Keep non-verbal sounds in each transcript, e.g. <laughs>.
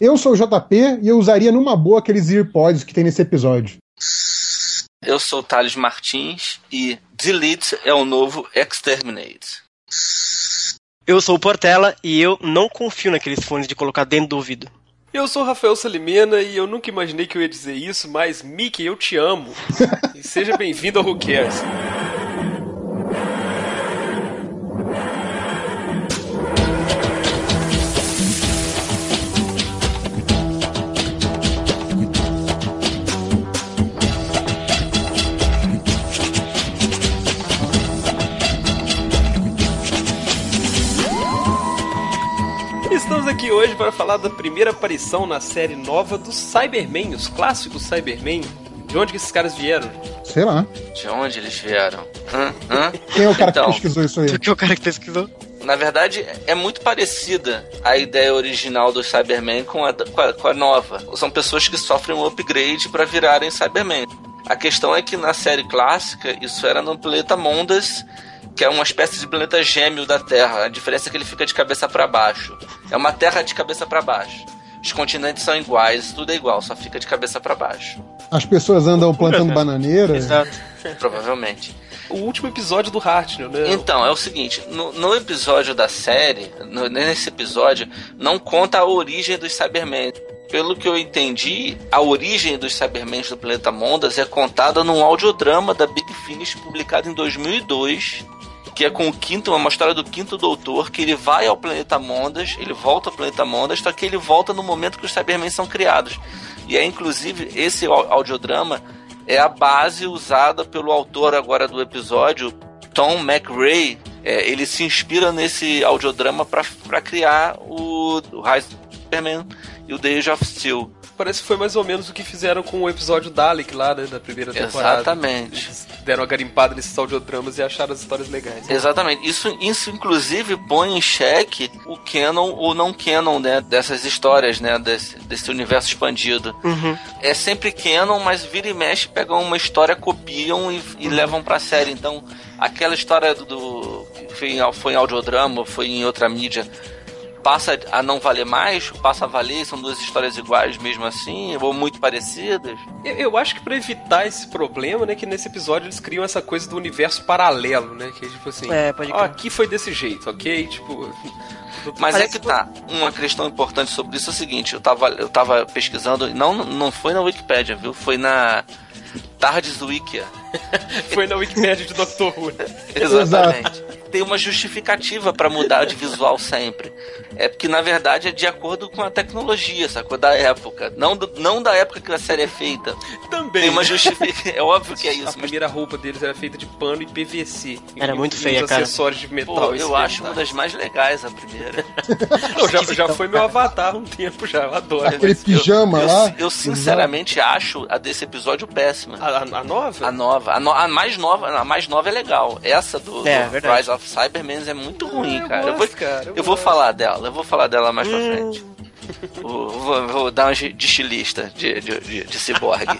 Eu sou o JP e eu usaria numa boa aqueles earpods que tem nesse episódio. Eu sou o Thales Martins e Delete é o novo Exterminate. Eu sou o Portela e eu não confio naqueles fones de colocar dentro do ouvido. Eu sou o Rafael Salimena e eu nunca imaginei que eu ia dizer isso, mas Mickey, eu te amo. <laughs> e seja bem-vindo ao Who Cares. Aqui hoje para falar da primeira aparição na série nova dos Cybermen, os clássicos Cybermen. De onde que esses caras vieram? Sei lá. De onde eles vieram? Hã? Hã? Quem é o cara Então. que pesquisou isso aí? <laughs> Porque o cara que pesquisou. Na verdade, é muito parecida a ideia original dos Cybermen com a, com a, com a nova. São pessoas que sofrem um upgrade para virarem Cybermen. A questão é que na série clássica, isso era no planeta Mondas, que é uma espécie de planeta gêmeo da Terra. A diferença é que ele fica de cabeça para baixo. É uma Terra de cabeça para baixo. Os continentes são iguais, tudo é igual, só fica de cabeça para baixo. As pessoas andam plantando bananeira. Exato. <laughs> Provavelmente. O último episódio do Hartnell, né? Então, é o seguinte, no, no episódio da série, no- nesse episódio, não conta a origem dos Cybermen. Pelo que eu entendi, a origem dos Cybermen do planeta Mondas é contada num audiodrama da Big Finish publicado em 2002, que é com o quinto, uma história do quinto doutor, que ele vai ao planeta Mondas, ele volta ao planeta Mondas, só que ele volta no momento que os Cybermen são criados. E é inclusive esse au- audiodrama é a base usada pelo autor agora do episódio, Tom McRae. É, ele se inspira nesse audiodrama para criar o, o of Superman e o Age of Steel. Parece que foi mais ou menos o que fizeram com o episódio Dalek lá, né, da primeira temporada. Exatamente. Eles deram uma garimpada nesses audiodramas e acharam as histórias legais. Exatamente. Isso, isso inclusive põe em xeque o canon ou não canon né, dessas histórias, né, desse, desse universo expandido. Uhum. É sempre canon, mas vira e mexe, pegam uma história, copiam e, e levam pra série. Então, aquela história do, do que foi, em, foi em audiodrama, foi em outra mídia, passa a não valer mais, passa a valer, são duas histórias iguais mesmo assim, ou muito parecidas. Eu, eu acho que pra evitar esse problema, né, que nesse episódio eles criam essa coisa do universo paralelo, né, que é tipo assim, É, pode ó, aqui foi desse jeito, ok? Tipo, <laughs> Mas Parece é que tá. Uma questão importante sobre isso é o seguinte: eu tava, eu tava pesquisando, não, não foi na Wikipédia, viu? Foi na Tardes Wikia. <laughs> foi na Wikipédia de Doctor Who. né? <laughs> Exatamente. Tem uma justificativa pra mudar de visual sempre. É porque, na verdade, é de acordo com a tecnologia, sacou? Da época. Não, do- não da época que a série é feita. Também. Tem uma justificativa. É óbvio que é <laughs> a isso, mas primeira roupa deles era feita de pano e PVC. Era E- muito e feia, cara. acessórios de metal. Pô, eu acho uma das mais legais a primeira. <laughs> Não, já, já foi meu avatar um tempo já, eu adoro. Aquele mas pijama eu, lá. Eu, sinceramente acho a desse episódio péssima. A, a- a nova? A nova, a, no- a mais nova, a mais nova é legal. Essa do, É, do verdade. Rise of Cybermen é muito ruim, Ah, eu cara. eu vou, gosto, cara, eu eu vou falar dela, eu vou falar dela mais pra Hum. frente. Vou, vou- vou dar de de estilista de, de, de, de ciborgue.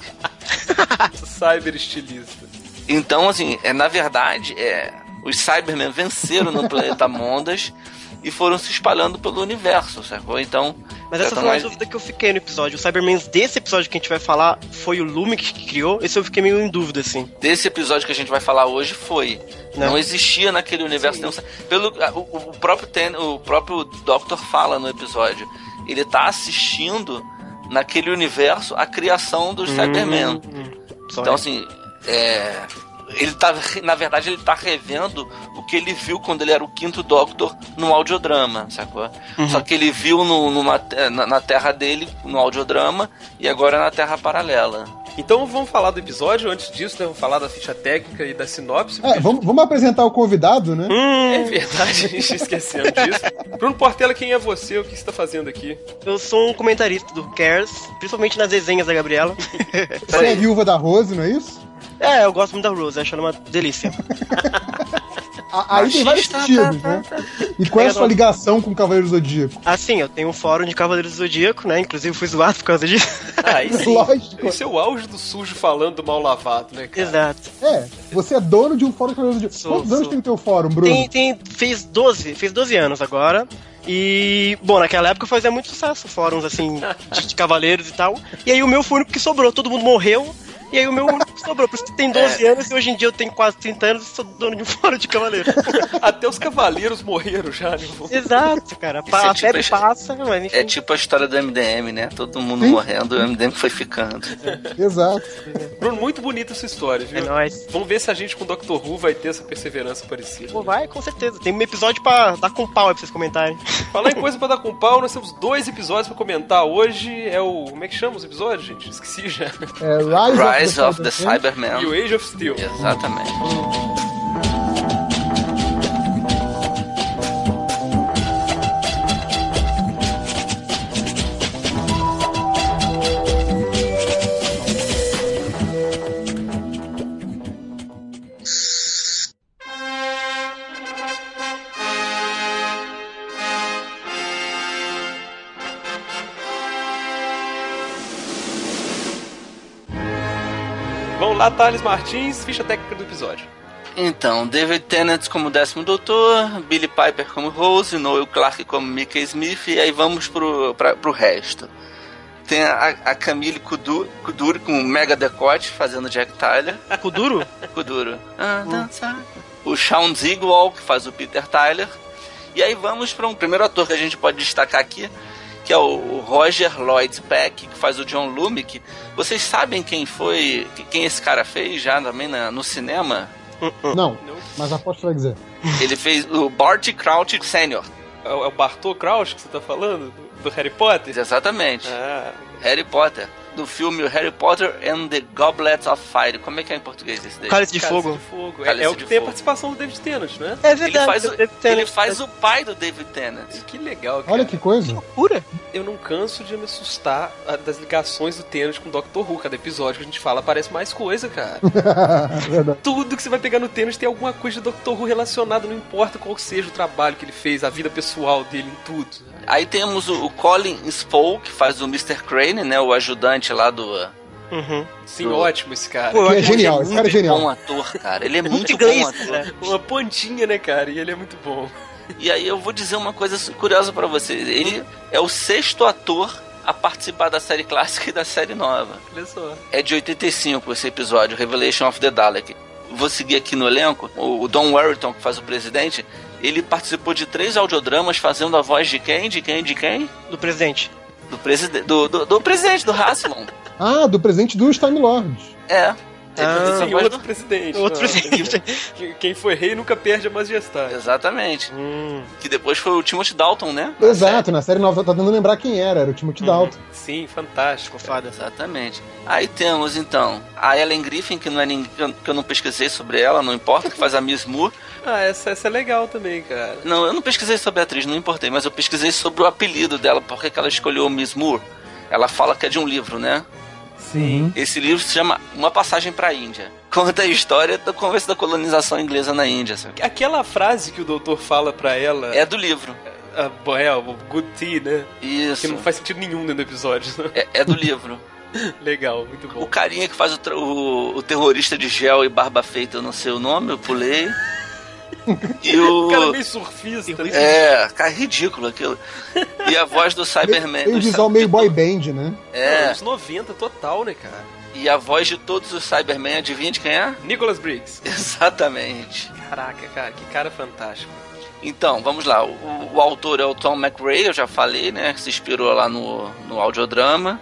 <laughs> Cyber estilista. então, assim, é, na verdade, é, os Cybermen venceram no planeta <laughs> Mondas e foram se espalhando pelo universo, sacou? Então. Mas essa foi uma mais- dúvida que eu fiquei no episódio. O Cyberman desse episódio que a gente vai falar foi o Lume que criou? Esse eu fiquei meio em dúvida, assim. desse episódio que a gente vai falar hoje foi. Não, Não. existia naquele universo nenhum. Pelo, o, o próprio Ten, o próprio Doctor fala no episódio. Ele tá assistindo naquele universo a criação dos Cybermen. Hum, Então assim, é, ele tá, na verdade, ele tá revendo o que ele viu quando ele era o quinto Doctor no audiodrama, sacou? Uhum. Só que ele viu no, numa, na, na terra dele, no audiodrama, e agora na terra paralela. Então vamos falar do episódio. Antes disso, né, vamos falar da ficha técnica e da sinopse. É, vamos, vamos apresentar o convidado, né? É verdade, <laughs> a gente esquecendo disso. Bruno Portela, quem é você? O que você está fazendo aqui? Eu sou um comentarista do Cares, principalmente nas desenhas da Gabriela. Você é viúva da Rose, não é isso? É, eu gosto muito da Rose, acho ela uma delícia. <laughs> A- Aí tem vários sentidos, tá, né? E qual é a sua ligação com o Cavaleiro Zodíaco? Assim, eu tenho um fórum de Cavaleiros do Zodíaco, né? Inclusive fui zoado por causa disso. Ah, <laughs> sim. Lógico. Esse é o auge do sujo falando do mal lavado, né, cara? Exato. É, você é dono de um fórum de Cavaleiro Zodíaco. Sou, Quantos anos sou. tem o teu fórum, Bruno? Tem, tem, fez 12, fez 12 anos agora. E, bom, naquela época fazia muito sucesso fóruns, assim, <laughs> de, de cavaleiros e tal. E aí o meu foi o único que sobrou, todo mundo morreu. E aí o meu único que sobrou, por isso que tem 12 É. anos e hoje em dia eu tenho quase 30 anos e sou dono de um fórum de cavaleiro. <laughs> Até os cavaleiros morreram já, né? Exato, cara. Pa- é a tipo febre esse- passa, mas enfim. É tipo a história do MDM, né? Todo mundo Sim. morrendo, o MDM foi ficando. <laughs> Exato. Bruno, muito bonita essa história, É viu? nóis. Vamos ver se a gente com o Dr. Who vai ter essa perseverança parecida. Pô, vai, com certeza. Tem um episódio pra dar com pau aí pra vocês comentarem. <laughs> Falar em coisa pra dar com pau, nós temos dois episódios pra comentar hoje. É o. Como é que chama os episódios, gente? Esqueci já. É, Rise, Rise of the Cybermen. E o Age of Steel. Exatamente. Lá, Thales Martins, ficha técnica do episódio. Então, David Tennant como décimo doutor, Billy Piper como Rose, Noel Clark como Mickey Smith, e aí vamos pro, pra, pro resto. Tem a, a Camille Kudu- Kuduro com mega decote fazendo Jack Tyler. Kuduro? Kuduro. Ah, dança. O Shawn Zigwall, que faz o Peter Tyler. E aí vamos para um primeiro ator que a gente pode destacar aqui, que é o Roger Lloyd Peck, que faz o John Lumick. Vocês sabem quem foi, quem esse cara fez já também na- no cinema? Não, mas aposto que vai dizer. Ele fez o Barty Crouch Sr. É o é o Bartol Crouch que você tá falando? Do, do Harry Potter? Exatamente. Ah, Harry Potter. Do filme Harry Potter and the Goblet of Fire. Como é que é em português esse daí? Cálice de Cálice fogo. de Fogo. É, Cálice é o de que tem a Fogo. participação do David Tennant, né? É Ele verdade. faz, o, ele faz o pai do David Tennant. Que legal, cara. Olha que coisa. Pura? Eu não canso de me assustar ah, das ligações do Tennant com o Dr. Who. Cada episódio que a gente fala aparece mais coisa, cara. <laughs> Verdade. Tudo que você vai pegar no Tennant tem alguma coisa de Dr. Who relacionado, não importa qual seja o trabalho que ele fez, a vida pessoal dele em tudo. Aí temos o, o Colin Spoh, que faz o Mr. Crane, né? O ajudante lá do. Uhum. Sim, Do- ótimo esse cara. Pô, é Ele genial, Ele esse cara é muito bom genial. ator, cara. Ele é <laughs> Muito inglês, bom ator. né? Uma pontinha, né, cara? E ele é muito bom. E aí eu vou dizer uma coisa curiosa pra vocês. Ele é o sexto ator a participar da série clássica e da série nova. Olha só. É de 85 esse episódio, Revelation of the Dalek. Vou seguir aqui no elenco. O, o Don Warrington, que faz o presidente, ele participou de três audiodramas fazendo a voz de quem? De quem? De quem? Do presidente. Do, preside do, do, do presidente, do Hasselon. Ah, do presente dos Time Lords. É. Ah, outro presidente. Outro Não, presidente. quem- foi rei nunca perde a majestade. Exatamente. Hum. Que depois foi o Timothy Dalton, né? Exato, na série nova tá tentando lembrar quem era, era o Timothy Dalton. Sim, fantástico. Fada. Exatamente. Aí temos então a Ellen Griffin, que não é ninguém, que eu não pesquisei sobre ela, não importa, que faz a Miss Moore. <laughs> Ah, essa, essa é legal também, cara. Não, eu não pesquisei sobre a atriz, não importei, mas eu pesquisei sobre o apelido dela, porque que ela escolheu Miss Moore. Ela fala que é de um livro, né? Sim. Esse livro se chama Uma Passagem para a Índia. <laughs> Conta a história do começo da colonização inglesa na Índia. Sabe? Aquela frase que o doutor fala pra ela. É do livro. Ah, bom, é, o good tea, né? Que Isso. não faz sentido nenhum dentro do episódio. né? É, é do <laughs> livro. Legal, muito O bom. carinha que faz o, o- o terrorista de gel e barba feita, eu não sei o nome, eu pulei. E o. O cara é meio surfista. né? É, cara, ridículo aquilo. E a voz do Cyberman. Tem um visual meio boy band, né? É, Anos 90 total, né, cara? e a voz de todos os Cybermen, adivinha de quem é? Nicholas Briggs. <laughs> Exatamente. Caraca, cara, que cara fantástico. Então, vamos lá. O, o autor é o Tom McRae, eu já falei, né? Que se inspirou lá no, no audiodrama.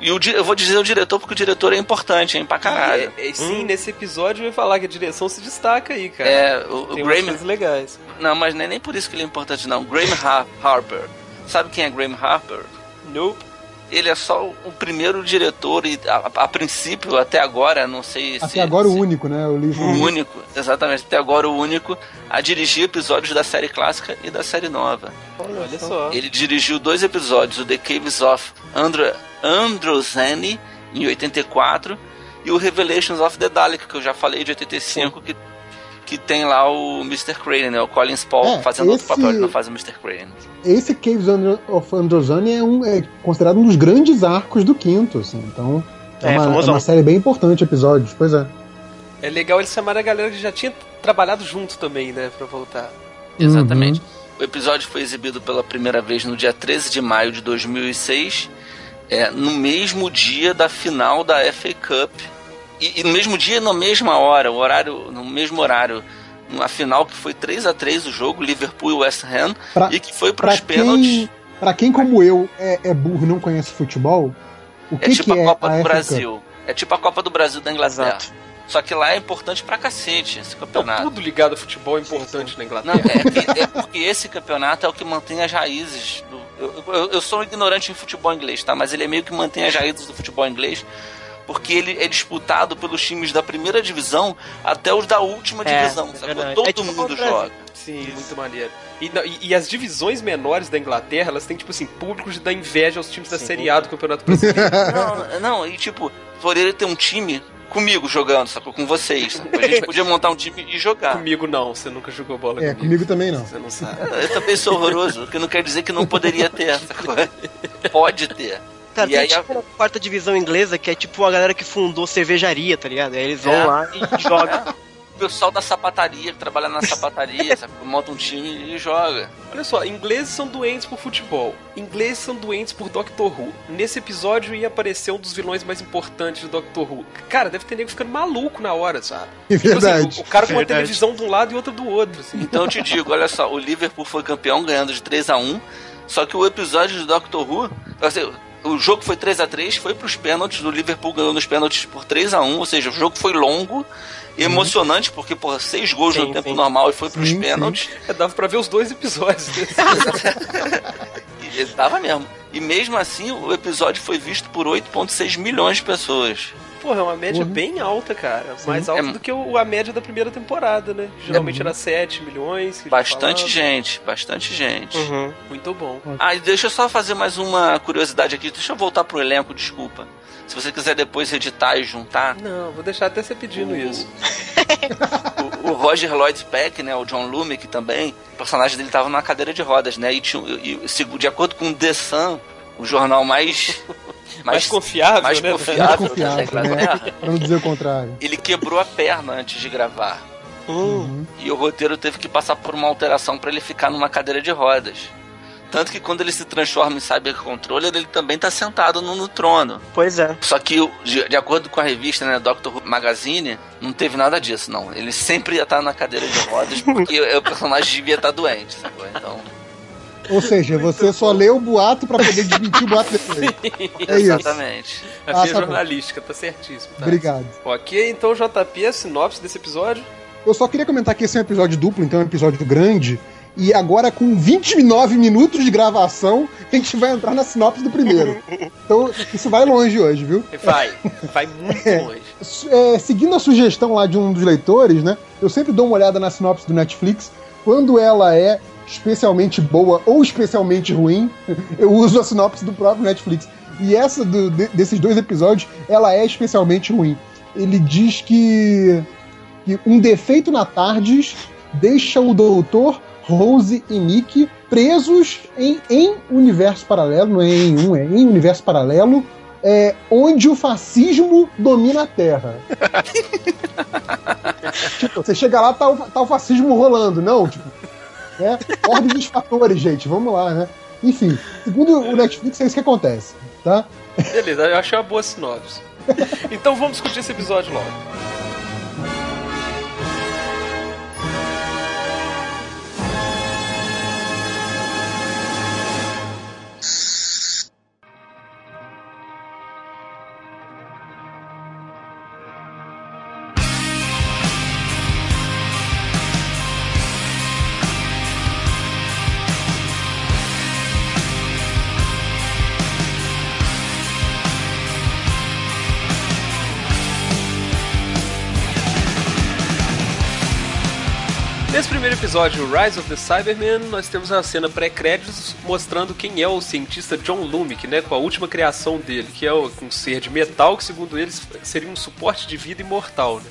E o, eu vou dizer o diretor, porque o diretor é importante, hein? Pra caralho. É, é, sim, nesse episódio eu ia falar que a direção se destaca aí, cara. É, o, o Tem umas Graham. coisas legais. Não, mas não é nem por isso que ele é importante, não. Graham Har- Harper. Sabe quem é Graham Harper? Nope. Ele é só o primeiro diretor e a, a princípio, até agora, não sei se. Até agora se- o único, né? O livro. O único, exatamente, até agora o único a dirigir episódios da série clássica e da série nova. Olha, só. Ele dirigiu dois episódios, o The Caves of Andro Androzani, em 84, e o Revelations of the Dalek, que eu já falei, de 85, que, que tem lá o Mr. Crane, né? O Colin Spall É, fazendo outro esse- papel, ele não faz o Mr. Crane. Esse Caves of Androzani é, um, é considerado um dos grandes arcos do quinto, assim. Então, é, É, uma, é uma série bem importante, episódios. Pois é. É legal eles chamarem a galera que já tinha trabalhado junto também, né? Pra voltar. Exatamente. O episódio foi exibido pela primeira vez no dia 13 de maio de 2006, é, no mesmo dia da final da FA Cup. E, e no mesmo dia, na mesma hora, o horário, no mesmo horário, a final que foi 3 a 3 o jogo, Liverpool e West Ham, Pra- e que foi para os pênaltis. quem, pra quem, como eu, é, é burro e não conhece futebol, o que, É tipo que a é Copa a do Cup? Brasil. É tipo a Copa do Brasil da Inglaterra. Exato. Só que lá é importante pra cacete esse Então, campeonato. tudo ligado a futebol é importante na Não, Inglaterra. é, que- é porque esse campeonato é o que mantém as raízes do. Eu, eu- eu sou um ignorante em futebol inglês, tá? Mas ele é meio que mantém as raízes do futebol inglês. Porque ele é disputado pelos times da primeira divisão até os da última É, divisão. é sacou? verdade. Todo É tipo mundo joga. Sim, muito maneiro. E, não, e- e as divisões menores da Inglaterra, elas têm, tipo assim, públicos de dar inveja aos times da Sim. Série A do Campeonato Brasileiro. <laughs> Não, não, e tipo, por ele ter um time comigo jogando, sacou? Com vocês. Sacou? A gente podia montar um time e jogar. comigo não, você nunca jogou bola É, comigo. comigo também não. Você não sabe. Eu também sou horroroso, o que não quer dizer que não poderia ter, sacou? <laughs> Pode ter. Cara, E tem aí a- tipo uma quarta divisão inglesa que é tipo uma galera que fundou cervejaria, tá ligado? Aí eles vão É. lá e <laughs> jogam. O pessoal da sapataria, que trabalha na sapataria, sacou? monta um time e joga. Olha só, ingleses são doentes por futebol. Ingleses são doentes por Doctor Who. Nesse episódio ia aparecer um dos vilões mais importantes de Doctor Who. Cara, deve ter nego ficando maluco na hora, sabe? <laughs> É Tipo assim, verdade. o, o cara com uma Verdade. televisão de um lado e outra do outro, assim. Então eu te digo, olha só, o Liverpool foi campeão ganhando de 3 a 1 só que o episódio do Doctor Who, assim, o jogo foi 3 a 3 foi pros pênaltis, o Liverpool ganhou nos pênaltis por 3 a 1 ou seja, o jogo foi longo e emocionante, porque, porra, seis gols Sim, no tempo sim. normal e foi pros Sim, pênaltis. É, dava pra ver os dois episódios. <laughs> E ele tava mesmo. E mesmo assim, o episódio foi visto por 8,6 milhões de pessoas. Porra, é uma média Uhum. bem alta, cara. Mais alta É- do que o- a média da primeira temporada, né? Geralmente era 7 milhões. Bastante falava. gente, bastante gente. Uhum. Muito bom. Ah, e deixa eu só fazer mais uma curiosidade aqui. Deixa eu voltar pro elenco, desculpa. Se você quiser depois editar e juntar, Não, vou deixar até você pedindo O- isso. <laughs> o, o Roger Lloyd Peck, né, o John Lumick também, o personagem dele tava numa cadeira de rodas, né? E, tinha, e, e, de acordo com o The Sun, o jornal mais Mais, confiável, mais né? confiável. Mais confiável, Inglaterra, né? Pra não dizer o contrário. ele quebrou a perna antes de gravar. Hum. Uhum. E o roteiro teve que passar por uma alteração para ele ficar numa cadeira de rodas. Tanto que quando ele se transforma em Cyber Controller, ele também tá sentado no, no trono. Pois é. Só que, de, de acordo com a revista, né, Doctor Who Magazine, não teve nada disso, não. Ele sempre ia estar na cadeira de rodas, <laughs> porque o personagem devia estar doente, sacou? Então, Ou seja, você só lê o boato pra poder <laughs> desmentir o boato depois. É isso. exatamente. A Ah, tá bom. jornalística, tá certíssimo. Tá? Obrigado. Ok, então JP, a sinopse desse episódio. Eu só queria comentar que esse é um episódio duplo, então é um episódio grande. E agora, com 29 minutos de gravação, a gente vai entrar na sinopse do primeiro. <laughs> Então, isso vai longe hoje, viu? Vai, <laughs> vai muito É. longe. É, seguindo a sugestão lá de um dos leitores, né? Eu sempre dou uma olhada na sinopse do Netflix. Quando ela é especialmente boa ou especialmente ruim, <laughs> eu uso a sinopse do próprio Netflix. E essa do- de- desses dois episódios, ela é especialmente ruim. Ele diz que, que um defeito na Tardes deixa o doutor, Rose e Nick presos em, em universo paralelo, não é em um, é em universo paralelo, é, onde o fascismo domina a Terra. <laughs> tipo, você chega lá, tá o, tá o fascismo rolando, não? Tipo, né? Ordem dos fatores, gente, vamos lá, né? Enfim, segundo o Netflix, é isso que acontece, tá? Beleza, eu achei uma boa sinopse. Então vamos discutir esse episódio logo. Episódio, Rise of the Cybermen, nós temos a cena pré-créditos mostrando quem é o cientista John Lumick, né, com a última criação dele, que é um ser de metal que, segundo eles, seria um suporte de vida imortal. Né?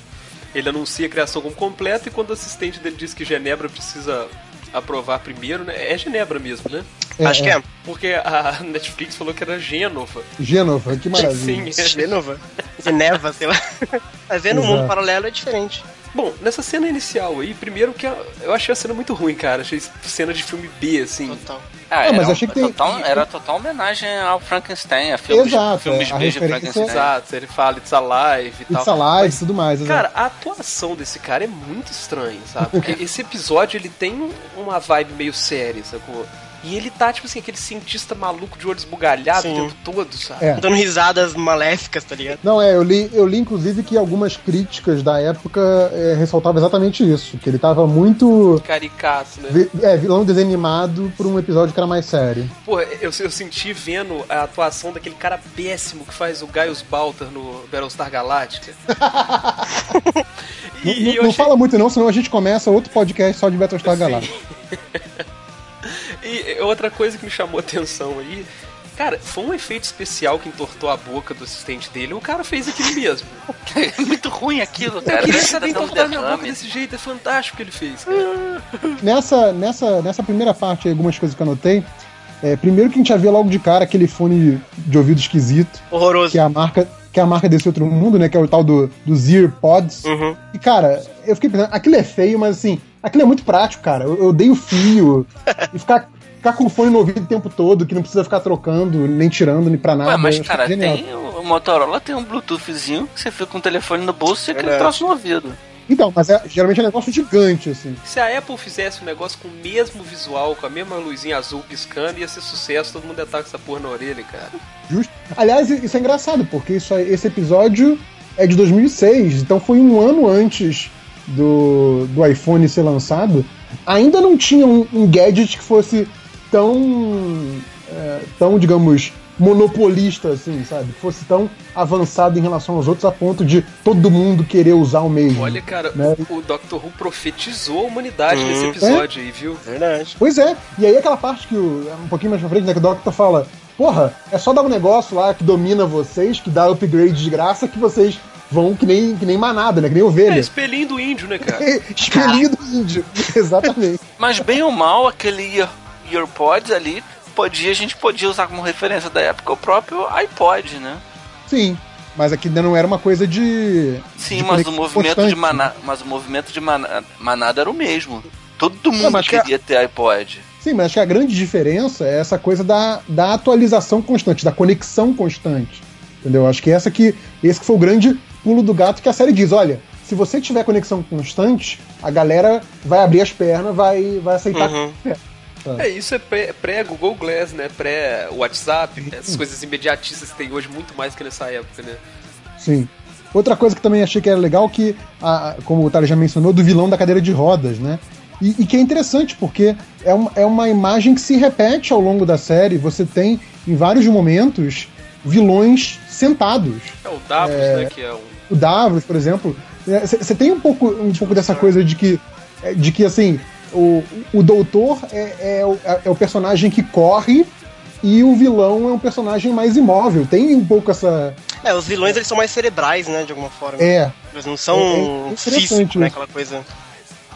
Ele anuncia a criação como completa e quando o assistente dele diz que Genebra precisa aprovar primeiro, né, é Genebra mesmo, né? Acho que é. Porque a <laughs> Netflix falou que era Gênova. Gênova, que <laughs> maravilha. Sim, é. Genova. Geneva, sei lá. <laughs> Mas vendo o mundo paralelo é diferente. Bom, nessa cena inicial aí, primeiro que eu, achei a cena muito ruim, cara. Achei cena de filme B, assim. Total. Ah, Não, mas era, achei que tem- total, era total homenagem ao Frankenstein, a filmes, Exato, filmes é, a B de referência- Frankenstein. Exato, ele fala It's Alive e tal. It's Alive e tudo mais. exato. Cara, a atuação desse cara é muito estranha, sabe? Porque esse episódio ele tem uma vibe meio séria, sacou? E ele tá, tipo assim, aquele cientista maluco de olhos bugalhados o tempo todo, sabe? É. Dando risadas maléficas, tá ligado? Não, é, eu li, eu li inclusive que algumas críticas da época é, ressaltavam exatamente isso, que ele tava muito Caricato, né? vi- é, vilão desanimado por um episódio que era mais sério. Pô, eu, eu senti vendo a atuação daquele cara péssimo que faz o Gaius Baltar no Battlestar Galactica. <laughs> Não, e, não- não achei- fala muito não, senão a gente começa outro podcast só de Battlestar Galactica. <laughs> E outra coisa que me chamou a atenção aí, cara, foi um efeito especial que entortou a boca do assistente dele. O cara fez aquilo mesmo. <laughs> É muito ruim aquilo, Eu cara. queria Parece saber entortar minha boca desse jeito, é fantástico o que ele fez, cara. Nessa, nessa, nessa primeira parte, aí, algumas coisas que eu anotei. É, primeiro que a gente já vê logo de cara aquele fone de ouvido esquisito, Horroroso. que é a marca, que é a marca desse outro mundo, né? Que é o tal do, dos EarPods. Uhum. E, cara, eu fiquei pensando, aquilo é feio, mas assim, aquilo é muito prático, cara. Eu, eu odeio fio <laughs> e ficar, ficar com o fone no ouvido o tempo todo, que não precisa ficar trocando, nem tirando, nem pra nada. Ué, mas cara, genial. tem o Motorola tem um Bluetoothzinho que você fica com o telefone no bolso e aquele Verdade. troço no ouvido. Então, mas é, geralmente é um negócio gigante, assim. Se a Apple fizesse um negócio com o mesmo visual, com a mesma luzinha azul piscando, ia ser sucesso, todo mundo ia estar com essa porra na orelha, cara. Justo. Aliás, isso é engraçado, porque isso, esse episódio é de 2006, então foi um ano antes do, do iPhone ser lançado. Ainda não tinha um, um gadget que fosse tão, é, tão, digamos, monopolista, assim, sabe? Que fosse tão avançado em relação aos outros a ponto de todo mundo querer usar o mesmo. Olha, cara, Né? o, Doctor Who profetizou a humanidade Hum. nesse episódio aí, viu? Verdade. Pois é, e aí aquela parte que o, um pouquinho mais pra frente, né, que o Doctor fala, porra, é só dar um negócio lá que domina vocês, que dá upgrade de graça, que vocês vão que nem, que nem manada, né, que nem É, ovelha. espelhinho do índio, né, cara? <laughs> Expelindo índio. <laughs> Exatamente. Mas bem ou mal, aquele EarPods ali, podia, a gente podia usar como referência da época o próprio iPod, né? Sim, mas aqui ainda não era uma coisa de... Sim, de mas o movimento de mana, mas o movimento de mana, manada era o mesmo. Todo mundo que- queria ter iPod. Sim, mas acho que a grande diferença é essa coisa da, da atualização constante, da conexão constante. Entendeu? Acho que essa que, esse que foi o grande pulo do gato que a série diz, olha, se você tiver conexão constante, a galera vai abrir as pernas, vai, vai aceitar. Uhum. É, isso é pré- pré-Google Glass, né? Pré-WhatsApp, essas coisas imediatistas que tem hoje muito mais que nessa época, né? Sim. Outra coisa que também achei que era legal, que, a- como o Tara já mencionou, do vilão da cadeira de rodas, né? E, e que é interessante, porque é uma, é uma imagem que se repete ao longo da série. Você tem, em vários momentos, vilões sentados. É o Davos, né? Que é um. O Davos, por exemplo. Você tem um pouco, um pouco dessa coisa de que, é, de que assim, o, o doutor é, é, o, é o personagem que corre e o vilão é um personagem mais imóvel. Tem um pouco essa. É, os vilões eles são mais cerebrais, né, de alguma forma. É, Eles não são É, é físicos, né, aquela coisa.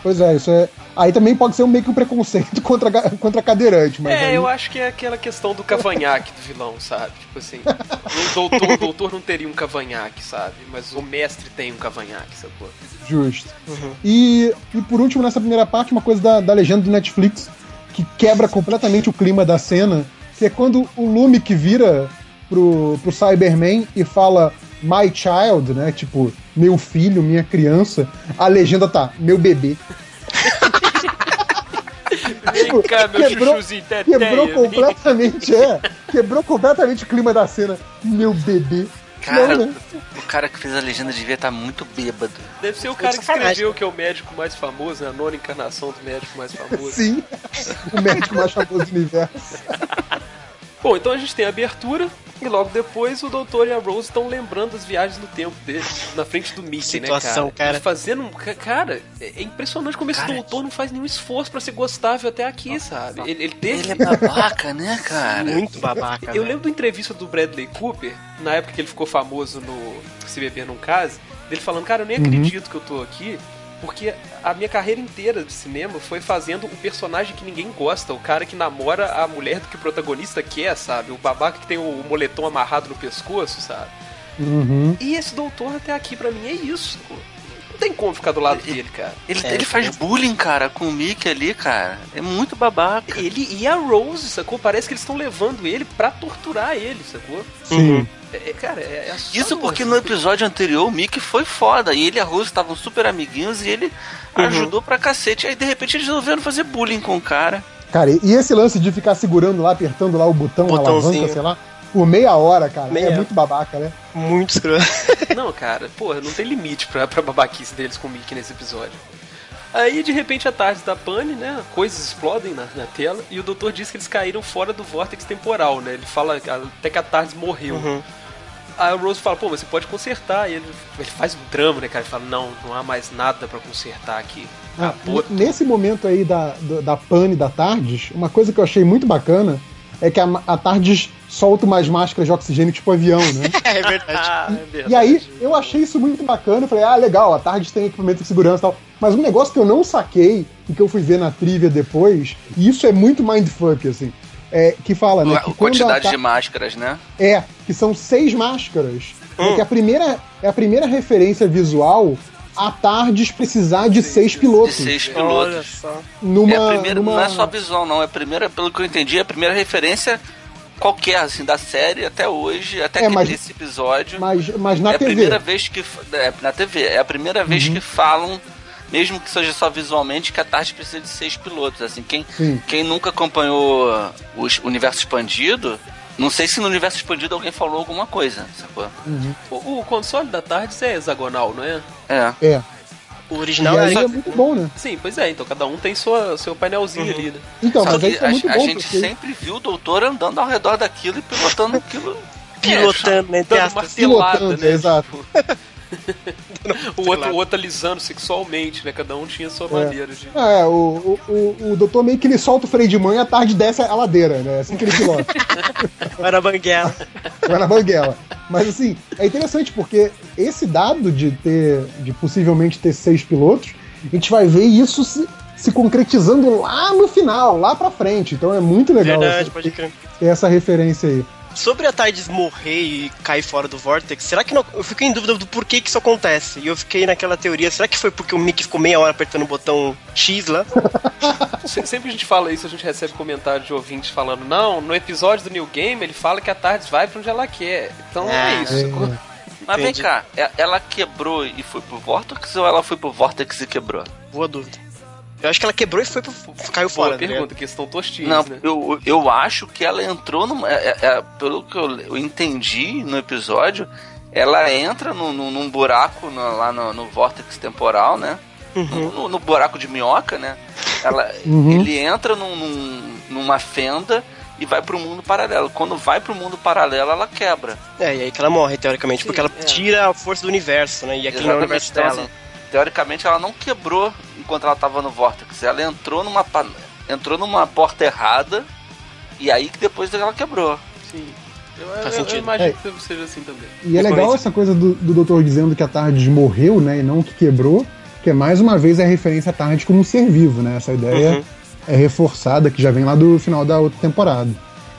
Pois é, isso é. Aí também pode ser um meio que um preconceito <laughs> contra, contra cadeirante, mas. É, aí- eu acho que é aquela questão do cavanhaque do vilão, sabe? Tipo assim, o doutor, o doutor não teria um cavanhaque, sabe? Mas o mestre tem um cavanhaque, sacou? Justo. E, e por último, nessa primeira parte, uma coisa da, da legenda do Netflix que quebra completamente o clima da cena, que é quando o Lumic vira pro, pro Cyberman e fala My Child, né? Tipo, meu filho, minha criança. A legenda tá, meu bebê. <laughs> Vem cá, meu Quebrou-. Quebrou completamente, é. Quebrou completamente o clima da cena. Meu bebê. Cara, Não, né? o cara que fez a legenda devia estar muito bêbado. Deve ser o cara que escreveu que é o médico mais famoso, né? A nona encarnação do médico mais famoso. Sim. O médico mais famoso do universo. <laughs> Bom, então a gente tem a abertura e logo depois o doutor e a Rose estão lembrando as viagens no tempo dele, na frente do Mickey, Situação, né, cara? cara. E Fazendo um. ca- Cara, é é impressionante como esse Cara, doutor não faz nenhum esforço pra ser gostável até aqui, sabe? Ele, ele teve. Ele é babaca, né, cara? Muito babaca. Eu velho. lembro da entrevista do Bradley Cooper, na época que ele ficou famoso no Se Beber Num Case, dele falando, cara, eu nem acredito que eu tô aqui, porque a minha carreira inteira de cinema foi fazendo o personagem que ninguém gosta, o cara que namora a mulher do que o protagonista quer, sabe? O babaca que tem o moletom amarrado no pescoço, sabe? Uhum. E esse doutor até aqui pra mim é isso. pô. tem como ficar do lado dele, cara. Ele, É, ele faz bullying, cara, com o Mickey ali, cara. É muito babaca. Ele e a Rose, sacou? Parece que eles estão levando ele pra torturar ele, sacou? Sim. É, é, cara, é, é assustador, Isso porque assim. no episódio anterior o Mickey foi foda. E ele e a Rose estavam super amiguinhos e ele ajudou pra cacete. Aí de repente eles resolveram fazer bullying com o cara. Cara, e esse lance de ficar segurando lá, apertando lá o botão, a alavanca, sei lá, por meia hora, cara, Meia. é muito babaca, né? Muito escroto. <laughs> Não, cara, porra, não tem limite pra, pra babaquice deles com o Mickey nesse episódio. Aí, de repente, a tarde da pane, né? Coisas explodem na, na tela e o doutor diz que eles caíram fora do vórtex temporal, né? Ele fala até que a tarde morreu. Uhum. Aí o Rose fala, pô, mas você pode consertar. E ele, ele faz um drama, né, cara? Ele fala, não, não há mais nada pra consertar aqui. Ah, nesse momento aí da, do- da pane da Tardes, uma coisa que eu achei muito bacana é que a, a Tardes solta umas máscaras de oxigênio tipo avião, né? <laughs> é verdade. Ah, é verdade. E aí, eu achei isso muito bacana. Eu falei, ah, legal, a Tardes tem equipamento de segurança e tal. Mas um negócio que eu não saquei e que eu fui ver na trivia depois, e isso é muito mindfuck, assim, é que fala, né? a Que a quantidade Tar- de máscaras, né? É, que são seis máscaras. Hum. É que a primeira, é a primeira referência visual a Tardes precisar de seis De pilotos. seis Olha pilotos. Numa, é a primeira, numa... Não é só visual, não. É a primeira, pelo que eu entendi, é a primeira referência qualquer, assim, da série até hoje, até É, que mas- nesse episódio. Mas, mas na é a TV. primeira vez que. É, na TV. É a primeira vez Uhum. que falam, mesmo que seja só visualmente, que a Tarde precisa de seis pilotos. Assim, quem, Sim. quem nunca acompanhou o universo expandido. Não sei se no universo expandido alguém falou alguma coisa, sacou? Uhum. O, o console da Tardes é hexagonal, não é? É. É. O E original aí é. é muito bom, né? Sim, pois é, então cada um tem sua, seu painelzinho ali, né? Então, Só mas aí é a, muito a bom, gente porque... sempre viu o doutor andando ao redor daquilo e pilotando aquilo. pilotando, né? Entre Dando martelada, Pilotando, né? exato. <laughs> <laughs> O outro, o outro alisando sexualmente, né? Cada um tinha a sua É. maneira de. Ah, é, o, o, o, o doutor meio que ele solta o freio de mão e a tarde desce a ladeira, né? Assim que ele pilota. <laughs> Vai na banguela. vai na banguela. Mas assim, é interessante porque esse dado de ter, de possivelmente ter seis pilotos, a gente vai ver isso se, se concretizando lá no final, lá pra frente. Então é muito legal Verdade, essa, pode crer. ter essa referência aí. Sobre a Tardes morrer e cair fora do Vortex, será que não. Eu fiquei em dúvida do porquê que isso acontece. E eu fiquei naquela teoria, será que foi porque o Mickey ficou meia hora apertando o botão X lá? <laughs> Se- Sempre que a gente fala isso, a gente recebe comentários de ouvintes falando: não, no episódio do New Game ele fala que a Tardes vai pra onde ela quer. Então é Ah, isso. é. Mas vem Entendi. cá, e- ela quebrou e foi pro Vortex ou ela foi pro Vortex e quebrou? Boa dúvida. Eu acho que ela quebrou e foi pro, caiu Boa fora. tá pergunta, ligado? que estão tostinhos, Não, né? eu, eu acho que ela entrou numa. é- é- é, pelo que eu, eu entendi no episódio, ela entra no, no- num buraco no- lá no, no Vortex temporal, né? Uhum. No, no- no buraco de minhoca, né? Ela, Uhum. Ele entra num- num- numa fenda e vai pro mundo paralelo. Quando vai pro mundo paralelo, ela quebra. É, e aí que ela morre, teoricamente, Sim, porque ela é. tira a força do universo, né? E aquele não é o Exatamente. universo Então, dela. assim, teoricamente, ela não quebrou enquanto ela tava no Vortex. Ela entrou numa, entrou numa porta errada e aí que depois ela quebrou. Sim. Eu, Faz eu- eu sentido. imagino É. que seja assim também. E é legal essa coisa do, do doutor dizendo que a Tardes morreu, né? E não que quebrou, que é mais uma vez a referência à Tardes como um ser vivo, né? Essa ideia Uhum. é reforçada, que já vem lá do final da outra temporada.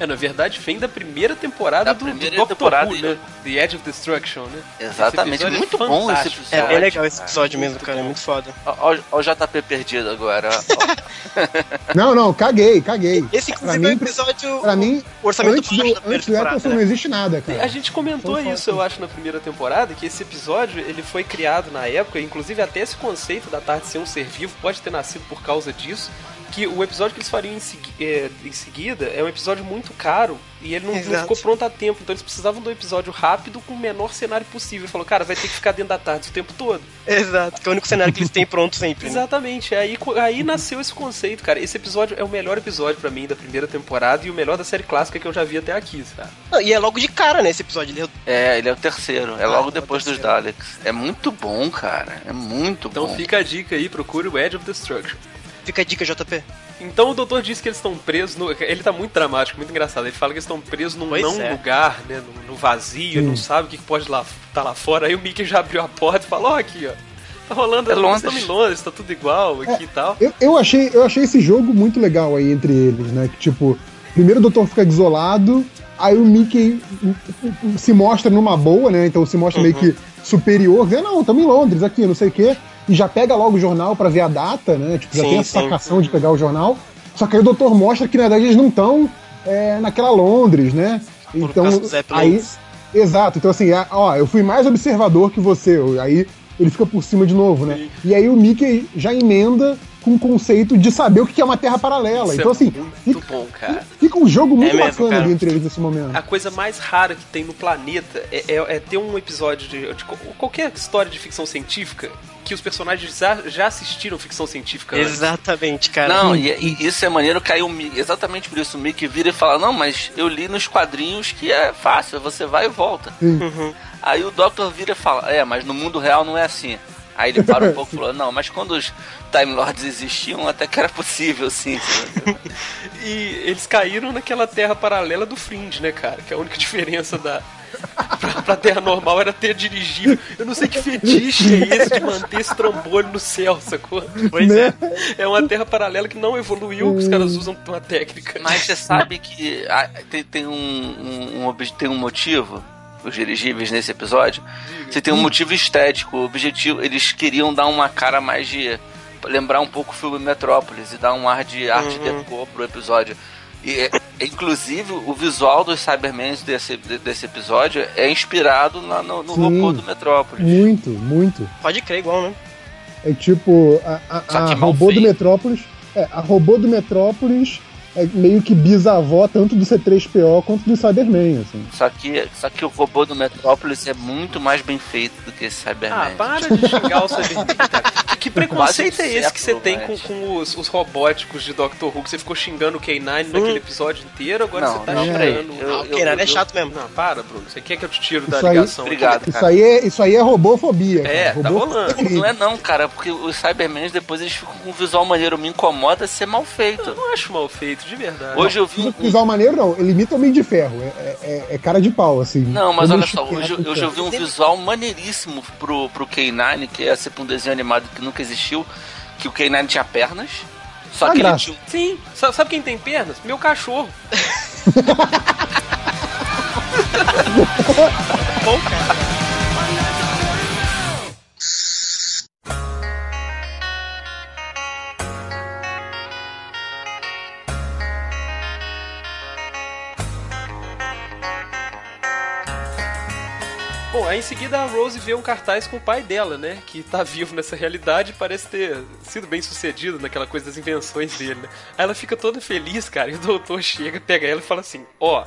É, na verdade, vem da primeira temporada Da do, primeira do Doctor temporada, Who, né? The Edge of Destruction, né? Exatamente. É Muito bom esse episódio. É bem legal esse episódio mesmo, cara. É muito foda. Ó o JP perdido agora. <laughs> Não, não, caguei, caguei. Esse, Pra inclusive, é mim, episódio. Pra mim, o orçamento antes do, da antes do. Eccleston né? não existe nada, A cara. gente comentou Então, isso, eu acho, na primeira temporada, que esse episódio ele foi criado na época, inclusive até esse conceito da Tarde ser um ser vivo pode ter nascido por causa disso. Que o episódio que eles fariam em, segui- é, em seguida é um episódio muito caro e ele não, não ficou pronto a tempo. Então eles precisavam de um episódio rápido com o menor cenário possível. Ele falou, cara, vai ter que ficar dentro da tarde o tempo todo. Exato, que é o único cenário que eles têm pronto sempre. né? Exatamente, aí, aí nasceu esse conceito, cara. Esse episódio é o melhor episódio pra mim da primeira temporada e o melhor da série clássica que eu já vi até aqui, cara. Não, E é logo de cara, né, esse episódio. Ele é É, ele é o terceiro. É Ah, logo é depois dos. Daleks. É muito bom, cara. É muito Então bom. fica a dica aí, procure o Edge of Destruction. Fica a dica, JP. Então o doutor diz que eles estão presos. No... Ele tá muito dramático, muito engraçado. Ele fala que eles estão presos num Pois não é. lugar, né? No, no vazio, Sim. não sabe o que pode lá, tá lá fora. Aí o Mickey já abriu a porta e falou: Ó, aqui, ó. Tá rolando, É nós Londres. estamos em Londres, tá tudo igual aqui e tal. Eu, eu, achei, eu achei esse jogo muito legal aí entre eles, né? Que tipo, primeiro o doutor fica isolado, aí o Mickey se mostra numa boa, né? Então se mostra meio que superior, dizendo, não, estamos em Londres aqui, não sei o quê. E já pega logo o jornal para ver a data, né? Tipo, já Sim, tem a sim. sacação de pegar o jornal. Só que aí o doutor mostra que na verdade eles não estão é, naquela Londres, né? Então, causa dos aí. Exato, então assim, é, ó, eu fui mais observador que você. Aí ele fica por cima de novo, né? E aí o Mickey já emenda com o conceito de saber o que é uma terra paralela. Isso então, é assim, muito fica, bom, cara. fica um jogo muito É mesmo, bacana cara. entre eles nesse momento. A coisa mais rara que tem no planeta é, é- é ter um episódio de, de qualquer história de ficção científica que os personagens já, já assistiram ficção científica antes. Exatamente, cara. Não, e, e isso é maneiro que aí o Mickey, exatamente por isso o Mickey vira e fala, não, mas eu li nos quadrinhos que é fácil, você vai e volta. Uhum. Aí o Doctor vira e fala, é, mas no mundo real não é assim. Aí ele para um pouco e falou, não, mas quando os Time Lords existiam, até que era possível, sim. <laughs> E eles caíram naquela terra paralela do Fringe, né, cara? Que é a única diferença da. Pra, pra terra normal era ter dirigível. Eu não sei que fetiche é esse de manter esse trambolho no céu, sacou? Pois Né? é. É uma terra paralela que não evoluiu, que os caras usam uma técnica. Mas você sabe que ah, tem, tem um, um, um tem um motivo, os dirigíveis nesse episódio. Você tem um motivo estético. O objetivo, eles queriam dar uma cara mais de. lembrar um pouco o filme Metrópolis e dar um ar de arte Uhum. deco pro episódio. E, é- inclusive, o visual dos Cybermans desse, de- desse episódio é inspirado na- no, no Sim. robô do Metrópolis. Muito, muito. Pode crer igual, né? É tipo, a, a- a robô do feito. Metrópolis. É, a robô do Metrópolis é meio que bisavó tanto do C3PO quanto do Cyberman, assim. Só que, só que o robô do Metrópolis é muito mais bem feito do que esse Cyberman. Ah, para de xingar o Cyberman, cara. Que preconceito é esse que você tem com, mas- com os, os robóticos de Doctor Who? Que você ficou xingando o K9 naquele episódio inteiro, agora Não, você tá não, xingando... Eu- Ah, o Kenan é chato mesmo. Não, para, Bruno. Você quer que eu te tiro da Isso aí- ligação? Obrigado, Isso cara. aí é, isso aí é robofobia. É, cara. tá Robô- rolando. Não é não, cara, porque os Cybermans depois eles ficam com um visual maneiro, me incomoda ser mal Eu feito. não acho mal feito, de verdade. Hoje eu vi um. Visual maneiro não, ele imita o Homem de Ferro. É, é- é cara de pau, assim. Não, mas olha só, hoje, eu vi um visual maneiríssimo pro, pro K9, que ia ser pra um desenho animado que nunca existiu, que o K9 tinha pernas. Só Ah, que ele graça. tinha. um- Sim, Sa- sabe quem tem pernas? Meu cachorro. <laughs> Bom, cara. Bom, aí em seguida a Rose vê um cartaz com o pai dela, né? Que tá vivo nessa realidade e parece ter sido bem sucedido naquela coisa das invenções dele, né? Aí ela fica toda feliz, cara, e o doutor <laughs> chega, pega ela e fala assim: Ó,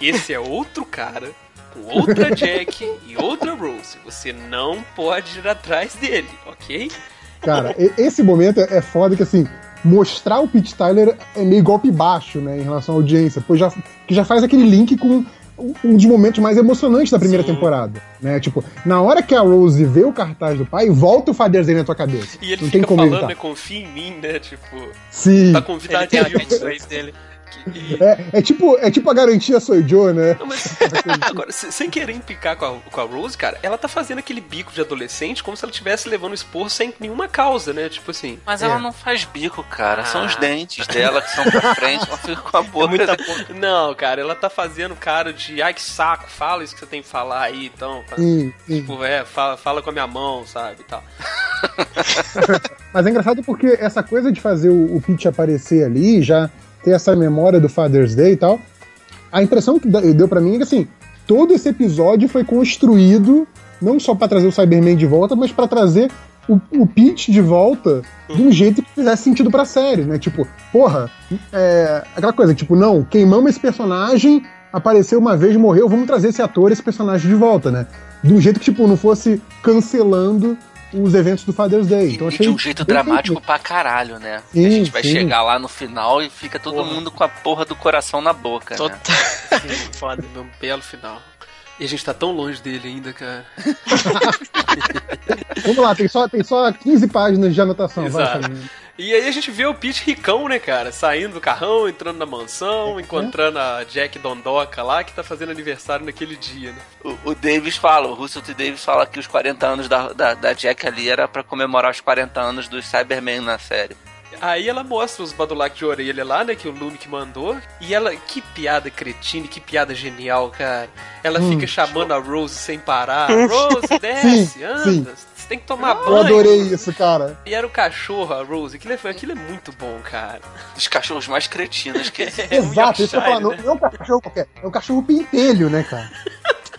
esse é outro cara, com outra Jack e outra Rose. Você não pode ir atrás dele, ok? Cara, esse momento é é foda que assim, mostrar o Pete Tyler é meio golpe baixo, né, em relação à audiência, pois já, que já faz aquele link com um- dos momentos mais emocionantes da primeira Sim. temporada, né? Tipo, na hora que a Rose vê o cartaz do pai, volta o Father's Day na tua cabeça. E ele Não tem fica como falando, evitar. né? Confia em mim, né? Tipo, Sim. tá Ele convidado tem a dele. E- É, é tipo, é tipo a garantia sou Joe, né? Não, mas <laughs> agora, se- sem querer implicar com a, com a Rose, cara, ela tá fazendo aquele bico de adolescente como se ela estivesse levando esporro sem nenhuma causa, né? Tipo assim. Mas É. ela não faz bico, cara. São os Ah. dentes dela que são pra frente. Ela fica com a É boca. muita boca. Não, cara, ela tá fazendo cara de ai que saco, fala isso que você tem que falar aí, então. tá? Sim, sim. Tipo, é, fala, fala com a minha mão, sabe? E tal. <laughs> Mas é engraçado porque essa coisa de fazer o, o Pete aparecer ali, já ter essa memória do Father's Day e tal, a impressão que deu pra mim é que assim, todo esse episódio foi construído não só pra trazer o Cyberman de volta, mas pra trazer o, o Pete de volta de um jeito que fizesse sentido pra série, né? Tipo, porra, é, aquela coisa, tipo, não, queimamos esse personagem, apareceu uma vez, morreu, vamos trazer esse ator, esse personagem de volta, né? De um jeito que, tipo, não fosse cancelando os eventos do Father's Day. E, Então e achei de um jeito dramático feito. pra caralho, né? Sim, a gente vai sim. chegar lá no final e fica todo Porra. mundo com a porra do coração na boca, né? Total. Foda. Meu belo final. E a gente tá tão longe dele ainda, cara. <laughs> Vamos lá, tem só, tem só 15 páginas de anotação. vai, Exato. Fabinho. E aí a gente vê o Pete ricão, né, cara? Saindo do carrão, entrando na mansão, encontrando a Jack Dondoca lá, que tá fazendo aniversário naquele dia, né? O, o Davis fala, o Russell T. Davis fala que os 40 anos da, da, da Jack ali era pra comemorar os 40 anos dos Cybermen na série. Aí ela mostra os badulac de orelha lá, né, que o Lume que mandou. E ela, que piada cretina, que piada genial, cara. Ela Hum. fica chamando a Rose sem parar. Rose, desce, Sim, anda, sim. Tem que tomar Eu banho. adorei isso, cara. E era o cachorro, a Rose. Aquilo é, aquilo é muito bom, cara. Dos cachorros mais cretinos que. <laughs> É Exato, isso que eu falo, né? não é um cachorro qualquer, é um cachorro pentelho, né, cara?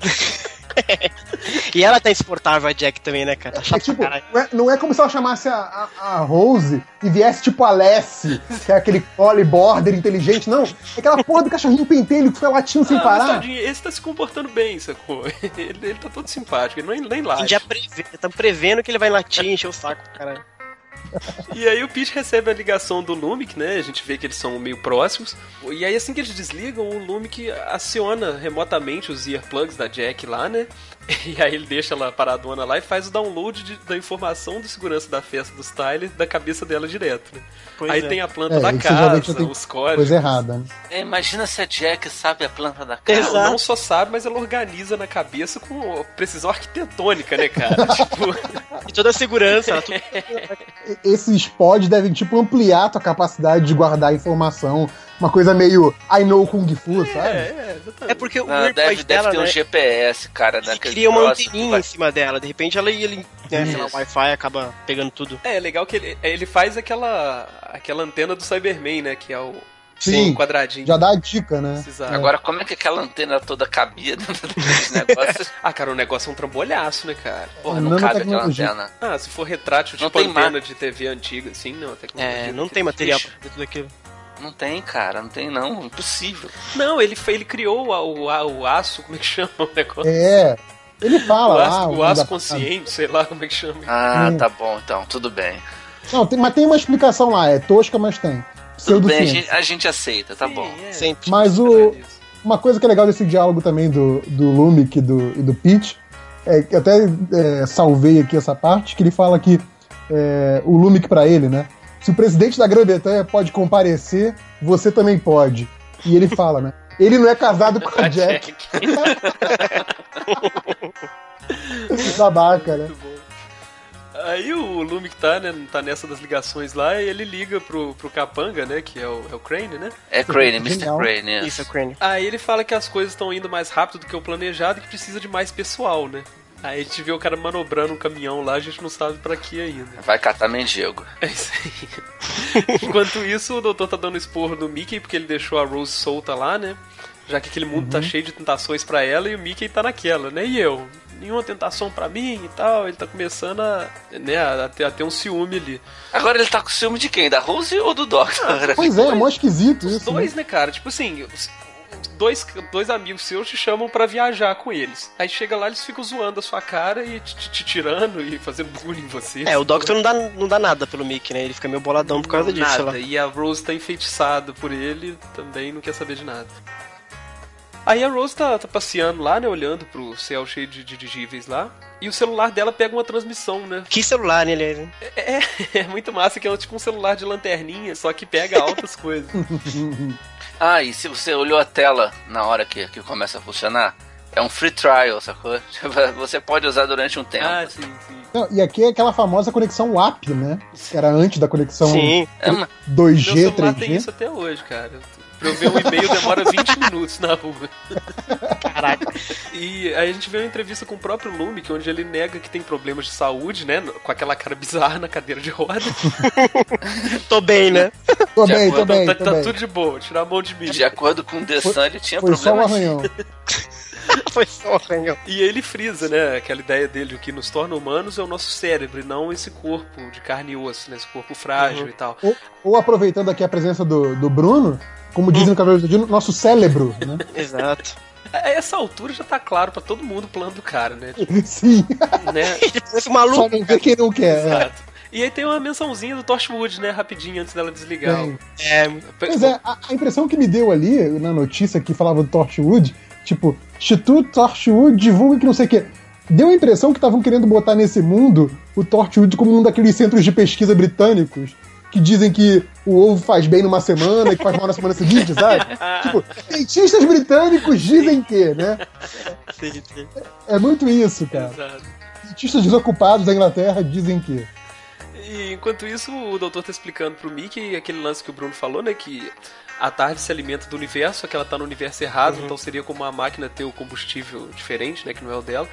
<laughs> E ela tá insuportável, a Jack também, né, cara? Tá É chato tipo, não é, não é como se ela chamasse a, a, a Rose e viesse tipo a Lessie, que é aquele collie border inteligente, não. É aquela porra do cachorrinho pentelho que fica latindo sem Ah, parar. tadinho, esse tá se comportando bem, sacou? <laughs> Ele, ele tá todo simpático, ele nem, nem A late. gente já prevê, estamos prevendo que ele vai latir e encher o saco, caralho. <laughs> E aí o Pete recebe a ligação do Lumic, né? A gente vê que eles são meio próximos. E aí assim que eles desligam, o Lumic aciona remotamente os earplugs da Jack lá, né? <laughs> E aí ele deixa ela paradona lá e faz o download de- da informação do segurança da festa dos Tyler da cabeça dela direto, né? Pois aí é. tem a planta É, da casa, os códigos. Coisa errada, né? É, imagina se a Jack sabe a planta da casa. Exato. Ela não só sabe, mas ela organiza na cabeça com precisão arquitetônica, né, cara? <laughs> tipo, E toda a segurança, ela tudo... Esses pods devem, tipo, ampliar a tua capacidade de guardar informação. Uma coisa meio I know Kung Fu, é, sabe? é, exatamente. É porque o AirPod deve, deve dela, ter um né, GPS, cara, ele daquele cria uma anteninha vai- em cima dela. De repente ela ia, ele, né, sei lá, o Wi-Fi acaba pegando tudo. É, é legal que ele, ele faz aquela aquela antena do Cyberman, né? Que é o, Sim. o quadradinho. Já dá a dica, né? Precisava. Agora, como é que aquela antena toda cabia dentro daqueles negócios? <laughs> Ah, cara, o negócio é um trambolhaço, né, cara? Porra, não cabe aquela antena. Ah, se for retrátil, Não tipo tem antena de TV antiga, assim, não. É, não tem material pra fazer tudo aquilo. Não tem, cara, não tem não, impossível. Não, ele, foi- ele criou o, a- o aço, como é que chama o negócio? É. Ele fala o lá. aço, o nome aço consciente, sei lá como é que chama. Ah, Hum. tá bom, então, tudo bem. Não, tem- mas tem uma explicação lá. É tosca, mas tem. Bem, a gente, a gente aceita, tá Sim, bom. é. Sempre. Mas o, uma coisa que é legal desse diálogo também do, do Lumic e do, e do Pete, é que eu até é, salvei aqui essa parte, que ele fala que é, o Lumic pra ele, né? Se o presidente da Grã-Bretanha pode comparecer, você também pode. E ele fala, né? <laughs> Ele não é casado com a Jack. Babaca, <laughs> né? Muito bom. Aí o Lumic tá, né, tá nessa das ligações lá e ele liga pro, pro Capanga, né, que é o, é o Crane, né? É Crane, Mr. Crane, é. Isso, é Crane. Aí ele fala que as coisas estão indo mais rápido do que o planejado e que precisa de mais pessoal, né? Aí a gente vê o cara manobrando um caminhão lá, a gente não sabe pra que ainda. Vai catar mendigo. É isso aí. <laughs> Enquanto isso, o doutor tá dando esporro no Mickey porque ele deixou a Rose solta lá, né? Já que aquele mundo tá cheio de tentações pra ela e o Mickey tá naquela, né? E eu? Nenhuma tentação pra mim e tal. Ele tá começando a, né, a, ter, a ter um ciúme ali. Agora ele tá com ciúme de quem? Da Rose ou do Doctor? <laughs> Pois é, é mó esquisito Os isso. dois, né? né, cara? Tipo assim, dois, dois amigos seus te chamam pra viajar com eles. Aí chega lá, eles ficam zoando a sua cara e te, te- te tirando e fazendo bullying em você. É, o Doctor não dá, não dá nada pelo Mickey, né? Ele fica meio boladão por causa disso, sei lá. Nada. E a Rose tá enfeitiçada por ele, também não quer saber de nada. Aí a Rose tá, tá passeando lá, né? Olhando pro céu cheio de dirigíveis lá. E o celular dela pega uma transmissão, né? Que celular, né, ele É, <laughs> é muito massa que é tipo um celular de lanterninha, só que pega altas coisas. <laughs> Ah, e se você olhou a tela na hora que, que começa a funcionar, é um free trial, sacou? <laughs> Você pode usar durante um tempo. ah, sim, sim. Não, e aqui é aquela famosa conexão WAP, né? Que era antes da conexão Sim. É, mas- 2G, Meu celular tem 3G. isso até hoje, cara. Pra eu ver um e-mail demora 20 <laughs> minutos na rua. Caraca. E aí a gente vê uma entrevista com o próprio Lumic, onde ele nega que tem problemas de saúde, né? Com aquela cara bizarra na cadeira de roda. <laughs> Tô bem, né? Tô De bem, tô acordo, bem, tá tô tá bem. tudo de boa, tirar a mão de mim. de acordo com o The Sun, ele tinha Foi só um problemas. arranhão. <laughs> <laughs> Foi só arranhão. E ele frisa, né? Aquela ideia dele, o que nos torna humanos é o nosso cérebro, e não esse corpo de carne e osso, né? Esse corpo frágil Uhum. e tal. Ou, ou aproveitando aqui a presença do, do Bruno, como dizem no Cavaleiro do Dino, nosso cérebro, né? <laughs> Exato. A essa altura já tá claro pra todo mundo o plano do cara, né? <laughs> Sim, né? Ele parece um só maluco. não vê quem não quer. é. Exato. E aí tem uma mençãozinha do Torchwood, né? Rapidinho, antes dela desligar. Tem. É, Pois é, a, a impressão que me deu ali, na notícia que falava do Torchwood, tipo, Instituto Torchwood divulga que não sei o quê. Deu a impressão que estavam querendo botar nesse mundo o Torchwood como um daqueles centros de pesquisa britânicos que dizem que o ovo faz bem numa semana e que faz mal na semana seguinte, sabe? <laughs> tipo, cientistas britânicos dizem que, né? sim, sim. É muito isso, cara. Exato. Cientistas desocupados da Inglaterra dizem que. E enquanto isso, o doutor tá explicando pro Mickey aquele lance que o Bruno falou, né? Que a tarde se alimenta do universo, só que ela tá no universo errado, então seria como a máquina ter o combustível diferente, né? Que não é o dela.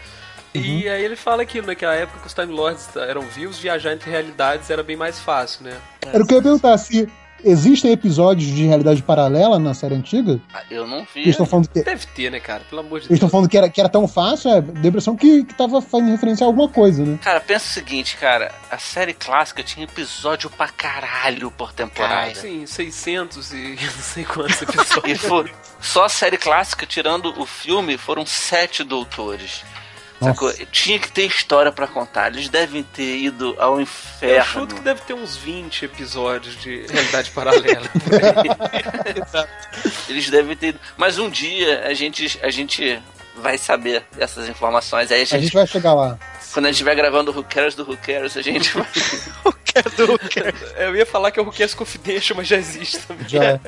E aí ele fala aquilo, né? Que a época que os Time Lords eram vivos, viajar entre realidades era bem mais fácil, né? Era o que eu ia perguntar, se existem episódios de realidade paralela na série antiga? Ah, Eu não vi. Eles estão falando que, Deve ter, né, cara? Pelo amor de eles Deus. estão falando que era, que era tão fácil, é, deu a impressão que, que tava fazendo referência a alguma coisa, né? Cara, pensa o seguinte, cara. A série clássica tinha episódio pra caralho por temporada. Sim, 600 e <laughs> não sei quantos episódios. <laughs> E foi, só a série clássica, tirando o filme, foram sete doutores. Sacou? Tinha que ter história pra contar. Eles devem ter ido ao Eu inferno. chuto que deve ter uns 20 episódios de realidade paralela. <laughs> Eles devem ter ido. Mas um dia a gente, a gente vai saber essas informações. Aí a A gente, gente vai chegar lá. quando a gente estiver gravando o Who Cares do Who Cares, a gente vai. <laughs> Eu ia falar que é o Request Confidential, mas já existe também. Já. é.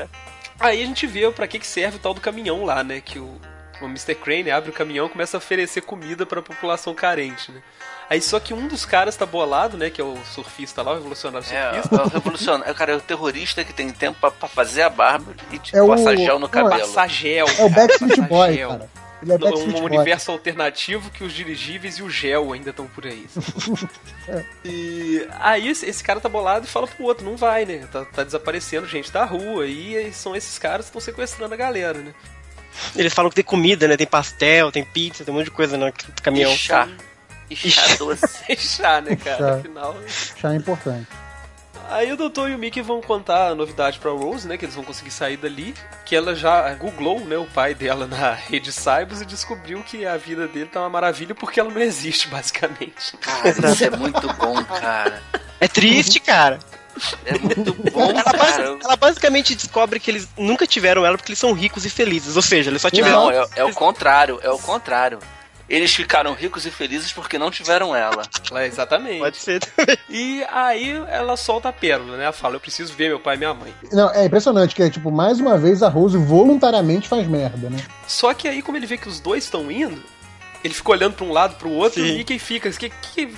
Aí a gente vê pra que, que serve o tal do caminhão lá, né? Que o, o Mr. Crane abre o caminhão e começa a oferecer comida pra população carente, né? Aí só que um dos caras tá bolado, né? Que é o surfista lá, o revolucionário É, surfista. é o revolucionário. Cara, é o terrorista que tem tempo pra, pra fazer a barba e tipo, É o- passar gel no cabelo. Passar gel. É o Backstreet Boy, cara. Ele é um Boy. universo alternativo que os dirigíveis e o gel ainda estão por aí. <laughs> e aí esse, esse cara tá bolado e fala pro outro, não vai, né? Tá, tá desaparecendo gente da rua e, aí são esses caras que estão sequestrando a galera, né? Eles falam que tem comida, né? Tem pastel, tem pizza, tem um monte de coisa no caminhão. E chá. E chá doce. <laughs> Fechar, né, cara? Chá. Afinal. Já é importante. Aí o doutor e o Mickey vão contar a novidade pra Rose, né? Que eles vão conseguir sair dali. Que ela já googlou, né? O pai dela na <laughs> rede Cybers e descobriu que a vida dele tá uma maravilha porque ela não existe, basicamente. Cara, isso é muito bom, cara. É triste, cara. É muito <laughs> bom, Ela, ela basicamente descobre que eles nunca tiveram ela porque eles são ricos e felizes. Ou seja, eles só tiveram. Não, é, é o contrário, é o contrário. Eles ficaram ricos e felizes porque não tiveram ela. É, exatamente. Pode ser. <laughs> E aí ela solta a pérola, né? Ela fala, eu preciso ver meu pai e minha mãe. Não, é impressionante que é tipo, mais uma vez a Rose voluntariamente faz merda, né? Só que aí, como ele vê que os dois estão indo, ele fica olhando pra um lado pro outro Sim. e o Mickey fica. Que, que,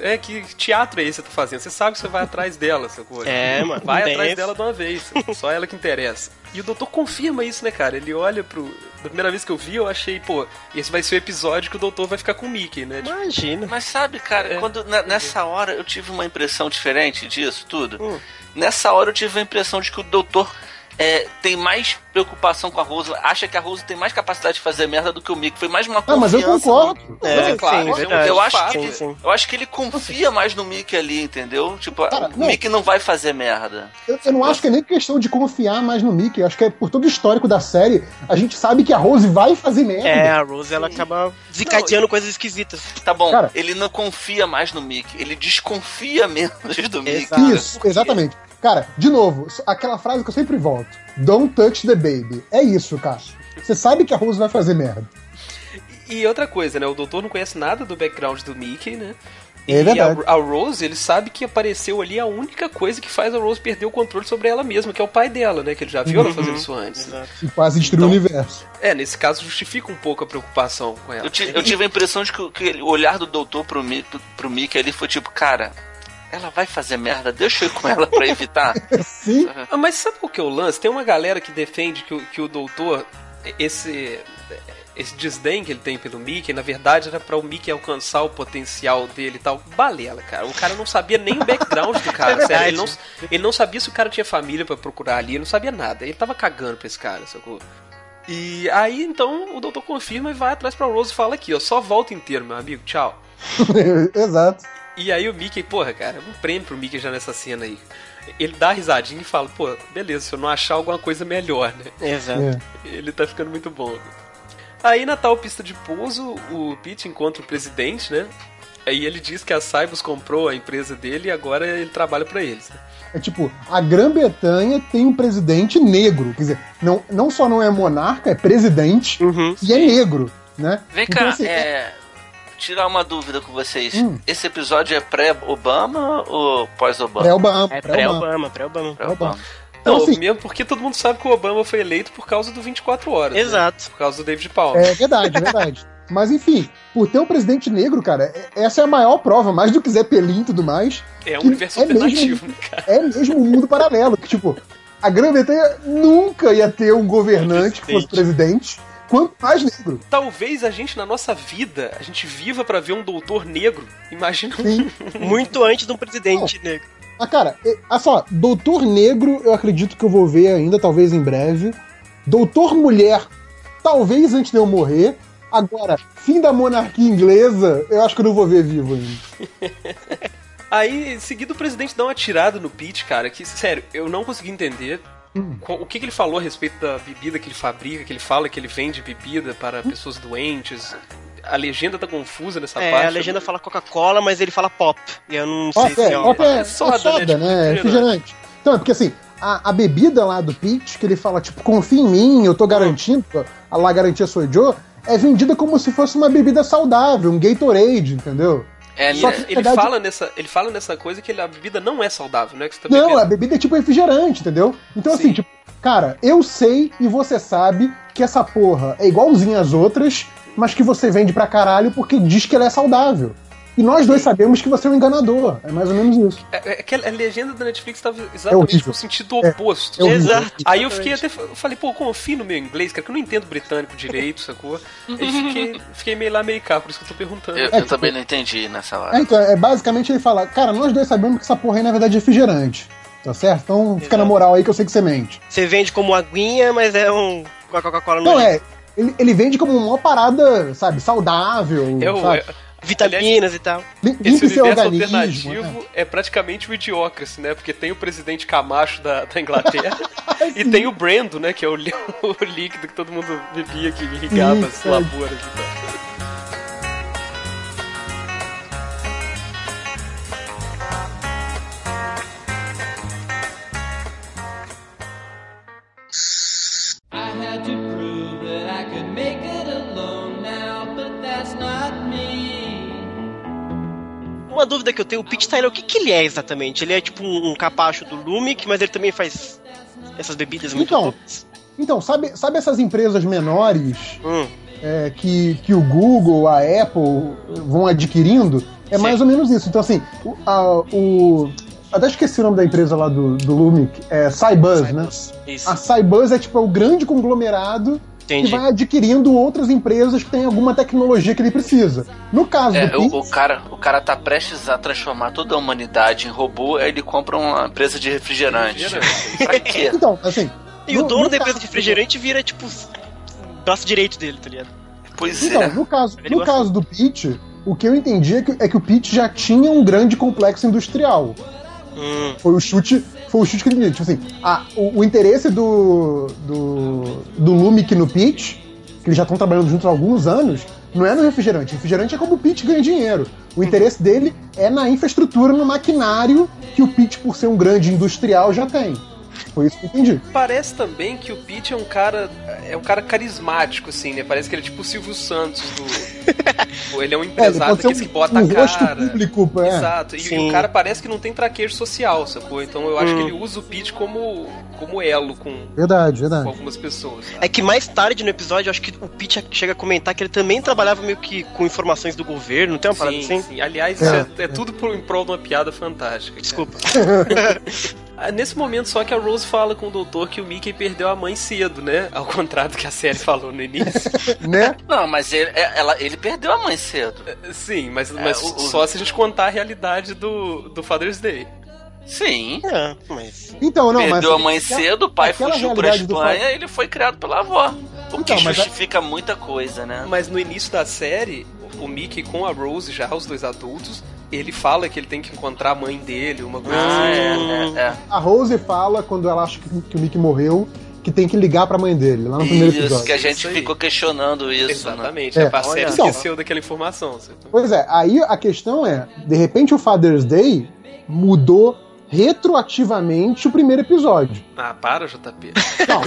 é, que teatro é esse que você tá fazendo? Você sabe que você vai atrás dela, sacou? É, mano. Vai atrás esse. dela de uma vez. Só ela que interessa. E o doutor confirma isso, né, cara? Ele olha pro. Da primeira vez que eu vi, eu achei, pô, esse vai ser o episódio que o doutor vai ficar com o Mickey, né? Tipo, Imagina. Mas sabe, cara, É. quando na- nessa hora eu tive uma impressão diferente disso tudo. Hum. Nessa hora eu tive a impressão de que o doutor é, tem mais preocupação com a Rose, acha que a Rose tem mais capacidade de fazer merda do que o Mickey. Foi mais uma Ah, confiança. mas eu concordo. É, Não, claro, sim, é verdade. Eu acho, que, sim, sim. eu acho que ele confia mais no Mickey ali, entendeu? Tipo, Cara, o não. Mickey não vai fazer merda. Eu, eu não acho que é nem questão de confiar mais no Mickey. Eu acho que é por todo o histórico da série, a gente sabe que a Rose vai fazer merda. É, a Rose ela acaba desencadeando coisas esquisitas. Tá bom, Cara. ele não confia mais no Mickey, ele desconfia menos do Mickey. Exato. Isso, exatamente. Cara, de novo, aquela frase que eu sempre volto: Don't touch the baby. É isso, cara. Você sabe que a Rose vai fazer merda. E outra coisa, né? O doutor não conhece nada do background do Mickey, né? É e verdade. a, a Rose, ele sabe que apareceu ali a única coisa que faz a Rose perder o controle sobre ela mesma, que é o pai dela, né? Que ele já viu ela fazendo isso antes. Exato. E quase destruiu Então- o universo. É, nesse caso justifica um pouco a preocupação com ela. Eu, eu tive a impressão de que, o- que o olhar do doutor pro, Mi- pro Mickey ali foi tipo, cara, ela vai fazer merda, deixa eu ir com ela pra evitar. <laughs> Sim. Ah, mas sabe o que é o lance? Tem uma galera que defende que o, que o doutor, esse, esse desdém que ele tem pelo Mickey, na verdade era pra o Mickey alcançar o potencial dele e tal. Balela, cara. O cara não sabia nem o background do cara, <laughs> É sério. Ele não, ele não sabia se o cara tinha família pra procurar ali, ele não sabia nada. Ele tava cagando pra esse cara, sacou? E aí, então, o doutor confirma e vai atrás pra Rose e fala aqui, ó, só volta inteiro, meu amigo, tchau. <laughs> Exato. E aí o Mickey, porra, cara, um prêmio pro Mickey já nessa cena aí. Ele dá a risadinha e fala, pô, beleza, se eu não achar alguma coisa melhor, né? Exato. É. Ele tá ficando muito bom. Aí na tal pista de pouso, o Pete encontra o presidente, né? Aí ele diz que a Cybus comprou a empresa dele e agora ele trabalha pra eles. né? É tipo, a Grã-Bretanha tem um presidente negro. Quer dizer, não, não só não é monarca, é presidente Uhum. e é negro, né? Vem Então, cá, assim, é. Tirar uma dúvida com vocês. Hum. Esse episódio é pré-Obama ou pós-Obama? Pré-Obama. É pré-Obama. pré-Obama, pré-Obama. Pré-Obama. Então, Não, assim, mesmo porque todo mundo sabe que o Obama foi eleito por causa do 24 horas. né? Exato. Por causa do David Palmer. É verdade, é verdade. Mas enfim, por ter um presidente negro, cara, é- essa é a maior prova, mais do que Zé Pelim e tudo mais, É, um universo é mesmo- alternativo, né, cara? é mesmo um mundo paralelo. Que, tipo, a Grã-Bretanha nunca ia ter um governante que fosse presidente, quanto mais negro. Talvez a gente, na nossa vida, a gente viva pra ver um doutor negro. Imagina Sim. <laughs> Muito antes de um presidente negro. Ah, cara, olha só, Doutor Negro eu acredito que eu vou ver ainda, talvez em breve. Doutor Mulher, talvez antes de eu morrer. Agora, fim da monarquia inglesa, eu acho que eu não vou ver vivo ainda. <laughs> Aí, em seguida, o presidente dá uma tirada no Pete, cara, que, sério, eu não consegui entender qual- o que, que ele falou a respeito da bebida que ele fabrica, que ele fala que ele vende bebida para pessoas doentes. A legenda tá confusa nessa É, parte. a legenda fala Coca-Cola, mas ele fala pop. E eu não sei Pop se é, é, pop é, é é soda, soda, né? Né? refrigerante. refrigerante. Então, é porque assim, a, a bebida lá do Peach, que ele fala, tipo, confia em mim, eu tô garantindo, a lá garantia sou Joe, é vendida como se fosse uma bebida saudável, um Gatorade, entendeu? É, né? que- Ele verdade- fala, nessa, ele fala nessa coisa que ele- a bebida não é saudável, né? Que você tá Não, a bebida é tipo refrigerante, entendeu? Então, assim, Sim. tipo, cara, eu sei e você sabe que essa porra é igualzinha às outras, mas que você vende pra caralho porque diz que ela é saudável. E nós dois sabemos que você é um enganador. É mais ou menos isso. É, é que a legenda da Netflix tava É exatamente horrível. no sentido oposto. É horrível. Exato. Aí eu fiquei até. Eu falei, pô, confio no meu inglês, cara, que eu não entendo britânico direito, sacou? Aí <laughs> fiquei, fiquei meio lá, meio cá, por isso que eu tô perguntando. Eu, É, eu tipo- também não entendi nessa É, hora. então, é basicamente ele fala, cara, nós dois sabemos que essa porra aí na verdade é refrigerante. Tá certo? Então fica na Exato. moral aí que eu sei que você mente. Você vende como aguinha, mas é um. Com a Coca-Cola no Não, é. Ele, ele vende como uma parada, sabe, saudável. É o, sabe? é- Vitaminas e tal. Esse universo organismo. alternativo né? é praticamente o Idiocracy, né? Porque tem o presidente Camacho da, da Inglaterra <laughs> e tem o Brando, né? Que é o, <laughs> o líquido que todo mundo bebia, que irrigava Sim, as é. lavouras e tal. Uma dúvida que eu tenho, o Pete Tyler, o que, que ele é exatamente? Ele é tipo um, um capacho do Lumic, mas ele também faz essas bebidas muito Então. Então, sabe, sabe essas empresas menores Hum, é, que, que o Google, a Apple vão adquirindo? É Sim. mais ou menos isso. Então, assim, o. a- o- até esqueci o nome da empresa lá do, do Lumic, é Cybuzz, né? isso, A Cybuzz é tipo é o grande conglomerado entendi. que vai adquirindo outras empresas que têm alguma tecnologia que ele precisa. No caso É, do o, Pix, o cara, o cara tá prestes a transformar toda a humanidade em robô, aí ele compra uma empresa de refrigerante. Refrigerante. pra quê? <laughs> então, assim. E o no- dono no da empresa de refrigerante vira, tipo, o braço direito dele, tá ligado? Pois Então, é. no caso, no caso do Pete, o que eu entendi é que, é que o Pete já tinha um grande complexo industrial. Hum, Foi o chute, foi o chute que ele. Tipo assim, a- o, o interesse do, do, do Lumic no Pete, que eles já estão trabalhando juntos há alguns anos, não é no refrigerante. refrigerante é como o Pete ganha dinheiro. O interesse dele é na infraestrutura, no maquinário que o Pete, por ser um grande industrial, já tem. Foi isso que eu entendi. Parece também que o Pete é um cara. É um cara carismático, assim, né? Parece que ele é tipo o Silvio Santos do. Ele é um É, ele empresário ser daqueles que um, bota um a rosto cara. público. É. Exato. E, Sim. o cara parece que não tem traquejo social, sacou? Então eu acho Hum. que ele usa o Pete como, como elo com, Verdade, com verdade. algumas pessoas. sabe? É que mais tarde no episódio, eu acho que o Pete chega a comentar que ele também trabalhava meio que com informações do governo, não tem uma parada Sim, assim? sim. Aliás, É. isso é, é tudo por, em prol de uma piada fantástica. Desculpa. <laughs> <laughs> Ah, Nesse momento só que a Rose fala com o doutor que o Mickey perdeu a mãe cedo, né? Ao contrário do que a série <laughs> falou no início. Né? Não, mas ele, é- ela, ele perdeu a mãe cedo. Sim, mas, mas o- o- só se a gente contar a realidade do, do Father's Day. Sim. É, mas. Então, não, mas. Perdeu a mãe cedo, o pai aquela fugiu pra do Espanha e ele foi criado pela avó. O Então, que mas a- justifica muita coisa, né? Mas no início da série, o Mickey com a Rose, já os dois adultos, ele fala que ele tem que encontrar a mãe dele, uma coisa Ah, assim. é, é, é. A Rose fala, quando ela acha que, que o Mickey morreu, que tem que ligar pra mãe dele, lá no primeiro Isso, episódio. que a gente Isso aí. ficou questionando isso, né? Exatamente, É. a série Olha. esqueceu daquela informação. certo? Pois é, aí a questão é, de repente o Father's Day mudou retroativamente o primeiro episódio. Ah, para, JP. Não,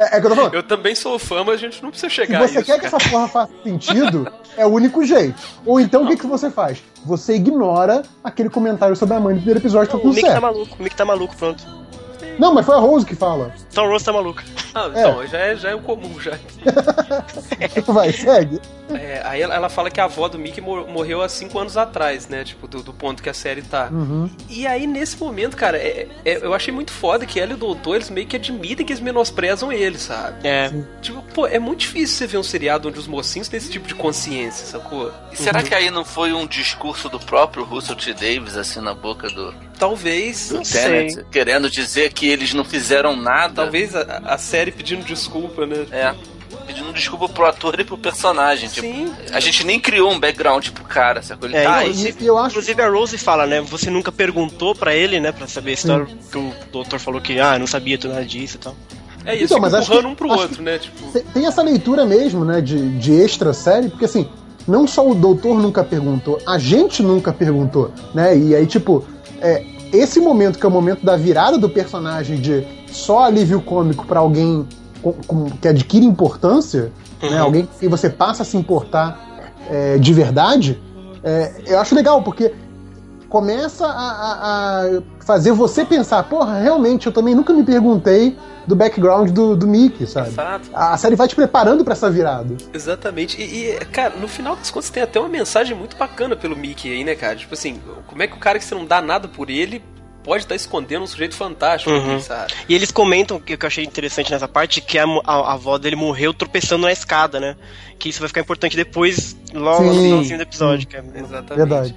é, é que eu tô falando. Eu também sou fã, mas a gente não precisa Se chegar a você isso. quer que cara. essa porra faça sentido, é o único jeito. Ou então o que, que você faz? Você ignora aquele comentário sobre a mãe do primeiro episódio, tá o Mickey tá certo. maluco, o Mickey tá maluco, pronto. Não, mas foi a Rose que fala. Então o Rose tá maluco. Ah, então, já, é, já é o comum, já. <laughs> Vai, segue. É, aí ela, fala que a avó do Mickey mor- morreu há cinco anos atrás, né? Tipo, do, do ponto que a série tá. Uhum. E aí, nesse momento, cara, é- é- eu achei muito foda que ela e o doutor, eles meio que admitem que eles menosprezam ele, sabe? É. Tipo, pô, é muito difícil você ver um seriado onde os mocinhos têm esse tipo de consciência, sacou? E será que aí não foi um discurso do próprio Russell T. Davis, assim, na boca do, Talvez. do Não Tenet, sei. querendo dizer que eles não fizeram nada? Talvez a, a série pedindo desculpa, né? É. Pedindo desculpa pro ator e pro personagem. Tipo, Sim. a gente nem criou um background pro cara, sacou? Ele É, tá aí. inclusive, E eu acho- inclusive a Rose fala, né? Você nunca perguntou pra ele, né? Pra saber a história que o doutor falou que, ah, não sabia tudo nada disso e tal. É isso, Então, mas acho empurrando que- um pro acho outro, né? Tipo. Tem- Tem essa leitura mesmo, né, de, de extra série, porque assim, não só o doutor nunca perguntou, a gente nunca perguntou, né? E aí, tipo, é, esse momento que é o momento da virada do personagem de só alívio cômico pra alguém com- com- que adquire importância, né? Alguém que você passa a se importar é, de verdade, é, eu acho legal, porque começa a, a- a fazer você pensar, porra, realmente, eu também nunca me perguntei do background do, do Mickey, sabe? Exato. A série vai te preparando pra essa virada. Exatamente. E, e, cara, no final das contas tem até uma mensagem muito bacana pelo Mickey aí, né, cara? Tipo assim, como é que o cara que você não dá nada por ele pode estar escondendo um sujeito fantástico Uhum. E eles comentam, que que eu achei interessante nessa parte, que a, a, a avó dele morreu tropeçando na escada, né? Que isso vai ficar importante depois, logo no finalzinho do episódio. Que é, Exatamente. Verdade.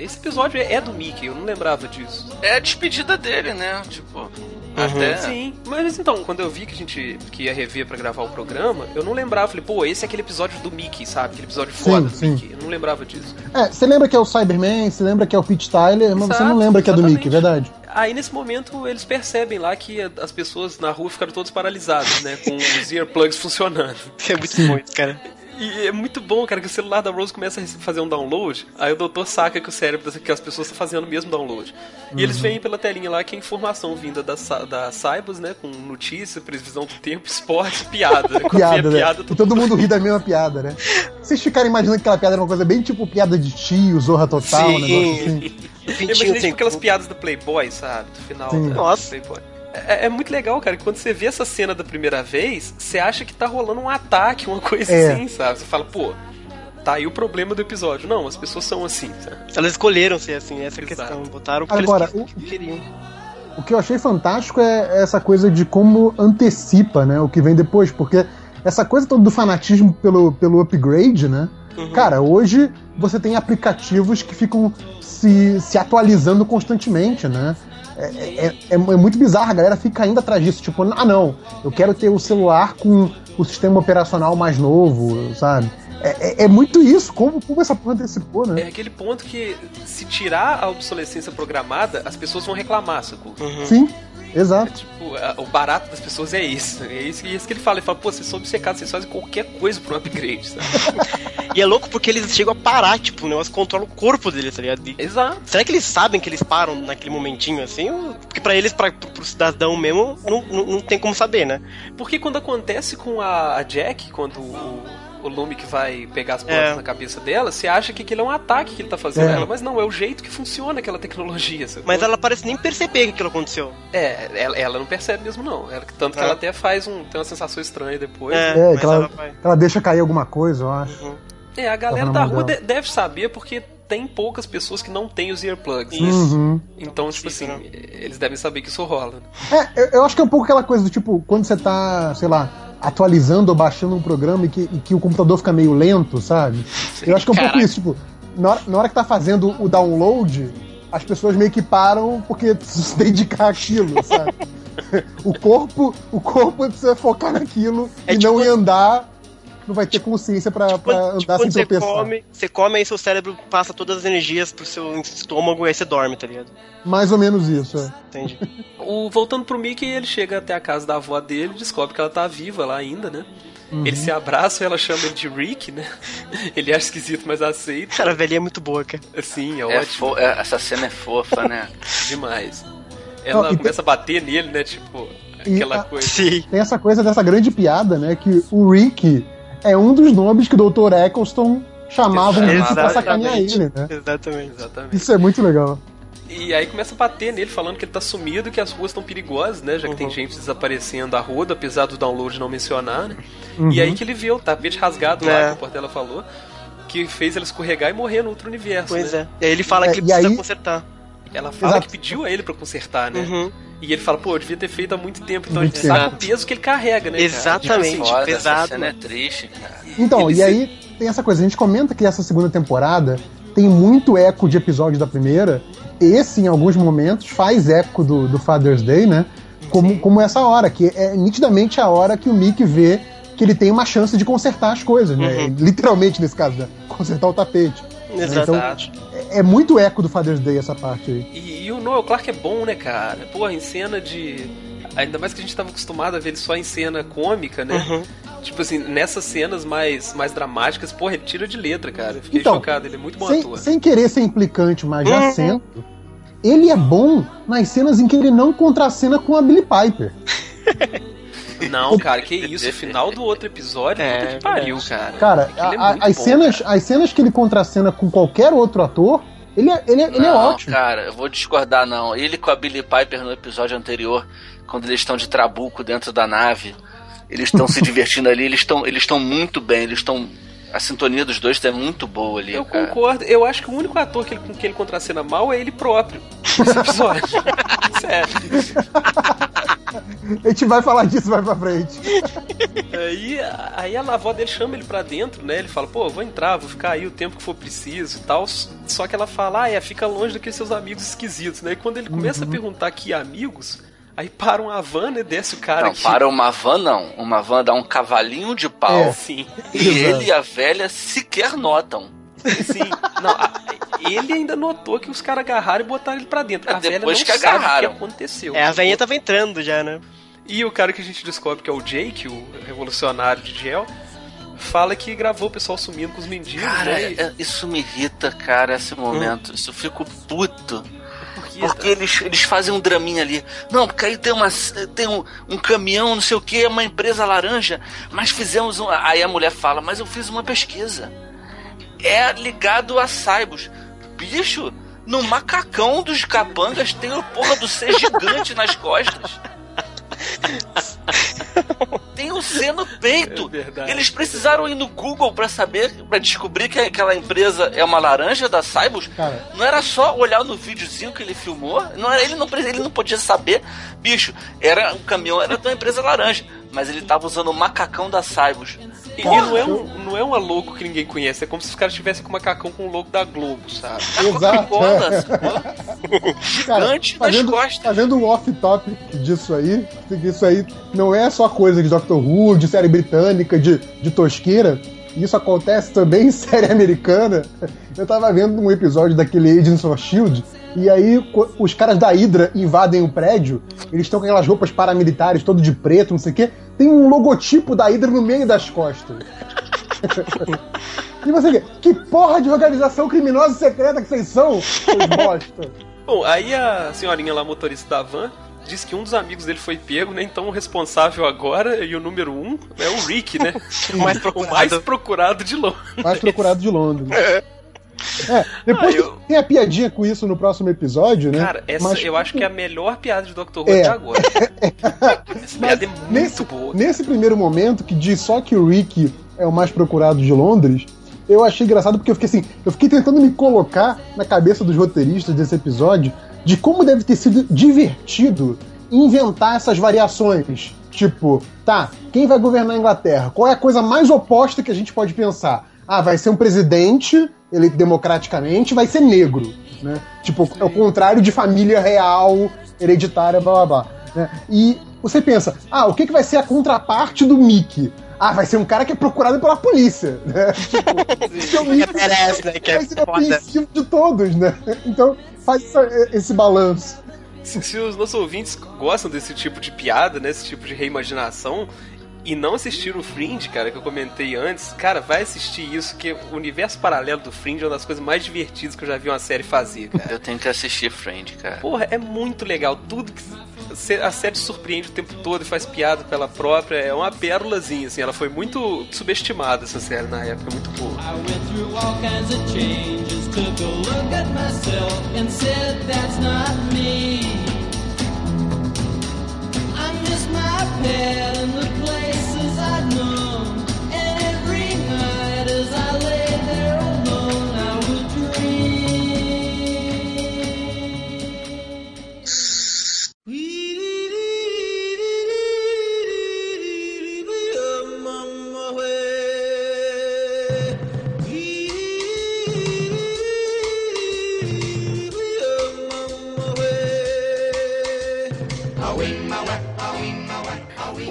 Esse episódio é do Mickey, eu não lembrava disso. É a despedida dele, né? Tipo, até. Sim, mas então, quando eu vi que a gente que ia rever pra gravar o programa, eu não lembrava. Falei, pô, esse é aquele episódio do Mickey, sabe? Aquele episódio Sim, foda do sim. Mickey. Eu não lembrava disso. É, você lembra que é o Cyberman, você lembra que é o Pete Tyler, mas você Exato, não lembra que é do exatamente. Mickey, verdade? Aí nesse momento eles percebem lá que as pessoas na rua ficaram todas paralisadas, né? Com os earplugs funcionando. <laughs> é muito bom isso, cara. E é muito bom, cara, que o celular da Rose começa a fazer um download, aí o doutor saca que o cérebro das- que as pessoas estão fazendo o mesmo download. E eles veem pela telinha lá que é informação vinda da, da Cybus, né? Com notícia, previsão do tempo, <laughs> esporte, piada. <laughs> Né? Quando Piada, né? piada, E todo mundo ri da mesma piada, né? Vocês ficaram imaginando que aquela piada era uma coisa bem tipo piada de tio, zorra total, um negócio assim. Eu imaginei tipo aquelas piadas do Playboy, sabe? Do final Sim. da Nossa. Playboy. É, é muito legal, cara, que quando você vê essa cena da primeira vez, você acha que tá rolando um ataque, uma coisa É. assim, sabe? Você fala, pô, tá aí o problema do episódio. Não, as pessoas são assim, sabe? Elas escolheram ser assim, essa é a Exato. questão. Botaram porque Agora, eles queriam. O que eu achei fantástico é essa coisa de como antecipa, né, o que vem depois, porque essa coisa toda do fanatismo pelo, pelo upgrade, né? Uhum. Cara, hoje você tem aplicativos que ficam se, se atualizando constantemente, né? É, é- é- é muito bizarro, a galera fica ainda atrás disso, tipo, ah não, eu quero ter o celular com o sistema operacional mais novo, sabe? É, é- é muito isso, como, como essa porra antecipou, É né? aquele ponto que, se tirar a obsolescência programada, as pessoas vão reclamar, sacou? Uhum. Sim, É exato. tipo, a- o barato das pessoas é isso. É isso, é isso que ele fala. Ele fala, pô, vocês são obcecados, vocês fazem qualquer coisa pro upgrade, sabe? <laughs> E é louco porque eles chegam a parar, tipo, o negócio controla o corpo deles, tá ligado? E- Exato. Será que eles sabem que eles param naquele momentinho assim? Ou- Porque pra eles, pra, pro, pro cidadão mesmo, não, não, não tem como saber, né? Porque quando acontece com a, a Jack, quando o, o Lume que vai pegar as plantas É. na cabeça dela, você acha que aquilo é um ataque que ele tá fazendo É. ela, mas não, é o jeito que funciona aquela tecnologia. sacou? Mas ela parece nem perceber que aquilo aconteceu. É, ela, ela não percebe mesmo, não. Ela- tanto que É. ela até faz um. tem uma sensação estranha depois. É, É, mas que ela, ela vai. ela deixa cair alguma coisa, eu acho. Uhum. É, a galera da rua dela. deve saber porque tem poucas pessoas que não têm os earplugs. Isso. Uhum. Então, tipo assim, eles devem saber que isso rola. né? É, eu, eu acho que é um pouco aquela coisa do tipo, quando você tá, sei lá, atualizando ou baixando um programa e que, e que o computador fica meio lento, sabe? eu acho que é um pouco Caraca. isso, tipo, na hora, na hora que tá fazendo o download, as pessoas meio que param porque <laughs> precisam se dedicar àquilo, sabe? <laughs> o corpo, o corpo precisa focar naquilo É e tipo- não ir andar, não vai ter consciência pra, pra Quando, andar tipo, sem você tropeçar. come, você come, aí seu cérebro passa todas as energias pro seu estômago e aí você dorme, tá ligado? Mais ou menos isso, é. Entende? <laughs> O, voltando pro Mickey, ele chega até a casa da avó dele, descobre que ela tá viva lá ainda, né? Uhum. Eles se abraçam e ela chama ele de Rick, né? <laughs> Ele acha esquisito, mas aceita. Cara, a velhinha é muito boa, cara. Assim, é, É ótimo é- essa cena é fofa, né? <laughs> demais. Ela Não, começa a bater nele, né? Tipo, aquela a- coisa. Sim. Tem essa coisa dessa grande piada, né? Que o Rick é um dos nomes que o Dr. Eccleston chamava o Rick pra sacanear ele, né? <laughs> Exatamente. Exatamente. Isso é muito legal. E aí começa a bater nele, falando que ele tá sumido, que as ruas estão perigosas, né? Já que tem gente desaparecendo a roda, apesar do download não mencionar, né? E aí que ele vê o tapete rasgado lá, É. que o Portela falou, que fez ela escorregar e morrer no outro universo. Pois né? é. E aí ele fala É, que ele precisa aí- consertar. Ela fala Exato. que pediu a ele pra consertar, né? Uhum. E ele fala, pô, eu devia ter feito há muito tempo. Então Muito a gente sabe o peso que ele carrega, né? cara? Exatamente. Tipo assim, pesado, essa cena é triste, cara. Então, Ele e se- aí tem essa coisa, a gente comenta que essa segunda temporada tem muito eco de episódios da primeira. Esse, em alguns momentos, faz eco do, do Father's Day, né? Como, como essa hora, que é nitidamente a hora que o Mickey vê que ele tem uma chance de consertar as coisas, né? Literalmente nesse caso, né? Consertar o tapete. né? Então, Exato. É, muito eco do Father's Day essa parte aí. E, e o Noel Clark é bom, né, cara? Porra, em cena de. Ainda mais que a gente tava acostumado a ver ele só em cena cômica, né? Uhum. Tipo assim, nessas cenas mais, mais dramáticas, porra, ele tira de letra, cara. Eu fiquei Então, chocado, ele é muito bom Sem, ator. sem querer ser implicante, mas já Uhum. sendo, ele é bom nas cenas em que ele não contracena com a Billie Piper. <laughs> Não, cara, que isso, o final do outro episódio, É, puta que pariu, cara. Cara, é a- as, bom, cenas, cara. as cenas que ele contracena com qualquer outro ator, ele é, ele é, ele é não, ótimo. cara, eu vou discordar, não. Ele com a Billie Piper no episódio anterior, quando eles estão de trabuco dentro da nave, eles estão se <laughs> divertindo ali, eles estão eles estão muito bem, eles estão. A sintonia dos dois é muito boa ali, Eu cara. concordo, eu acho que o único ator que ele, com quem ele contracena mal é ele próprio. Nesse episódio. <laughs> Sério. <laughs> A gente vai falar disso mais pra frente. Aí, aí a avó dele chama ele pra dentro, né? Ele fala, pô, vou entrar, vou ficar aí o tempo que for preciso e tal. Só que ela fala, ah, é, fica longe daqueles seus amigos esquisitos, né? E quando ele começa a perguntar que amigos, aí para uma van, né? Desce o cara Não, que... para uma van não. Uma van dá um cavalinho de pau É. Sim, e Exato. ele e a velha sequer notam. Sim. Não, a- ele ainda notou que os caras agarraram e botaram ele pra dentro. É, A velha depois não que sabe o agarraram. que aconteceu. É, a veinha tava entrando já, né? E o cara que a gente descobre que é o Jake, o revolucionário de gel, fala que gravou o pessoal sumindo com os mendigos, Cara, né? E- é- isso me irrita, cara, esse momento. Isso eu fico puto. porque- Porque eles, eles fazem um draminha ali. Não, porque aí tem, uma, tem um, um caminhão, não sei o que, uma empresa laranja, mas fizemos um. Aí a mulher fala, mas eu fiz uma pesquisa. É ligado a Saibos. Bicho, no macacão dos capangas tem o porra do ser gigante nas costas. Tem o C no peito. É verdade. Eles precisaram ir no Google pra saber, pra descobrir que aquela empresa é uma laranja da Saibos. Não era só olhar no videozinho que ele filmou, não era ele não ele não podia saber, bicho, era o caminhão era da empresa laranja, mas ele tava usando o macacão da Saibos. E, e não, é um, não é uma logo que ninguém conhece, é como se os caras tivessem com o macacão com o logo da Globo, sabe? <laughs> Exato. É. Cara, Gigante nas fazendo, costas. fazendo um off-topic disso aí, isso aí não é só coisa de Doctor Who, de série britânica, de, de tosqueira. Isso acontece também em <laughs> série americana. Eu tava vendo um episódio daquele Agents of Shield, e aí os caras da Hydra invadem o prédio, eles estão com aquelas roupas paramilitares, todo de preto, não sei o quê. Tem um logotipo da Hydra no meio das costas. <laughs> e você vê, que porra de organização criminosa e secreta que vocês são, seus <laughs> bosta? Bom, aí a senhorinha lá, motorista da van, diz que um dos amigos dele foi pego, né? Então o responsável agora, e o número um, é o Rick, né? <laughs> O mais o procurado. mais procurado de longe. mais procurado de Londres. É, depois Ah, eu- tem a piadinha com isso no próximo episódio, né? Cara, essa Mas eu acho que é a melhor piada de Doctor Who É. até agora. <laughs> Essa piada é muito nesse, boa. nesse primeiro momento que diz só que o Rick é o mais procurado de Londres, eu achei engraçado porque eu fiquei assim, eu fiquei tentando me colocar na cabeça dos roteiristas desse episódio de como deve ter sido divertido inventar essas variações. Tipo, tá, quem vai governar a Inglaterra? Qual é a coisa mais oposta que a gente pode pensar? Ah, vai ser um presidente eleito democraticamente, vai ser negro, né? Tipo, é o contrário de família real, hereditária, blá blá blá. né? E você pensa, ah, o que, que vai ser a contraparte do Mickey? Ah, vai ser um cara que é procurado pela polícia, né? <laughs> Tipo, porque o Mickey merece, né? Que é vai ser apreensivo de todos, né? Então, faz essa- esse balanço. Se, se os nossos ouvintes gostam desse tipo de piada, né? Esse tipo de reimaginação, e não assistiram o Fringe, cara, que eu comentei antes, cara, vai assistir isso, que o universo paralelo do Fringe é uma das coisas mais divertidas que eu já vi uma série fazer, cara. Eu tenho que assistir Friend, cara. Porra, é muito legal. Tudo que. a série surpreende o tempo todo e faz piada com ela própria. É uma pérolazinha, assim. Ela foi muito subestimada, essa série, na época. Muito boa. I went through all kinds of changes, took a look at myself and said that's not me. There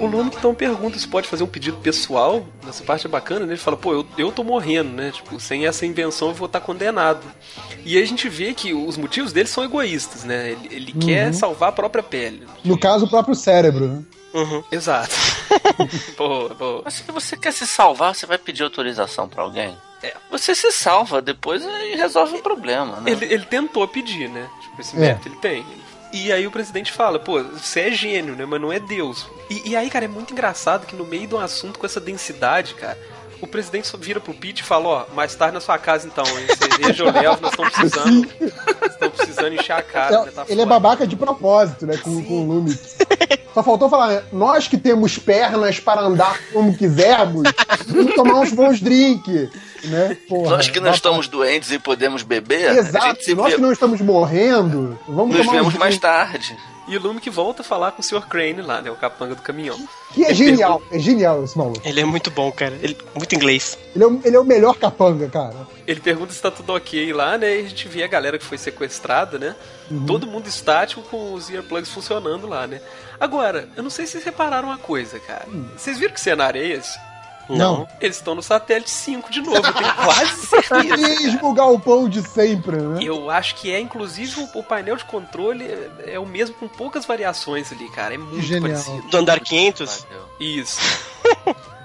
O Lume então pergunta se pode fazer um pedido pessoal. Nessa parte é bacana, né? Ele fala, pô, eu, eu tô morrendo, né? Tipo, sem essa invenção eu vou estar condenado. E aí a gente vê que os motivos dele são egoístas, né? Ele, ele quer salvar a própria pele. No caso, o próprio cérebro. né? Uhum. Exato. <laughs> boa, boa. Mas se você quer se salvar, você vai pedir autorização pra alguém? É. Você se salva, depois aí resolve o problema, né? Ele, ele tentou pedir, né? Tipo, esse É. mérito ele tem. E aí o presidente fala, pô, você é gênio, né? Mas não é Deus. E, e aí, cara, é muito engraçado que no meio de um assunto com essa densidade, cara, o presidente só vira pro Pete e fala, ó, mais tarde na sua casa então, hein? Cerveja <laughs> eu levo, nós estamos precisando. Nós estamos precisando encher a cara, né? Tá ele é foda. babaca de propósito, né? Com, com o Lume. <laughs> Só faltou falar, né? Nós que temos pernas para andar como quisermos, vamos tomar uns bons drinks, né? Porra, Nós que não estamos doentes e podemos beber, Exato, nós vê, que não estamos morrendo, vamos nos tomar vemos uns mais drinks. tarde. E o Lume que volta a falar com o Sr. Crane lá, né? O capanga do caminhão. Que é Ele genial, é genial esse maluco. Ele é muito bom, cara. Ele, muito inglês. Ele é, o- ele é o melhor capanga, cara. Ele pergunta se tá tudo ok lá, né? E a gente vê a galera que foi sequestrada, né? Uhum. Todo mundo estático com os earplugs funcionando lá, né? Agora, eu não sei se vocês repararam uma coisa, cara. Hum. Vocês viram que cenário é esse? Não. Eles estão no satélite 5 de novo, eu tenho quase <laughs> certeza. Mesmo galpão de sempre, né? Eu acho que é, inclusive, o- o painel de controle é, é o mesmo com poucas variações ali, cara. É muito Genial. parecido. Do andar 500. Isso. <laughs>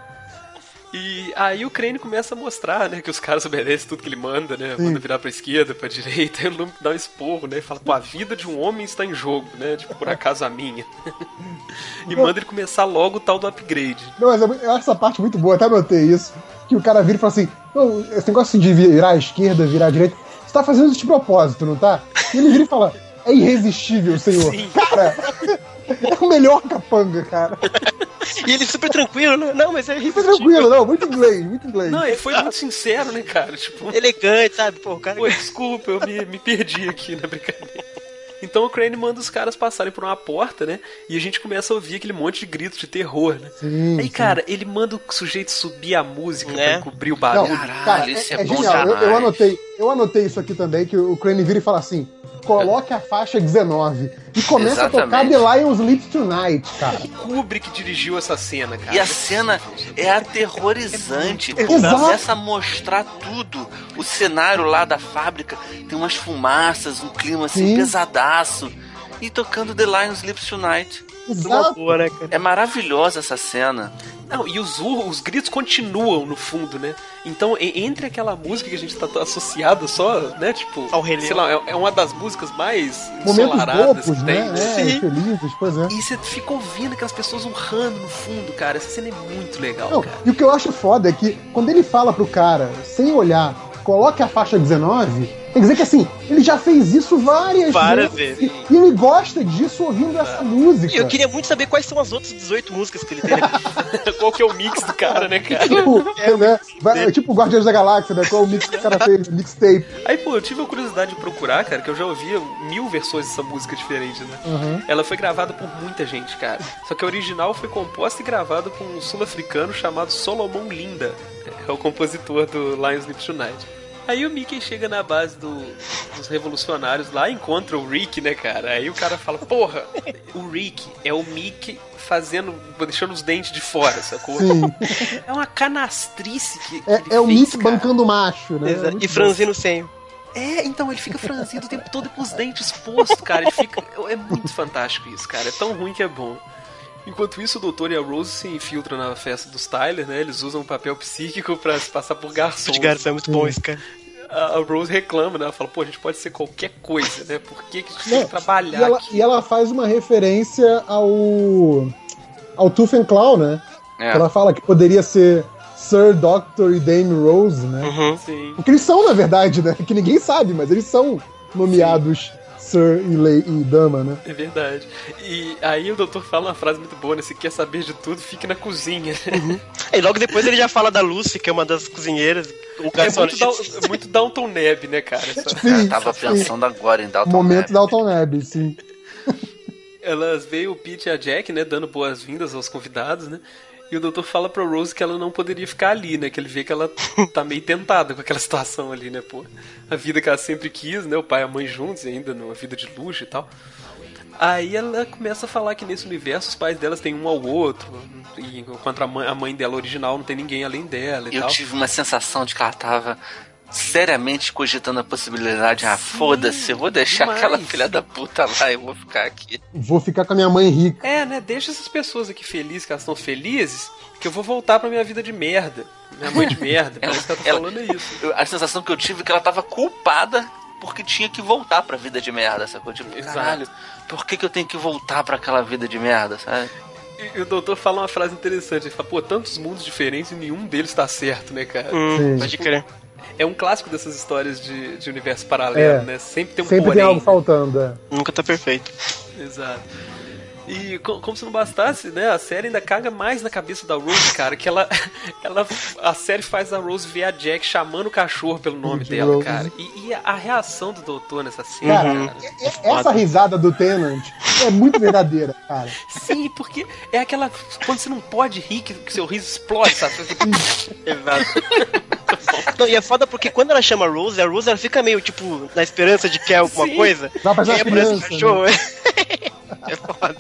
E aí o Crane começa a mostrar, né, que os caras obedecem tudo que ele manda, né? Manda virar pra esquerda, pra direita, e o Lume dá um esporro, né? E fala, pô, a vida de um homem está em jogo, né? Tipo, por acaso a minha. <laughs> e manda ele começar logo o tal do upgrade. Não, mas eu eu acho essa parte muito boa, até anotei isso. Que o cara vira e fala assim: Não, esse negócio de virar à esquerda, virar à direita, você tá fazendo isso de propósito, não tá? E ele vira e fala: É irresistível, senhor. Sim. Cara, <laughs> é o melhor capanga, cara. E ele super tranquilo, né? Não, mas é Foi tranquilo, não, muito inglês, muito inglês. Não, ele foi muito sincero, né, cara? Tipo, elegante, sabe? Pô, cara. Pô, desculpa, eu me, me perdi aqui na brincadeira. Então o Crane manda os caras passarem por uma porta, né? E a gente começa a ouvir aquele monte de gritos de terror, né? Sim, Aí, sim. cara, ele manda o sujeito subir a música Né? pra encobrir o Não, barulho. Caralho, cara, isso é, é é bom genial. Eu, eu anotei, eu anotei isso aqui também, que o Crane vira e fala assim: coloque a faixa 19 e começa a tocar Exatamente. The Lion Sleeps Tonight, cara. Kubrick dirigiu essa cena, cara. E a cena é aterrorizante. Exato. Começa a mostrar tudo. O cenário lá da fábrica tem umas fumaças, um clima assim Sim. pesadaço. E tocando The Lion Sleeps Tonight. Exato. boa, né? É maravilhosa essa cena. Não, e os urros, os gritos continuam no fundo, né? Então, entre aquela música que a gente tá associado só, né? Tipo, Ao Rei sei lá, é, é uma das músicas mais ensolaradas que tem. né? É, Sim. felizes, pois é. E você fica ouvindo aquelas pessoas urrando no fundo, cara. Essa cena é muito legal, Não, cara. e o que eu acho foda é que quando ele fala pro cara, sem olhar, coloque a faixa 19, quer dizer que assim, ele já fez isso várias, Várias vezes. vezes. E, e ele gosta disso ouvindo essa música. E eu queria muito saber quais são as outras 18 músicas que ele tem. <laughs> Qual que é o mix do cara, né, cara? Tipo, né? Vai- tipo Guardiões da Galáxia, né? Qual o mix que o cara fez? Mixtape. Aí, pô, eu tive a curiosidade de procurar, cara, que eu já ouvia mil versões dessa música diferentes, né? Uhum. Ela foi gravada por muita gente, cara. Só que a original foi composta e gravada por um sul-africano chamado Solomon Linda. É o compositor do Lions Sleep Tonight. Aí o Mickey chega na base do- dos revolucionários lá encontra o Rick, né, cara? Aí o cara fala, porra, o Rick é o Mickey fazendo, deixando os dentes de fora, sacou? Sim. É uma canastrice que, que É, ele é o fez, Mick cara. bancando o macho, né? Exato. Muito E franzindo o senho. É, então ele fica franzido o tempo todo com os dentes expostos, cara. Ele fica. É muito fantástico isso, cara. É tão ruim que é bom. Enquanto isso, o doutor e a Rose se infiltram na festa dos Tyler, né? Eles usam um papel psíquico pra se passar por garçom. De garçom é muito bom esse cara. a Rose reclama, né? Ela fala, pô, a gente pode ser qualquer coisa, né? Por que, que a gente tem que trabalhar E ela, aqui? e ela faz uma referência ao. ao Tooth and Claw, né? É. Ela fala que poderia ser Sir, Doctor e Dame Rose, né? Uhum. Sim. Porque eles são, na verdade, né? Que ninguém sabe, mas eles são nomeados Sir e, Lei, e Dama, né? É verdade. E aí o doutor fala uma frase muito boa, né? Se quer saber de tudo, fique na cozinha. né? E logo depois ele já fala da Lucy, que é uma das cozinheiras. O É muito, Down- é muito Downton Neb, né, cara? Essa- Eu tava sim. pensando agora em Dalton Momento Neb. da Alton Neb, sim. Elas veio o Pete e a Jack, né, dando boas-vindas aos convidados, né? E o doutor fala pra Rose que ela não poderia ficar ali, né? Que ele vê que ela tá meio tentada com aquela situação ali, né, pô? A vida que ela sempre quis, né? O pai e a mãe juntos ainda, numa vida de luxo e tal. Aí ela começa a falar que nesse universo os pais delas têm um ao outro, e enquanto a mãe, a mãe dela original não tem ninguém além dela e Eu tal. tive uma sensação de que ela tava seriamente cogitando a possibilidade. Ah, foda-se, eu vou deixar demais. aquela filha da puta lá, eu vou ficar aqui. Vou ficar com a minha mãe rica. É, né? Deixa essas pessoas aqui felizes, que elas estão felizes, que eu vou voltar pra minha vida de merda. Minha mãe de merda. Parece <laughs> que ela tá Ela- falando isso. Eu- a sensação que eu tive é que ela tava culpada porque tinha que voltar pra vida de merda, sacou? Tipo, Exato. caralho, por que, que eu tenho que voltar pra aquela vida de merda, sabe? E, e o doutor fala uma frase interessante. Ele fala, pô, tantos mundos diferentes e nenhum deles tá certo, né, cara? Hum, pode crer. É um clássico dessas histórias de, de universo paralelo, É. né? Sempre tem um Sempre porém. tem algo faltando. é. Nunca tá perfeito. Exato. E co- como se não bastasse, né? A série ainda caga mais na cabeça da Rose, cara, que ela, <laughs> ela a série faz a Rose ver a Jack chamando o cachorro pelo nome De dela, Rose. cara. E, e a, reação do doutor nessa cena, Cara, Uhum. cara. e- essa risada do Tenant é muito verdadeira, cara. Sim, porque é aquela quando você não pode rir que, que seu riso explode, sabe? Exato. <laughs> Não, e é foda porque quando ela chama a Rose, a Rose ela fica meio, tipo, na esperança de que é alguma Sim. coisa. Vai pra E aí essa aparece um criança. cachorro. <laughs> É foda.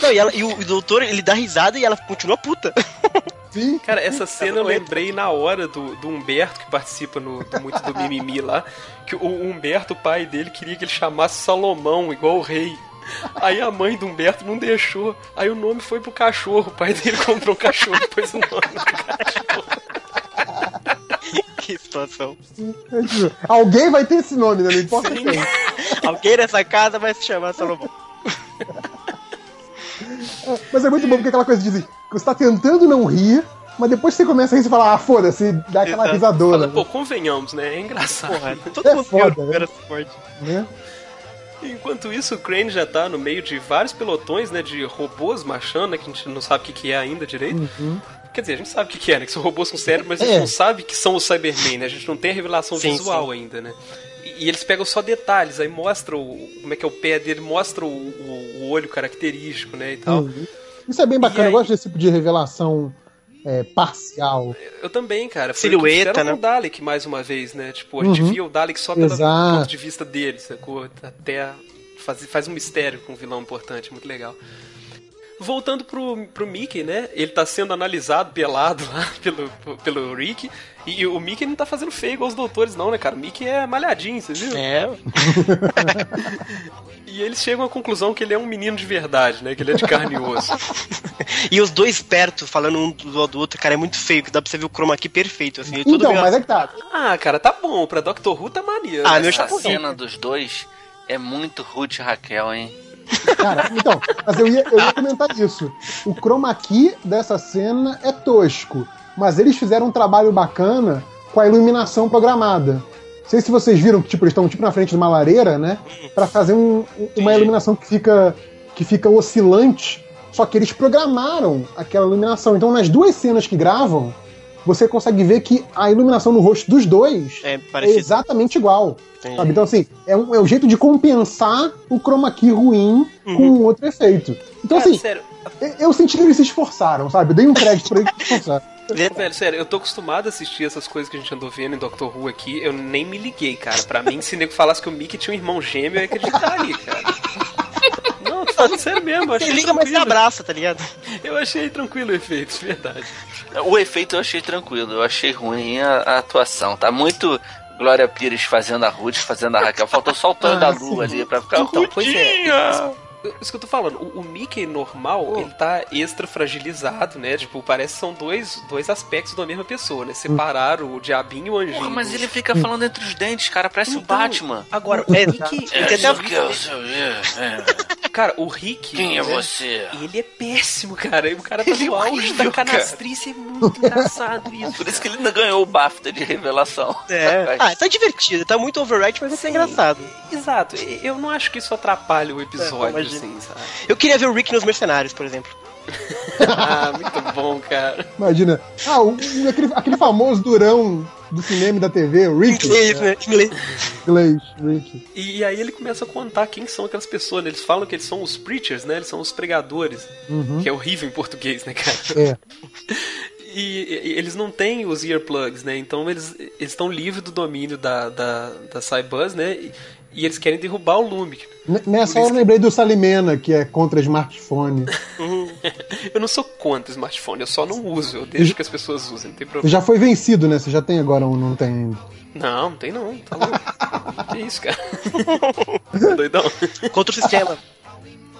Não, e, ela, e, o, e o doutor, ele dá risada e ela continua puta. <laughs> Sim. Cara, essa cena eu lembrei na hora do, do Humberto, que participa no, do muito do Mimimi lá, que o Humberto, o pai dele, queria que ele chamasse Salomão, igual o rei. Aí a mãe do Humberto não deixou. Aí o nome foi pro cachorro. O pai dele comprou um cachorro e pôs o nome do cachorro. que situação. É Alguém vai ter esse nome, né? Não importa Sim. quem. Alguém nessa casa vai se chamar Salomão. Mas é muito bom porque aquela coisa de que você tá tentando não rir, mas depois você começa a rir e fala, ah, foda-se, dá aquela Exato. risadona. Fala, pô, convenhamos, né? É engraçado. Porra, <laughs> todo É mundo foda, viu né? era suporte. né? Enquanto isso, o Crane já tá no meio de vários pelotões, né? De robôs marchando, né? Que a gente não sabe o que, que é ainda direito. Quer dizer, a gente sabe o que, que é, né? Que são robôs com cérebro, mas a gente É. não sabe que são os Cybermen, né? A gente não tem a revelação Sim, visual ainda, né? E, eles pegam só detalhes, aí mostra o, como é que é o pé dele, mostra o, o- o olho característico, né? E tal. Uhum. Isso é bem bacana, aí- eu gosto desse tipo de revelação é, parcial. Eu também, cara. Foi Silhueta, o que fizeram né? com o Dalek mais uma vez, né? Tipo, a gente Uhum. via o Dalek só pelo ponto de vista dele, sacou? Até faz, faz um mistério com um vilão importante, muito legal. Voltando pro, pro Mickey, né? Ele tá sendo analisado <laughs> pelado lá pelo, pelo Rick. E o Mickey não tá fazendo feio igual os doutores, não, né, cara? O Mickey é malhadinho, você viu? É, <laughs> E eles chegam à conclusão que ele é um menino de verdade, né? Que ele é de carne e osso. <laughs> e os dois perto, falando um do do outro, cara, é muito feio, que dá pra você ver o chroma aqui perfeito, assim. tudo Então, meio- mas é que tá. Ah, cara, tá bom. Pra Doctor Who tá maneiro. Ah, né? meu Essa cena dos dois é muito Ruth e Raquel, hein? Cara, então, mas eu ia, eu ia comentar isso. O chroma key dessa cena é tosco, mas eles fizeram um trabalho bacana com a iluminação programada. Não sei se vocês viram que tipo, eles estão tipo, na frente de uma lareira, né? Pra fazer um- uma iluminação que fica, que fica oscilante. Só que eles programaram aquela iluminação. Então, nas duas cenas que gravam, você consegue ver que a iluminação no rosto dos dois É é exatamente igual. Então, assim, é um, é um jeito de compensar o chroma key ruim com um outro efeito. Então, Cara, assim, sério, eu- eu senti que eles se esforçaram, sabe? Eu dei um crédito pra eles se esforçaram. <laughs> Velho, sério, eu tô acostumado a assistir essas coisas que a gente andou vendo em Doctor Who aqui, eu nem me liguei, cara. Pra mim, se nego falasse que o Mickey tinha um irmão gêmeo, eu ia acreditar ali, cara. Não, falando sério mesmo, achei liga, mas você tranquilo. abraça, tá ligado? Eu achei tranquilo o efeito, de verdade. O efeito eu achei tranquilo, eu achei ruim a, a atuação. Tá muito Glória Pires fazendo a Ruth, fazendo a Raquel. Faltou só o Tonho Ah, da. Lua ali pra ficar Então, pois é. Isso que eu tô falando, o, o Mickey normal, ele tá extra fragilizado, né? Tipo, parece que são dois, dois aspectos da mesma pessoa, né? Separaram o diabinho e o anjinho. Porra, mas ele fica falando entre os dentes, cara, parece o Então, Batman. Agora, o Rick. É, até- isso que eu é, é. <laughs> Cara, o Rick. Quem é né, você? Ele é péssimo, cara. E o cara tá Ele é no auge da canastrice. É muito engraçado isso. Por isso que ele ainda ganhou o BAFTA de revelação. É. <laughs> Ah, tá divertido, tá muito overrated, mas é engraçado. Exato. Eu não acho que isso atrapalha o episódio, É, assim, sabe? Eu queria ver o Rick nos Mercenários, por exemplo. <laughs> Ah, muito bom, cara. Imagina. Ah, o- aquele, aquele famoso durão do cinema e da TV, o Rick. Inglês, né? Inglês. Inglês, Rick. E aí ele começa a contar quem são aquelas pessoas, né? Eles falam que eles são os preachers, né? Eles são os pregadores. Que é horrível em português, né, cara? É. <laughs> E, e- eles não têm os earplugs, né? Então eles eles estão livres do domínio da, da, da Cybuzz, né? E, e eles querem derrubar o Lumic. N- Nessa hora eu lembrei do Salimena, que é contra smartphone. <laughs> Eu não sou contra smartphone, eu só não uso. Eu deixo que as pessoas usem, não tem problema. já foi vencido, né? Você já tem agora um, não tem ainda. Não, não tem não, tá louco. <laughs> que isso, cara? <laughs> Doidão. Contra o sistema.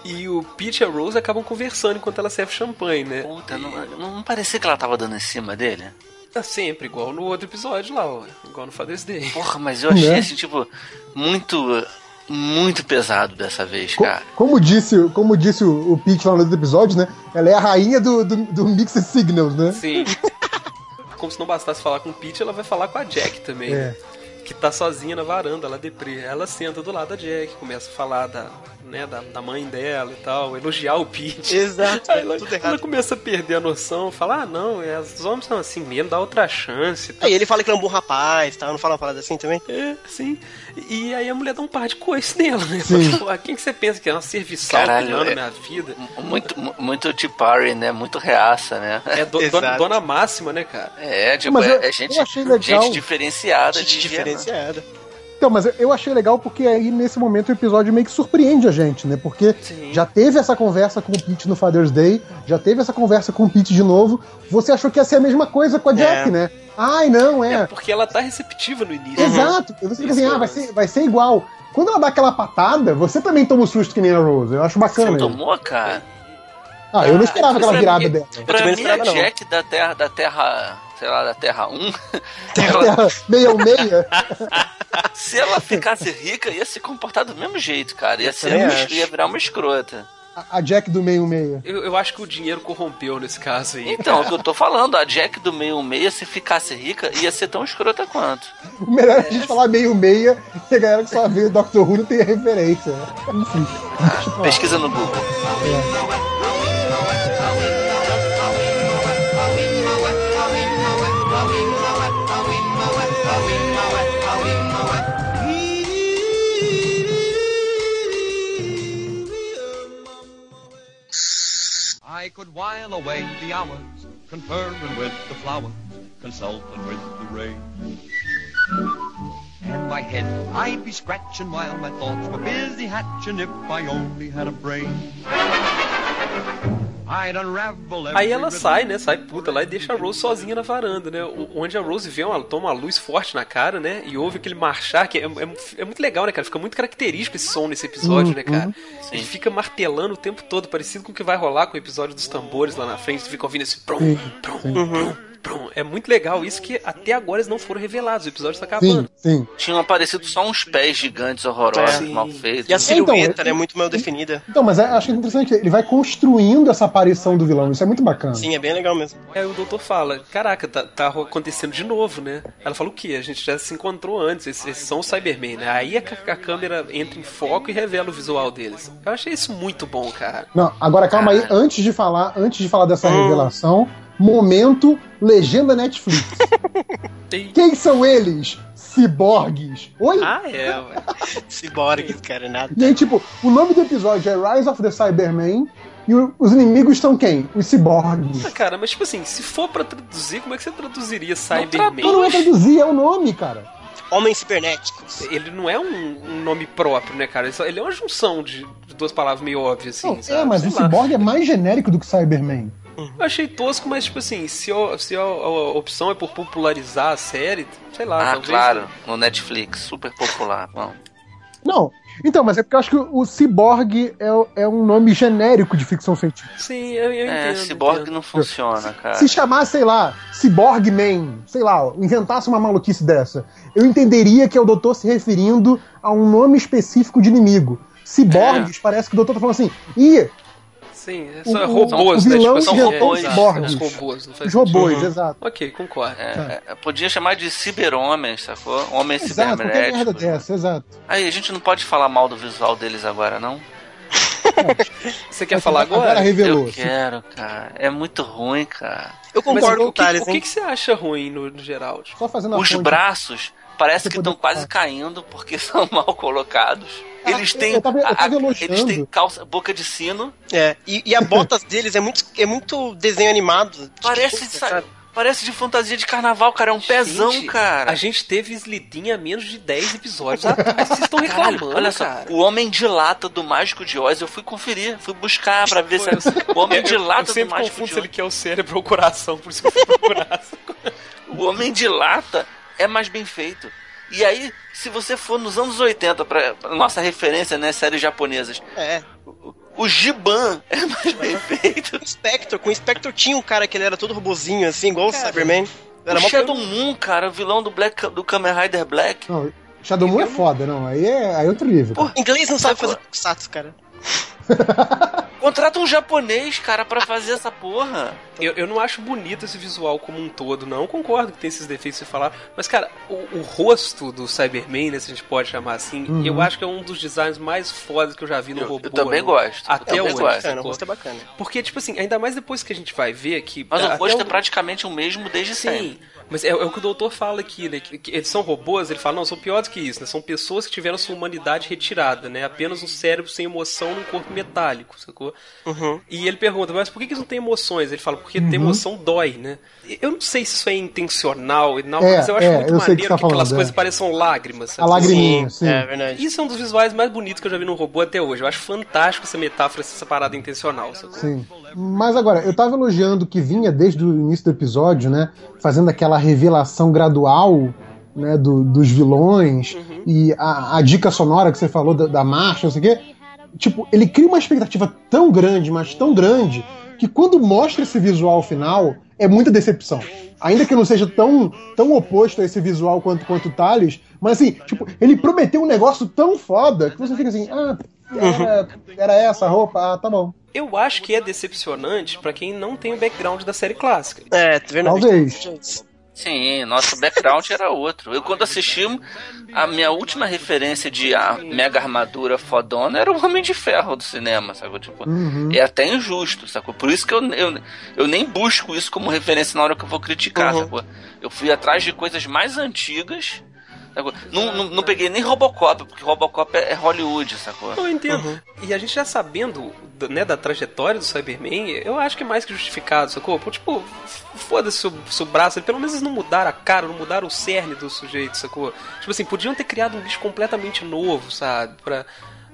E o Peach e a Rose acabam conversando enquanto ela serve champanhe, né? Puta, não, não, não parecia que ela tava dando em cima dele? Tá sempre, igual no outro episódio lá, ó. Igual no Father's Day. Porra, mas eu achei Né? assim, tipo, muito, muito pesado dessa vez, Co- cara. como disse, como disse o, o Pete lá no outro episódio, né? Ela é a rainha do, do, do Mixed Signals, né? Sim. <laughs> Como se não bastasse falar com o Peach, ela vai falar com a Jack também. É. né? Que tá sozinha na varanda, lá deprê. Ela senta do lado da Jack, começa a falar da, né, da, da mãe dela e tal, elogiar o Peach. Exato. Aí ela, Tudo ela errado. começa a perder a noção, fala, ah não, é, os homens são assim mesmo, dá outra chance. e tal. Aí ele fala que ele é um bom rapaz, tá? Não fala uma parada assim também? É, sim. E aí a mulher dá um par de coice <laughs> nela, né? "Ah, Quem que você pensa que é uma serviçal Caralho, é- minha vida? Muito, mu- muito Tipari, né? Muito reaça, né? É do- dona, dona máxima, né, cara? É, tipo, Mas é, eu- é gente, eu achei legal. gente diferenciada Gente de Viena. Então, mas eu- achei legal porque aí nesse momento o episódio meio que surpreende a gente, né? Porque Sim. já teve essa conversa com o Pete no Father's Day, já teve essa conversa com o Pete de novo. Você achou que ia ser a mesma coisa com a Jack, É. né? Ai, não, É, é. porque ela tá receptiva no início. Exato. E você fica assim, ah, vai ser, vai ser igual. Quando ela dá aquela patada, você também toma um susto que nem a Rose. Eu acho Você bacana. isso. tomou, cara? Ah, eu não esperava aquela pra virada mim- dela. Pra mim, a. Jack da Terra, da Terra, sei lá, da Terra <laughs> 1, Terra meia ou meia. <laughs> se ela ficasse rica, ia se comportar do mesmo jeito, cara. Ia, ser uma- ia virar uma escrota. A- Jack do meio meia. Eu, eu acho que o dinheiro corrompeu nesse caso aí. Então, é o que eu tô falando, a Jack do meio meia, se ficasse rica, ia ser tão escrota quanto. O melhor é a gente falar meio meia e a galera que só vê o Doctor Who não tem a referência. Enfim. pra lá. Pesquisa no Google. Could while away the hours, conferring with the flowers, consulting with the rain. And my head I'd be scratching while my thoughts were busy hatching if I only had a brain. Aí ela sai, né? Sai puta lá e deixa a Rose sozinha na varanda, né? O- Onde a Rose vê uma, toma uma luz forte na cara, né? E ouve aquele marchar, que é, é- é muito legal, né, cara? Fica muito característico esse som nesse episódio, né, cara? Ele fica martelando o tempo todo, parecido com o que vai rolar com o episódio dos tambores lá na frente. Tu fica ouvindo esse prum, prum, prum, prum. É muito legal isso que até agora eles não foram revelados. O episódio tá acabando. Sim, sim. Tinham aparecido só uns pés gigantes horrorosos, É. mal feitos. E a silhueta, Então, né? Muito mal definida. Então, mas eu acho interessante, ele vai construindo essa aparição do vilão, isso é muito bacana. Sim, é bem legal mesmo. Aí o doutor fala, caraca, tá, tá acontecendo de novo, né? Ela fala o quê? A gente já se encontrou antes, esses, esses são os Cybermen, né? Aí a, a câmera entra em foco e revela o visual deles. Eu achei isso muito bom, cara. Não, agora calma aí, antes de falar, antes de falar dessa revelação, momento legenda Netflix. <laughs> Quem são eles? Ciborgues. Oi? Ah, é, ué. <laughs> Ciborgues, cara, nada. E aí, tipo, o nome do episódio é Rise of the Cybermen e os inimigos estão quem? Os ciborgues. Ah, Cara, mas tipo assim, se for pra traduzir, como é que você traduziria Então não Cyberman? é traduzir, é o nome, cara. Homens cibernéticos. Ele não é um, um nome próprio, né, cara? Ele, é uma junção de, de duas palavras meio óbvias, assim, Não, sabe? é, mas Sei o lá. ciborgue é mais genérico do que Cyberman. Eu achei tosco, mas tipo assim, se, a, se a, a opção é por popularizar a série, sei lá, Ah, talvez. claro, no Netflix, super popular. Bom. Não, então, mas é porque eu acho que o Cyborg é, é um nome genérico de ficção científica. Sim, eu, eu É, entendo. Cyborg entendo. não funciona, cara. Se chamasse, sei lá, Cyborg Man, sei lá, inventasse uma maluquice dessa, eu entenderia que é o doutor se referindo a um nome específico de inimigo. Ciborgues, parece que o doutor tá falando assim, ih, Sim, são o- robôs, o né? Tipo, são robôs. os. Os robôs, não faz os robôs, sentido. exato. Ok, concordo. É, é, podia chamar de ciber-homens, sacou? Homens Exato, qualquer merda cibernéticos. dessa, exato. Aí, a gente não pode falar mal do visual deles agora, não? <laughs> Você quer falar Agora agora? revelou. Eu quero, cara. É muito ruim, cara. Eu concordo o com o que, Thales, o que, que você acha ruim no, no geral? Tipo, Só fazendo Os ponte. braços parece Você que estão quase caindo porque <laughs> são mal colocados. Ah, Eles eu- têm, eu tava- eu a- tava a- elogiando. eles têm calça, boca de sino. É, e, e a botas <laughs> deles é muito, é muito desenho animado. de Parece, criança, sabe, sabe? parece de fantasia de carnaval, cara. É um pezão, gente, cara. A gente teve Slidinha há menos de 10 episódios atrás. Vocês estão reclamando, olha só, cara. o Homem de Lata do Mágico de Oz, eu fui conferir, fui buscar pra ver se era o Homem de Eu- eu, Lata do sempre Mágico confundo de se Oz. ele quer o cérebro ou o coração, por isso que eu fui procurar. O Homem de Lata é mais bem feito. E aí, se você for nos anos 80, pra, pra nossa referência, né, séries japonesas, É. o Giban <laughs> é mais bem feito. Com o Spectre, com o Spectre tinha um cara que ele era todo robozinho, assim, igual o Cyberman. Era o Shadow Moon, cara, o vilão do, Black, do Kamen Rider Black. Não, Shadow Moon é foda, não. Aí é, aí é outro nível. cara. Inglês não sabe Sacou? fazer tokusatsu, cara. <laughs> Contrata um japonês, cara, pra fazer essa porra. Eu, eu não acho bonito esse visual como um todo, não. Eu concordo que tem esses defeitos que você falar. Mas, cara, o, o rosto do Cyberman, né, se a gente pode chamar assim, Uhum. eu acho que é um dos designs mais fodas que eu já vi no Eu- eu robô. também no- gosto, eu Até também hoje. gosto. Bacana, o rosto é bacana. Porque, tipo assim, ainda mais depois que a gente vai ver que. Mas o rosto é praticamente o mesmo desde sempre. Sim, mas é, é o que o doutor fala aqui, né? Que, que eles são robôs, ele fala, não, são piores que isso, né? São pessoas que tiveram sua humanidade retirada, né? Apenas um cérebro sem emoção num corpo metálico, sacou? Uhum. E ele pergunta, mas por que, que eles não têm emoções? Ele fala, porque ter emoção dói, né? Eu não sei se isso é intencional e não, É, mas eu acho é, muito eu sei o que maneiro que, tá aquelas falando, coisas é. pareçam lágrimas, A sacou? lagriminha, sim. É verdade. Isso é um dos visuais mais bonitos que eu já vi num robô até hoje. Eu acho fantástico essa metáfora, essa parada intencional, sacou? Sim. Mas agora, eu tava elogiando que vinha desde o início do episódio, né? Fazendo aquela revelação gradual, né? do- dos vilões e a, a dica sonora que você falou da, da marcha, não sei o quê. Tipo, ele cria uma expectativa tão grande, mas tão grande, que quando mostra esse visual final, é muita decepção. Ainda que não seja tão, tão oposto a esse visual quanto, quanto o Thales, mas assim, tipo, ele prometeu um negócio tão foda que você fica assim, ah, era, era essa a roupa, ah, tá bom. Eu acho que é decepcionante pra quem não tem o background da série clássica. É, tá vendo? Talvez. Sim, nosso background era outro. Eu, quando assisti, a minha última referência de a mega armadura fodona era o Homem de Ferro do cinema, sacou? Tipo, Uhum. é até injusto, sacou? Por isso que eu, eu, eu nem busco isso como referência na hora que eu vou criticar, Uhum. sacou? Eu fui atrás de coisas mais antigas. Não, não, não peguei nem Robocop, porque Robocop é, é Hollywood, sacou? Eu entendo. E a gente já sabendo do- né, da trajetória do Cyberman, eu acho que é mais que justificado, sacou? Pô, Tipo, foda-se o, o braço, pelo menos eles não mudaram a cara, não mudaram o cerne do sujeito, sacou? Tipo assim, podiam ter criado um bicho completamente novo, sabe? Pra.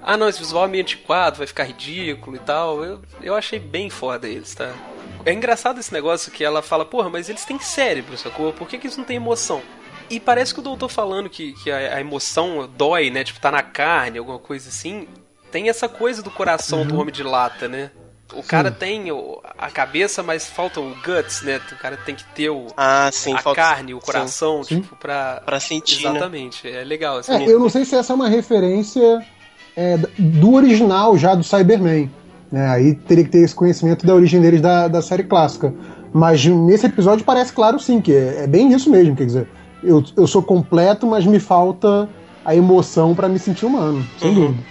Ah não, esse visual é meio antiquado, vai ficar ridículo e tal. Eu, eu achei bem foda eles, tá? É engraçado esse negócio que ela fala, porra, mas eles têm cérebro, sacou? Por que, que eles não têm emoção? E parece que o doutor falando que, que a, a emoção dói, né? Tipo, tá na carne, alguma coisa assim. Tem essa coisa do coração Uhum. do homem de lata, né? O cara tem o- a cabeça, mas falta o guts, né? O cara tem que ter o, Ah, sim. a falta- carne, o sim, coração, Sim. tipo, pra. Pra sentir, né? Exatamente, é legal. Assim, É, eu não sei se essa é uma referência é, do original já do Cyberman. Né? Aí teria que ter esse conhecimento da origem deles da, da série clássica. Mas nesse episódio parece claro sim, que é, é bem isso mesmo. Quer dizer, eu, eu sou completo, mas me falta a emoção pra me sentir humano, sem Uhum. dúvida.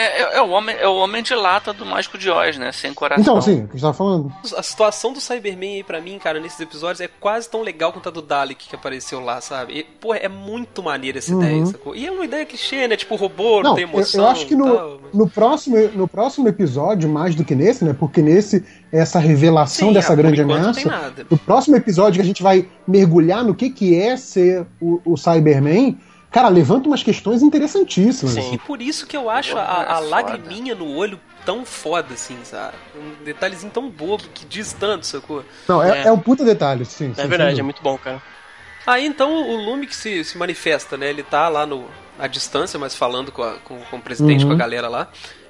É, é, é o homem, é o homem de lata do Mágico de Oz, né? Sem coração. Então, sim, o que a gente tava falando. A situação do Cyberman aí pra mim, cara, nesses episódios é quase tão legal quanto a do Dalek que apareceu lá, sabe? E, pô, é muito maneira essa Uhum. ideia, sacou? E é uma ideia clichê, né? Tipo, robô não, Não, tem eu, emoção. eu acho que no, tal, mas- no, próximo, no próximo episódio, mais do que nesse, né? Porque nesse, essa revelação Sim, dessa por grande ameaça. tem nada. No próximo episódio que a gente vai mergulhar no que, que é ser o, o Cyberman, cara, levanta umas questões interessantíssimas. Sim. assim. E por isso que eu acho a, a é foda. lagriminha no olho tão foda, assim, sabe? Um detalhezinho tão bobo que diz tanto, sacou? Não, é, É. é um puta detalhe, sim. É verdade, é muito bom, cara. Aí então o Lume que se, se manifesta, né? Ele tá lá no, à distância, mas falando com, a- com- com o presidente, Uhum. com a galera lá.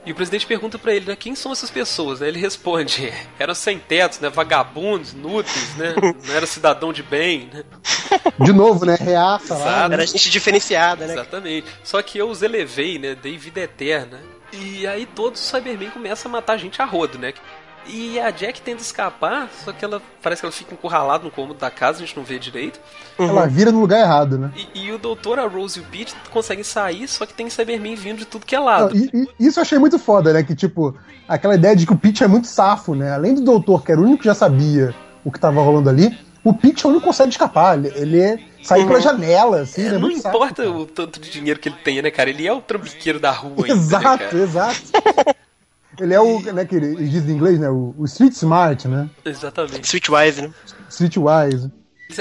E o presidente pergunta pra ele, né, quem são essas pessoas? Né? Ele responde, <laughs> eram sem tetos, né, vagabundos, inúteis, né, <laughs> não era cidadão de bem, né? <laughs> De novo, né? Reaça lá. Né? Era gente diferenciada, né? Exatamente. Só que eu os elevei, né? Dei vida eterna. E aí todos os Cybermen começam a matar gente a rodo, né? E a Jack tenta escapar, só que ela parece que ela fica encurralada no cômodo da casa, a gente não vê direito. Ela vira no lugar errado, né? E, e o doutor, a Rose e o Pete conseguem sair, só que tem Cybermen vindo de tudo que é Não, lado. e, e isso eu achei muito foda, né? Que, tipo, aquela ideia de que o Pete é muito safo, né? Além do doutor, que era o único que já sabia o que tava rolando ali, o Pete é o único que consegue escapar. Ele, ele é- sai pela janela, assim, É, né? não importa cara. o tanto de dinheiro que ele tenha, né, cara? Ele é o trambiqueiro da rua <laughs> ainda, né, Exato, exato. <laughs> Ele é o, né, que ele- dizem em inglês, né? O, o street smart, né? Exatamente. Streetwise, né? Streetwise.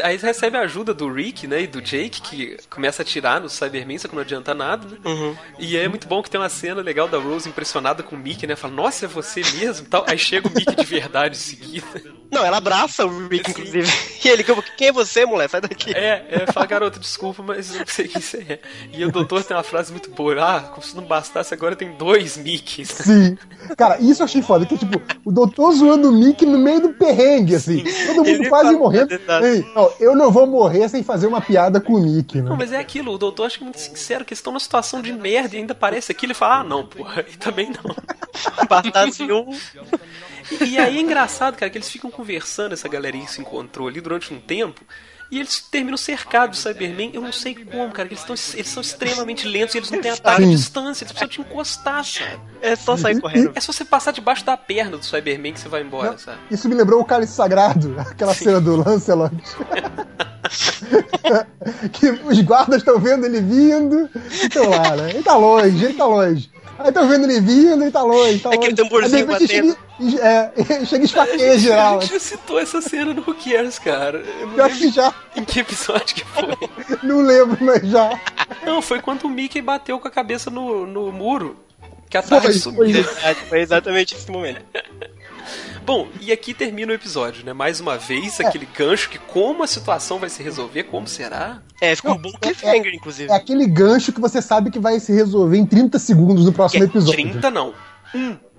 Aí eles recebem a ajuda do Rick, né, e do Jake, que começa a atirar nos Cybermen, só que não adianta nada, né? Uhum. E é muito bom que tem uma cena legal da Rose impressionada com o Mickey, né? Fala, nossa, é você mesmo tal. Aí chega o Mickey de verdade em seguida. Não, ela abraça o Rick, inclusive. <laughs> E ele, quem é você, mulher? Sai daqui. É, é, fala, garoto, desculpa, mas eu não sei quem você é. E o doutor tem uma frase muito boa. Ah, como se não bastasse, agora tem dois Mickeys. Sim. Cara, isso eu achei foda, que tipo, o doutor zoando o Mickey no meio do perrengue, assim. Todo mundo Ele quase morrendo. Ei, não, eu não vou morrer sem fazer uma piada com o Mickey, né? Não, mas é aquilo, o doutor acho que é muito sincero, que eles estão numa situação de merda e ainda parece aquilo e fala, ah, não, porra, e também não. <laughs> Bastasse um. E, e aí é engraçado, cara, que eles ficam conversando, essa galerinha que se encontrou ali durante um tempo, e eles terminam cercados de Cybermen, eu não sei como, cara, eles, tão, eles são extremamente lentos e eles não têm ataque à Sim. distância, eles precisam te encostar, sabe? É só sair correndo. É só você passar debaixo da perna do Cyberman que você vai embora, sabe? Isso me lembrou o Cálice Sagrado, <laughs> aquela cena do Lancelot. <laughs> que os guardas estão vendo ele vindo e estão lá, né? Ele tá longe, ele tá longe. Aí estão vendo ele vindo, ele tá longe, tá Aquele longe. tamborzinho Aí, de repente, batendo. Chega, e- é, <laughs> chega e esfaqueia geral. A gente já citou essa cena no Who Cares, cara. Eu não Pior que já, em que episódio que foi. <laughs> não lembro, mas já. Não, foi quando o Mickey bateu com a cabeça no, no muro. Que a tarde Foi, sumiu. foi. Verdade, Foi exatamente esse momento. <laughs> Bom, e aqui termina o episódio, né? Mais uma vez, É. aquele gancho que como a situação vai se resolver, como será? É, ficou um bom cliffhanger, inclusive. É aquele gancho que você sabe que vai se resolver em 30 segundos no próximo episódio. 30 não.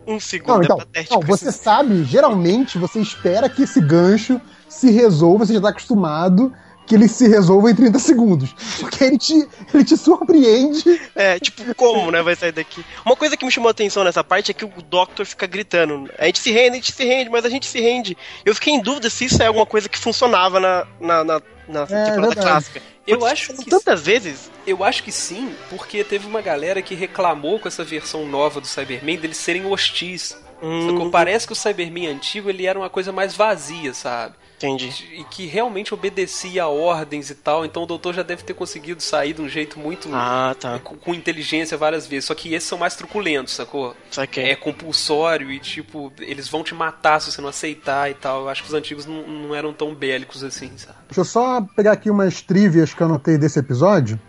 Um segundo Não, é então, patético. não, você sabe, geralmente você espera que esse gancho se resolva, você já tá acostumado que ele se resolva em 30 segundos. Só que ele te, ele te surpreende. É, tipo, como, né, vai sair daqui? Uma coisa que me chamou a atenção nessa parte é que o Doctor fica gritando. A gente se rende, a gente se rende, mas a gente se rende. Eu fiquei em dúvida se isso é alguma coisa que funcionava na, na, na, na temporada verdade. clássica. Eu Porque acho que- tantas vezes. Eu acho que sim, porque teve uma galera que reclamou com essa versão nova do Cyberman deles serem hostis. Hum. Parece que o Cyberman antigo ele era uma coisa mais vazia, sabe? Entendi. E que realmente obedecia a ordens e tal. Então o doutor já deve ter conseguido sair de um jeito muito. Ah, tá. Com, com inteligência várias vezes. Só que esses são mais truculentos, sacou? Saquei. É compulsório e, tipo, eles vão te matar se você não aceitar e tal. Eu acho que os antigos não, não eram tão bélicos assim, sabe? Deixa eu só pegar aqui umas trivias que eu anotei desse episódio.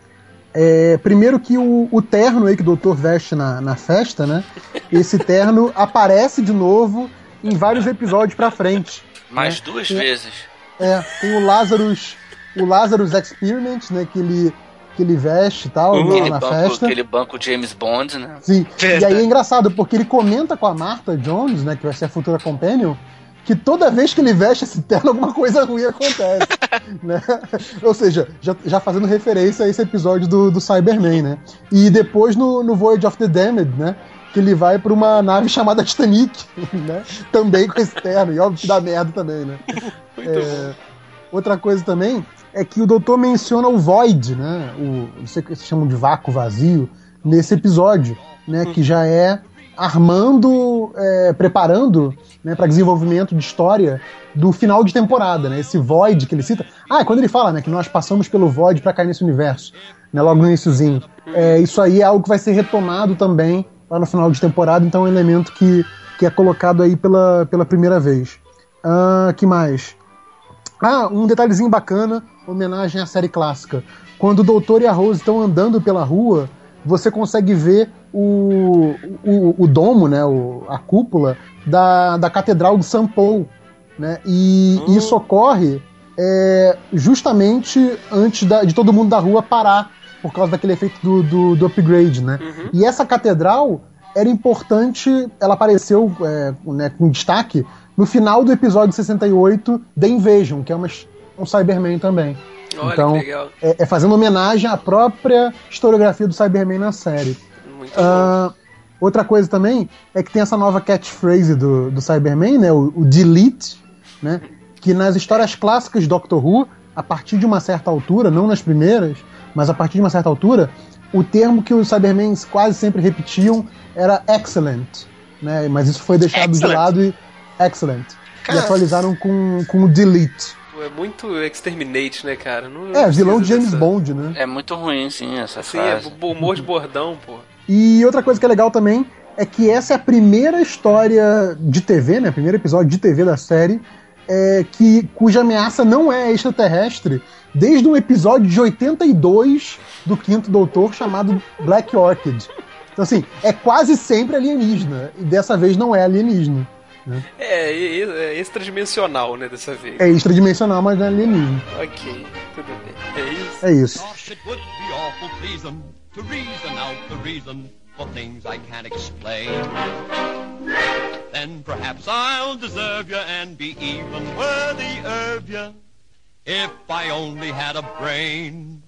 É, primeiro que o, o terno aí que o doutor veste na, na festa, né? <laughs> Esse terno aparece de novo em vários episódios pra frente. Mais duas vezes. É, tem o Lazarus, o Lazarus Experiment, né? Que ele, que ele veste e tal, lá Aquele na banco, festa. aquele banco James Bond, né? Sim. E aí é engraçado, porque ele comenta com a Martha Jones, né, que vai ser a futura companion, que toda vez que ele veste esse terno, <laughs> alguma coisa ruim acontece. <laughs> né? Ou seja, já, já fazendo referência a esse episódio do, do Cyberman, né? E depois no, no Voyage of the Damned, né? Que ele vai pra uma nave <laughs> chamada Titanic, né? Também com esse terno, e óbvio que dá merda também, né? <laughs> É. Outra coisa também é que o doutor menciona o Void, né? O, não sei o que se chamam de vácuo vazio, nesse episódio, né? Que já é armando, é, preparando né, para desenvolvimento de história do final de temporada, né? Esse Void que ele cita. Ah, é quando ele fala, né? Que nós passamos pelo Void para cair nesse universo, né? Logo no iníciozinho. É, isso aí é algo que vai ser retomado também lá no final de temporada, então é um elemento que, que é colocado aí pela, pela primeira vez. Ah, que mais? Ah, um detalhezinho bacana, homenagem à série clássica. Quando o Doutor e a Rose estão andando pela rua, você consegue ver o, o, o domo, né, o, a cúpula da, da Catedral de São Paulo. Né, e isso ocorre é, justamente antes da- de todo mundo da rua parar por causa daquele efeito do, do, do upgrade, né? E essa catedral era importante, ela apareceu é, né, com destaque no final do episódio 68, The Invasion, que é uma, um Cyberman também. Olha então, que legal. é, é fazendo homenagem à própria historiografia do Cyberman na série. Muito Ah, outra coisa também é que tem essa nova catchphrase do, do Cyberman, né? O, o delete, né? Que nas histórias clássicas do Doctor Who, a partir de uma certa altura, não nas primeiras, mas a partir de uma certa altura, o termo que os Cybermans quase sempre repetiam era excellent, né? Mas isso foi deixado de Excellent. lado e excellent. Cara. E atualizaram com, com o delete. É muito exterminate, né, cara? Não É, vilão de James dessa- Bond, né? É muito ruim, sim, essa Sim, é frase. bo- humor de bordão, pô. E outra coisa que é legal também é que essa é a primeira história de TV, né? Primeiro episódio de TV da série, é, que, cuja ameaça não é extraterrestre, desde um episódio de 82 do Quinto Doutor chamado Black Orchid. Então, assim, é quase sempre alienígena, e dessa vez não é alienígena. É, e- e- é extradimensional, né, dessa vez. É extradimensional, mas não é alienígena. Ok, tudo bem. É isso. É isso. Gosh, it would be awful pleasing to reason out the reason for things I can't explain. Then perhaps I'll deserve you and be even worthy of you if I only had a brain.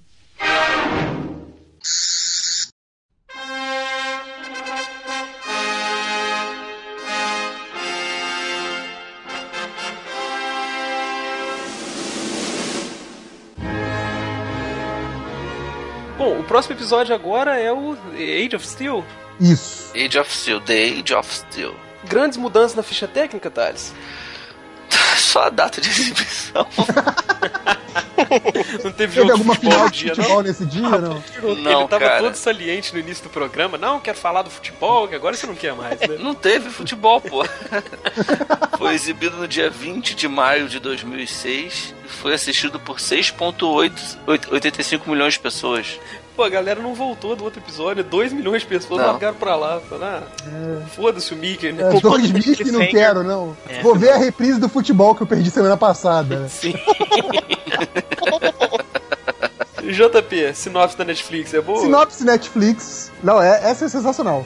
Bom, o próximo episódio agora é o Age of Steel. Isso. Age of Steel, The Age of Steel. Grandes mudanças na ficha técnica, Thales. Só a data de exibição. <laughs> Não teve Teve alguma futebol final no de dia, futebol não? nesse dia, não? Não, Ele tava cara. todo saliente no início do programa. Não, quero falar do futebol, que agora você não quer mais, né? Não teve futebol, pô. <laughs> foi exibido no dia 20 de maio de 2006 e foi assistido por 6,85 milhões de pessoas. Pô, a galera não voltou do outro episódio. 2 milhões de pessoas Não. largaram pra lá. Falaram, ah, foda-se o Mickey, né? É, dois que não quero, não. É. Vou ver a reprise do futebol que eu perdi semana passada. <laughs> Sim. <laughs> JP, sinopse da Netflix, é boa? Sinopse Netflix. Não, é, essa é sensacional.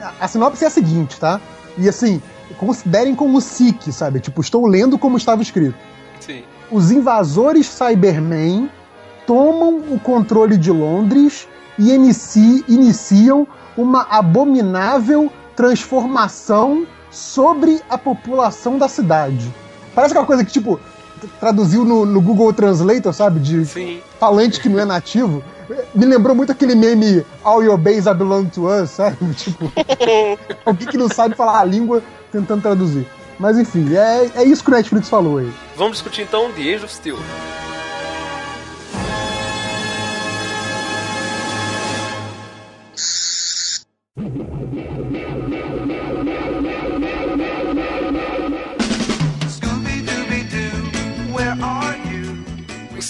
A, a sinopse é a seguinte, tá? E assim, considerem como SIC, sabe? Tipo, estou lendo como estava escrito. Sim. Os invasores Cybermen tomam o controle de Londres e inici- iniciam uma abominável transformação sobre a população da cidade. Parece aquela coisa que, tipo, traduziu no, no Google Translator, sabe? De Sim. falante que não é nativo. Me lembrou muito aquele meme All Your Base Are Belong to Us, sabe? <laughs> Tipo, <laughs> alguém que não sabe falar a língua tentando traduzir. Mas enfim, é, é isso que o Netflix falou aí. Vamos discutir então The Age of Steel.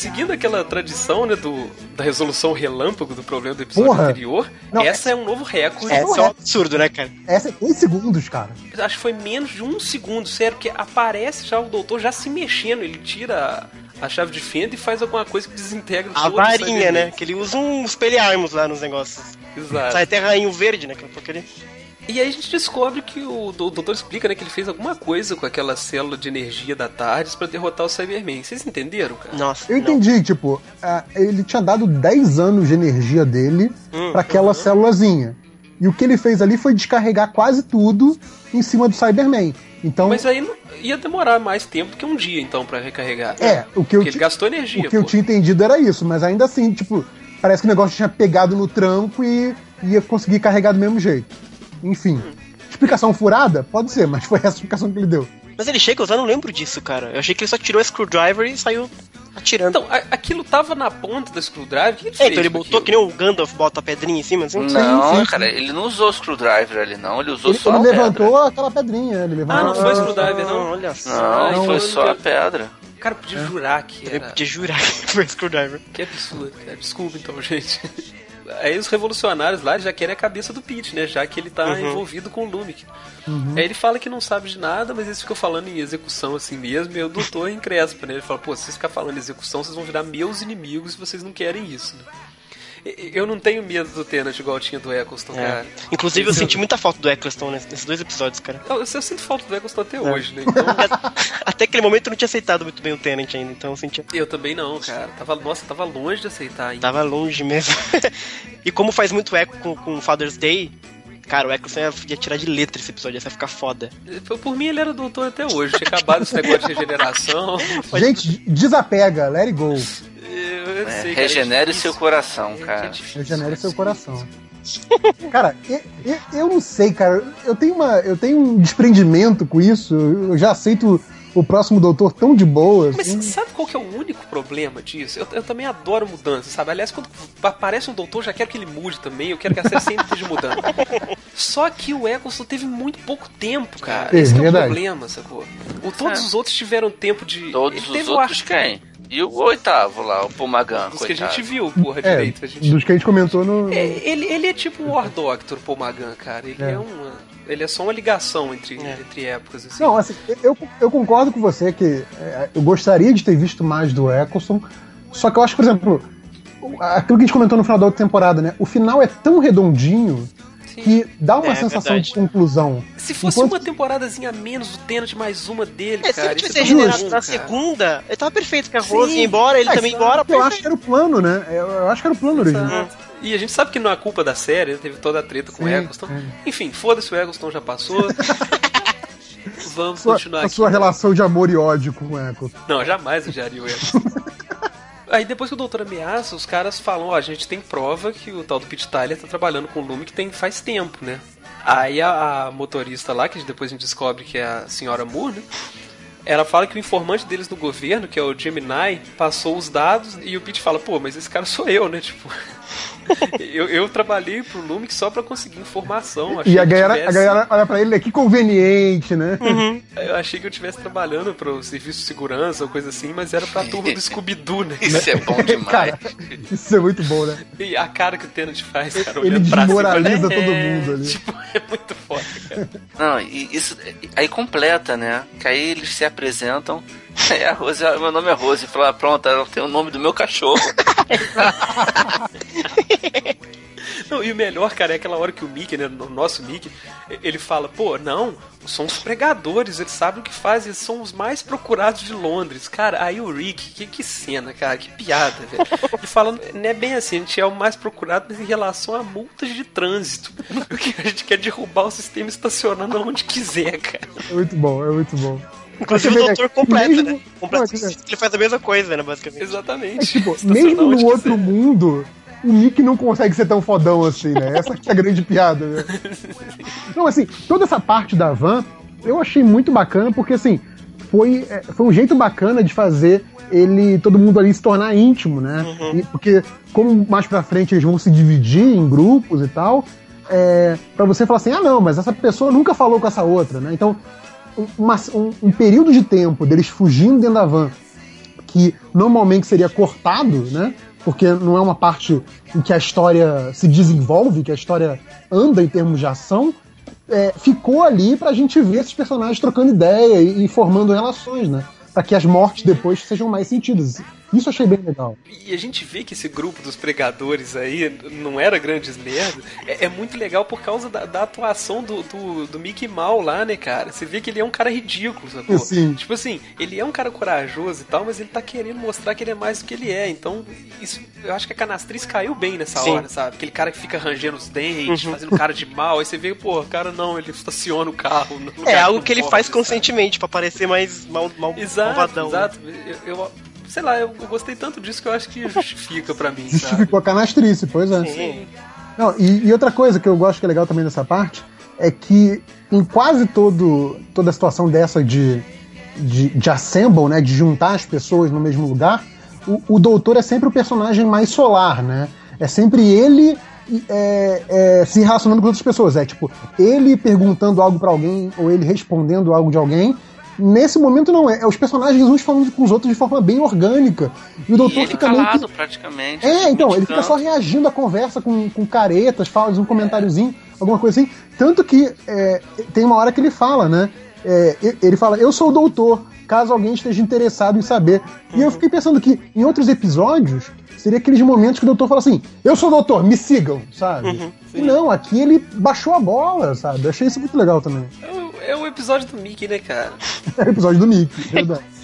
Seguindo aquela tradição, né, do, da resolução relâmpago do problema do episódio Porra. anterior, Não, essa é um novo recorde. É, isso é um absurdo, né, cara? Essa é dois segundos, cara. Acho que foi menos de um segundo, sério, porque aparece já o doutor já se mexendo, ele tira a chave de fenda e faz alguma coisa que desintegra A varinha, né? Que ele usa um espelharmos lá nos negócios. Exato. Sai até rainho verde, né? Aquela porcaria. E aí a gente descobre que o, do- o doutor explica, né, que ele fez alguma coisa com aquela célula de energia da TARDIS pra derrotar o Cyberman. Vocês entenderam, cara? Nossa. Eu não. entendi, tipo, ah, ele tinha dado 10 anos de energia dele Hum, pra aquela célulazinha. E o que ele fez ali foi descarregar quase tudo em cima do Cyberman. Então, Mas aí não- ia demorar mais tempo que um dia, então, pra recarregar. é, o que eu, Porque ele gastou energia, o que eu pô. tinha entendido era isso, mas ainda assim, tipo, parece que o negócio tinha pegado no tranco e ia conseguir carregar do mesmo jeito. Enfim. Explicação furada? Pode ser, mas foi essa a explicação que ele deu. Mas ele chega, eu já não lembro disso, cara. Eu achei que ele só tirou a screwdriver e saiu atirando. Então, a- aquilo tava na ponta da screwdriver. O que ele é, então ele botou aquilo? que nem o Gandalf bota a pedrinha em cima, assim. Não, sim, cara, ele não usou o screwdriver ali, não. Ele usou Ele, só ele a levantou pedra. aquela pedrinha, ele levantou. Ah, não foi screwdriver, não? Olha só. Não, Não, foi eu só a pedra. Cara, podia jurar que Eu era... podia jurar que <laughs> foi screwdriver. Que absurdo, cara. Desculpa então, gente. Aí os revolucionários lá já querem a cabeça do Pete, né? Já que ele tá Uhum. envolvido com o Lumic. Aí ele fala que não sabe de nada, mas eles ficam falando em execução assim mesmo, e o doutor encrespa, né? Ele fala, pô, se vocês ficarem falando em execução, vocês vão virar meus inimigos e vocês não querem isso, né? Eu não tenho medo do Tenant igual eu tinha do Eccleston, É. cara. Inclusive, eu senti muita falta do Eccleston ness- nesses dois episódios, cara. Eu, eu sinto falta do Eccleston É. até hoje, né? <laughs> Então, Até aquele momento eu não tinha aceitado muito bem o Tenant ainda, então eu sentia. eu também não, cara. Tava, nossa, tava longe de aceitar ainda. Tava longe mesmo. <laughs> e como faz muito eco com, com Father's Day, cara, o Eccleston ia, ia tirar de letra esse episódio, ia ficar foda. Por- Por mim, ele era doutor até hoje. Tinha acabado esse negócio de regeneração. <laughs> Gente, desapega, let it go. Eu, eu É, sei, cara, regenere é seu coração, É, cara. é Regenere seu coração. <laughs> Cara, eu, eu, eu não sei, cara. Eu tenho, uma, eu tenho um desprendimento com isso. Eu já aceito o próximo doutor tão de boa. Mas assim. sabe qual que é o único problema disso? Eu, eu também adoro mudança, sabe? Aliás, quando aparece um doutor, eu já quero que ele mude também. Eu quero que a série sempre esteja mudando. <laughs> Só que o Eccleston teve muito pouco tempo, cara. É, Esse que é o verdade. problema, sacou? O, todos É. os outros tiveram tempo de. Todos ele os teve o outros ar- quem? E o oitavo lá, o Pumagan, Dos que a coitado. gente viu, porra, É, direito. A gente... dos que a gente comentou no. É, ele, ele é tipo o War Doctor, Paul Magan, cara. Ele é, É. uma. Ele é só uma ligação entre, É. entre épocas, assim. Não, assim, eu, eu concordo com você que é, eu gostaria de ter visto mais do Eccleston, só que eu acho, por exemplo, o- aquilo que a gente comentou no final da outra temporada, né? O final é tão redondinho. Que dá uma É, sensação verdade. de conclusão. Se fosse Enquanto- uma temporadazinha a menos do Tenant, mais uma dele, É, se cara. ele tivesse é tão regenerado na segunda, ele tava perfeito, que a. Rose ia embora, ele É, também ia embora, Eu acho que era o plano, né? Eu, eu acho que era o plano original. E a gente sabe que não é culpa da série, né? teve toda a treta com o Sim, Eccleston. sim. Enfim, foda-se, o Eccleston já passou. <laughs> Vamos Sua, continuar a aqui. sua relação de amor e ódio com o Eccleston. Não, jamais odiaria o Eccleston. <laughs> Aí depois que o doutor ameaça, os caras falam, ó, a gente tem prova que o tal do Pete Tyler tá trabalhando com o Lume que tem faz tempo, né? Aí a, a motorista lá, que depois a gente descobre que é a senhora Moore, né? Ela fala que o informante deles no governo, que é o Gemini, passou os dados e o Pete fala, pô, mas esse cara sou eu, né? <laughs> Tipo, eu, eu trabalhei pro Lumic só pra conseguir informação. achei E a que galera, tivesse- a galera olha pra ele, né? Que conveniente, né? Eu achei que eu estivesse trabalhando pro serviço de segurança ou coisa assim, mas era pra turma do Scooby-Doo, né? <laughs> Isso é bom demais. Cara, isso é muito bom, né? E a cara que o Tenant faz, cara, Ele olhando pra cima, desmoraliza é, todo mundo ali. Tipo, é muito foda, cara. Não, e isso. Aí completa, né? Que aí eles se apresentam. Aí <laughs> a Rose, meu nome é Rose. Fala, pronto, ela tem o nome do meu cachorro. <laughs> Não, e o melhor, cara, é aquela hora que o Mickey, né, o nosso Mickey, ele fala, pô, não, são os pregadores, eles sabem o que fazem, eles são os mais procurados de Londres. Cara, aí o Rick, que, que cena, cara, que piada, velho. Ele fala, não é bem assim, a gente é o mais procurado, mas em relação a multas de trânsito. Porque a gente quer derrubar o sistema estacionando onde quiser, cara. É muito bom, é muito bom. Inclusive o doutor é, completa, mesmo- né? Completa, ele faz a mesma coisa, né, basicamente. Exatamente. É tipo, mesmo no outro quiser. mundo, o Nick não consegue ser tão fodão assim, né? Essa que é a grande piada, né? <laughs> Não, assim, toda essa parte da van eu achei muito bacana, porque assim, foi, é, foi um jeito bacana de fazer ele, todo mundo ali se tornar íntimo, né? E- porque, como mais pra frente eles vão se dividir em grupos e tal, é, para você falar assim, ah não, mas essa pessoa nunca falou com essa outra, né? Então, uma- um- um período de tempo deles fugindo dentro da van que normalmente seria cortado, né? Porque não é uma parte em que a história se desenvolve, que a história anda em termos de ação, é, ficou ali pra gente ver esses personagens trocando ideia e, e formando relações, né? Pra que as mortes depois sejam mais sentidas. Isso eu achei bem legal. E a gente vê que esse grupo dos pregadores aí não era grandes merda. É, é muito legal por causa da, da atuação do, do, do Mickey Mal lá, né, cara? Você vê que ele é um cara ridículo, sacou? Sim. Tipo assim, ele é um cara corajoso e tal, mas ele tá querendo mostrar que ele é mais do que ele é. Então, isso, eu acho que a canastriz caiu bem nessa Sim. hora, sabe? Aquele cara que fica rangendo os dentes, fazendo cara de mal. Aí você vê, pô, cara não, ele estaciona o carro. no lugar É algo não que ele pode, faz sabe? conscientemente, pra parecer mais mal, mal, Exato, malvadão. né? exato. Eu, eu- sei lá, eu, gostei tanto disso que eu acho que justifica pra mim, sabe? Justificou a canastrice, pois é. Sim. Não, e, e outra coisa que eu gosto que é legal também dessa parte é que em quase todo, toda a situação dessa de, de, de assemble, né, de juntar as pessoas no mesmo lugar, o, o doutor é sempre o personagem mais solar, né? É sempre ele é, é, se relacionando com outras pessoas. É tipo, ele perguntando algo pra alguém ou ele respondendo algo de alguém. Nesse momento não, é, é os personagens uns falando com os outros de forma bem orgânica. E o E doutor ele fica meio que calado, praticamente. é, então, ele fica só reagindo à conversa com, com caretas, faz um comentáriozinho, alguma coisa assim. Tanto que é, tem uma hora que ele fala, né? É, e- ele fala, eu sou o doutor, caso alguém esteja interessado em saber. E eu fiquei pensando que em outros episódios, seria aqueles momentos que o doutor fala assim: Eu sou o doutor, me sigam, sabe? e não, aqui ele baixou a bola, sabe? Eu achei isso muito legal também. É o, é o episódio do Mickey, né, cara? <laughs> É o episódio do Nick, verdade. <laughs>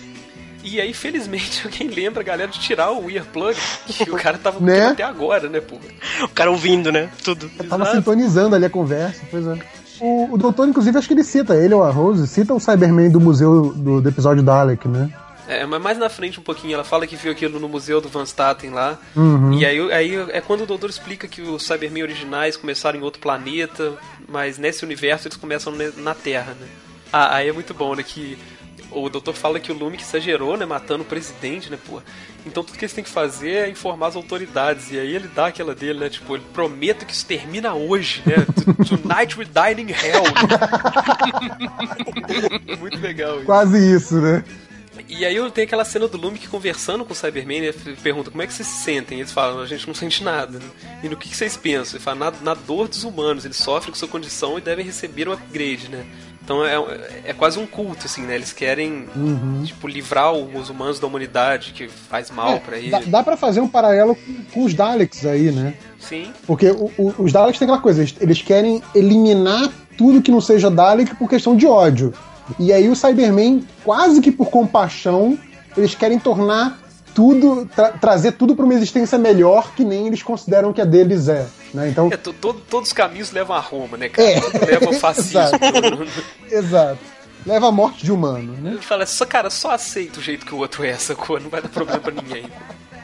E aí, felizmente, <laughs> alguém lembra a galera de tirar o earplug, que o cara tava Né? até agora, né, pô? O cara ouvindo, né? Tudo. Eu tava Exato. sintonizando ali a conversa, pois é. O, o doutor, inclusive, acho que ele cita, ele ou a Rose, cita o Cyberman do museu do, do episódio Dalek, né? É, mas mais na frente um pouquinho, ela fala que viu aquilo no museu do Van Staten lá. Uhum. E aí, aí é quando o doutor explica que os Cybermen originais começaram em outro planeta, mas nesse universo eles começam na Terra, né? Ah, aí é muito bom, né? Que o doutor fala que o Lumic exagerou, né? Matando o presidente, né, pô? Então tudo que eles têm que fazer é informar as autoridades. E aí ele dá aquela dele, né? Tipo, ele promete que isso termina hoje, né? <laughs> Tonight we dine in hell. <laughs> muito legal isso. Quase isso, né? E aí eu tenho aquela cena do Lumic conversando com o Cyberman e ele pergunta como é que vocês se sentem. Eles falam, a gente não sente nada. E no que, que vocês pensam? Ele fala, na, na dor dos humanos, eles sofrem com sua condição e devem receber um upgrade, né? Então é, é quase um culto, assim, né? Eles querem, tipo, livrar os humanos da humanidade que faz mal É, pra dá, eles. dá pra fazer um paralelo com, com os Daleks aí, né? Sim, Porque o- o- os Daleks têm aquela coisa, eles, eles querem eliminar tudo que não seja Dalek por questão de ódio. E aí o Cyberman, quase que por compaixão, eles querem tornar tudo, tra- trazer tudo pra uma existência melhor que nem eles consideram que a deles é. Né? Então, é, to- to- todos os caminhos levam a Roma, né, cara? É. Tudo leva ao <laughs> fascismo. Exato. exato. Leva à morte de humano, né? Ele fala, só, cara, só aceita o jeito que o outro é, sacou? Não vai dar problema pra ninguém.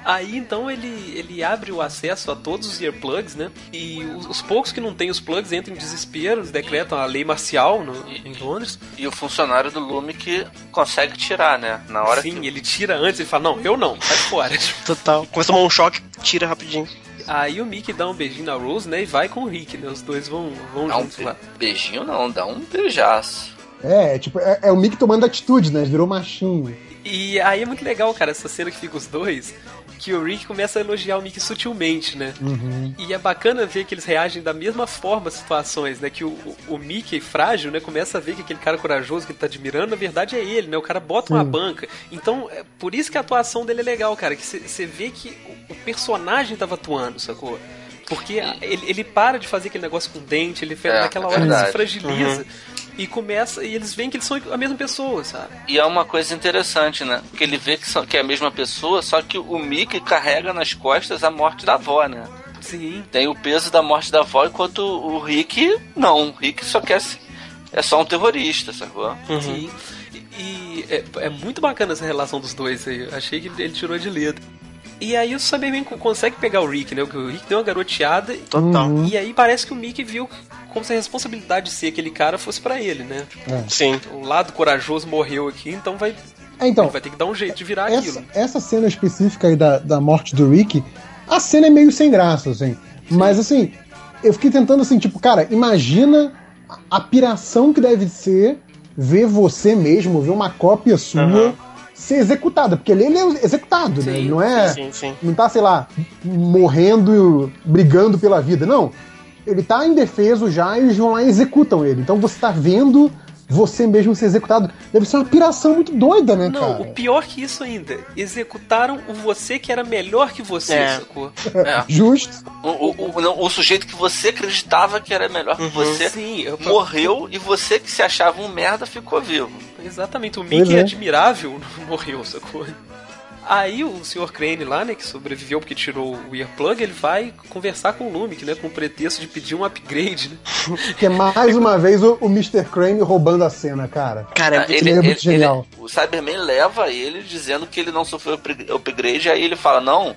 Aí então ele, ele abre o acesso a todos os earplugs, né? E os, os poucos que não têm os plugs entram em desespero, decretam a lei marcial no- em Londres. E o funcionário do Lume que consegue tirar, né? Na hora Sim, que. ele tira antes, ele fala, não, eu não, sai fora. <laughs> Total. Começa a tomar um choque, tira rapidinho. Aí o Mickey dá um beijinho na Rose, né? E vai com o Rick, né? Os dois vão, vão Dá um juntos lá. beijinho, não, dá um beijaço. É, tipo, é, é o Mick tomando atitude, né? Virou machinho. E aí é muito legal, cara, essa cena que fica os dois, que o Rick começa a elogiar o Mickey sutilmente, né? E é bacana ver que eles reagem da mesma forma às situações, né? Que o, o, Mickey frágil, né, começa a ver que aquele cara corajoso que ele tá admirando, na verdade é ele, né? O cara bota uma banca. Então, é por isso que a atuação dele é legal, cara, que você vê que o, o personagem tava atuando, sacou? Porque a- ele, ele para de fazer aquele negócio com dente, ele É, naquela é hora ele se fragiliza. E começa, e eles veem que eles são a mesma pessoa, sabe? E é uma coisa interessante, né? Porque ele vê que, são, que é a mesma pessoa, só que o Mickey carrega nas costas a morte da avó, né? Sim. Tem o peso da morte da avó, enquanto o Rick, não. O Rick só quer. se- É só um terrorista, sacou? Sim. E, e é, é muito bacana essa relação dos dois aí. Eu Achei que ele, tirou de letra. E aí o Cyberman co- consegue pegar o Rick, né? Porque o Rick deu uma garoteada. Total. E aí parece que o Mickey viu como se a responsabilidade de ser aquele cara fosse pra ele, né? Sim. O lado corajoso morreu aqui, então vai, É, então, ele vai ter que dar um jeito de virar essa, aquilo. essa cena específica aí da, da morte do Rick, a cena é meio sem graça, assim. Mas assim, eu fiquei tentando assim, tipo, cara, imagina a, piração que deve ser ver você mesmo, ver uma cópia sua Aham. ser executada. Porque ele, ele é executado, né? Sim, Ele não é. Sim, sim. Não tá, sei lá, morrendo, brigando pela vida. Não. Ele tá indefeso já e eles vão lá e executam ele. Então você tá vendo você mesmo ser executado. Deve ser uma piração muito doida, né, Não, cara? o pior que isso ainda, executaram o você que era melhor que você, É. sacou? É. Justo. O, o, o, não, o sujeito que você acreditava que era melhor que você Sim, eu, morreu e você que se achava um merda ficou vivo. Exatamente, o Mickey é. admirável <laughs> morreu, sacou? Aí o Sr. Crane lá, né, que sobreviveu porque tirou o earplug, ele vai conversar com o Lumic, né, com o pretexto de pedir um upgrade, né? <laughs> Que é mais uma vez o, o Mr. Crane roubando a cena, cara. Cara, é muito ele é muito genial. o Cyberman leva ele dizendo que ele não sofreu upgra- upgrade, aí ele fala, não,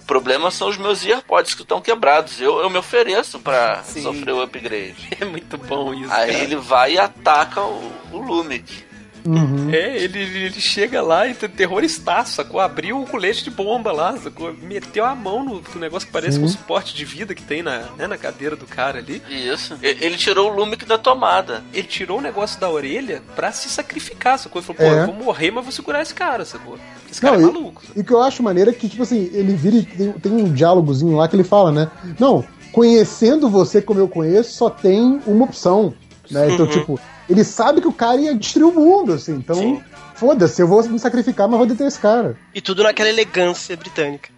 o problema são os meus earpods que estão quebrados, eu, eu me ofereço pra Sim. sofrer o upgrade. <laughs> É muito bom isso, Aí cara. ele vai e ataca o, o Lumic. Uhum. É, ele, ele chega lá e tem terroristaço, sacou? Abriu o colete de bomba lá, sacou? Meteu a mão no, no negócio que parece Sim. com o suporte de vida que tem na, né, na cadeira do cara ali. Isso. Ele tirou o Lumic da tomada. Ele tirou o negócio da orelha pra se sacrificar, sacou? Ele falou, pô, É. eu vou morrer, mas vou segurar esse cara, sacou? Esse cara Não, é maluco. E o que eu acho maneiro é que, tipo assim, ele vira e tem, tem um diálogozinho lá que ele fala, né? Não, conhecendo você como eu conheço, só tem uma opção. Né? Então, tipo, ele sabe que o cara ia destruir o mundo, assim. Então, foda-se, eu vou me sacrificar, mas vou deter esse cara. E tudo naquela elegância britânica.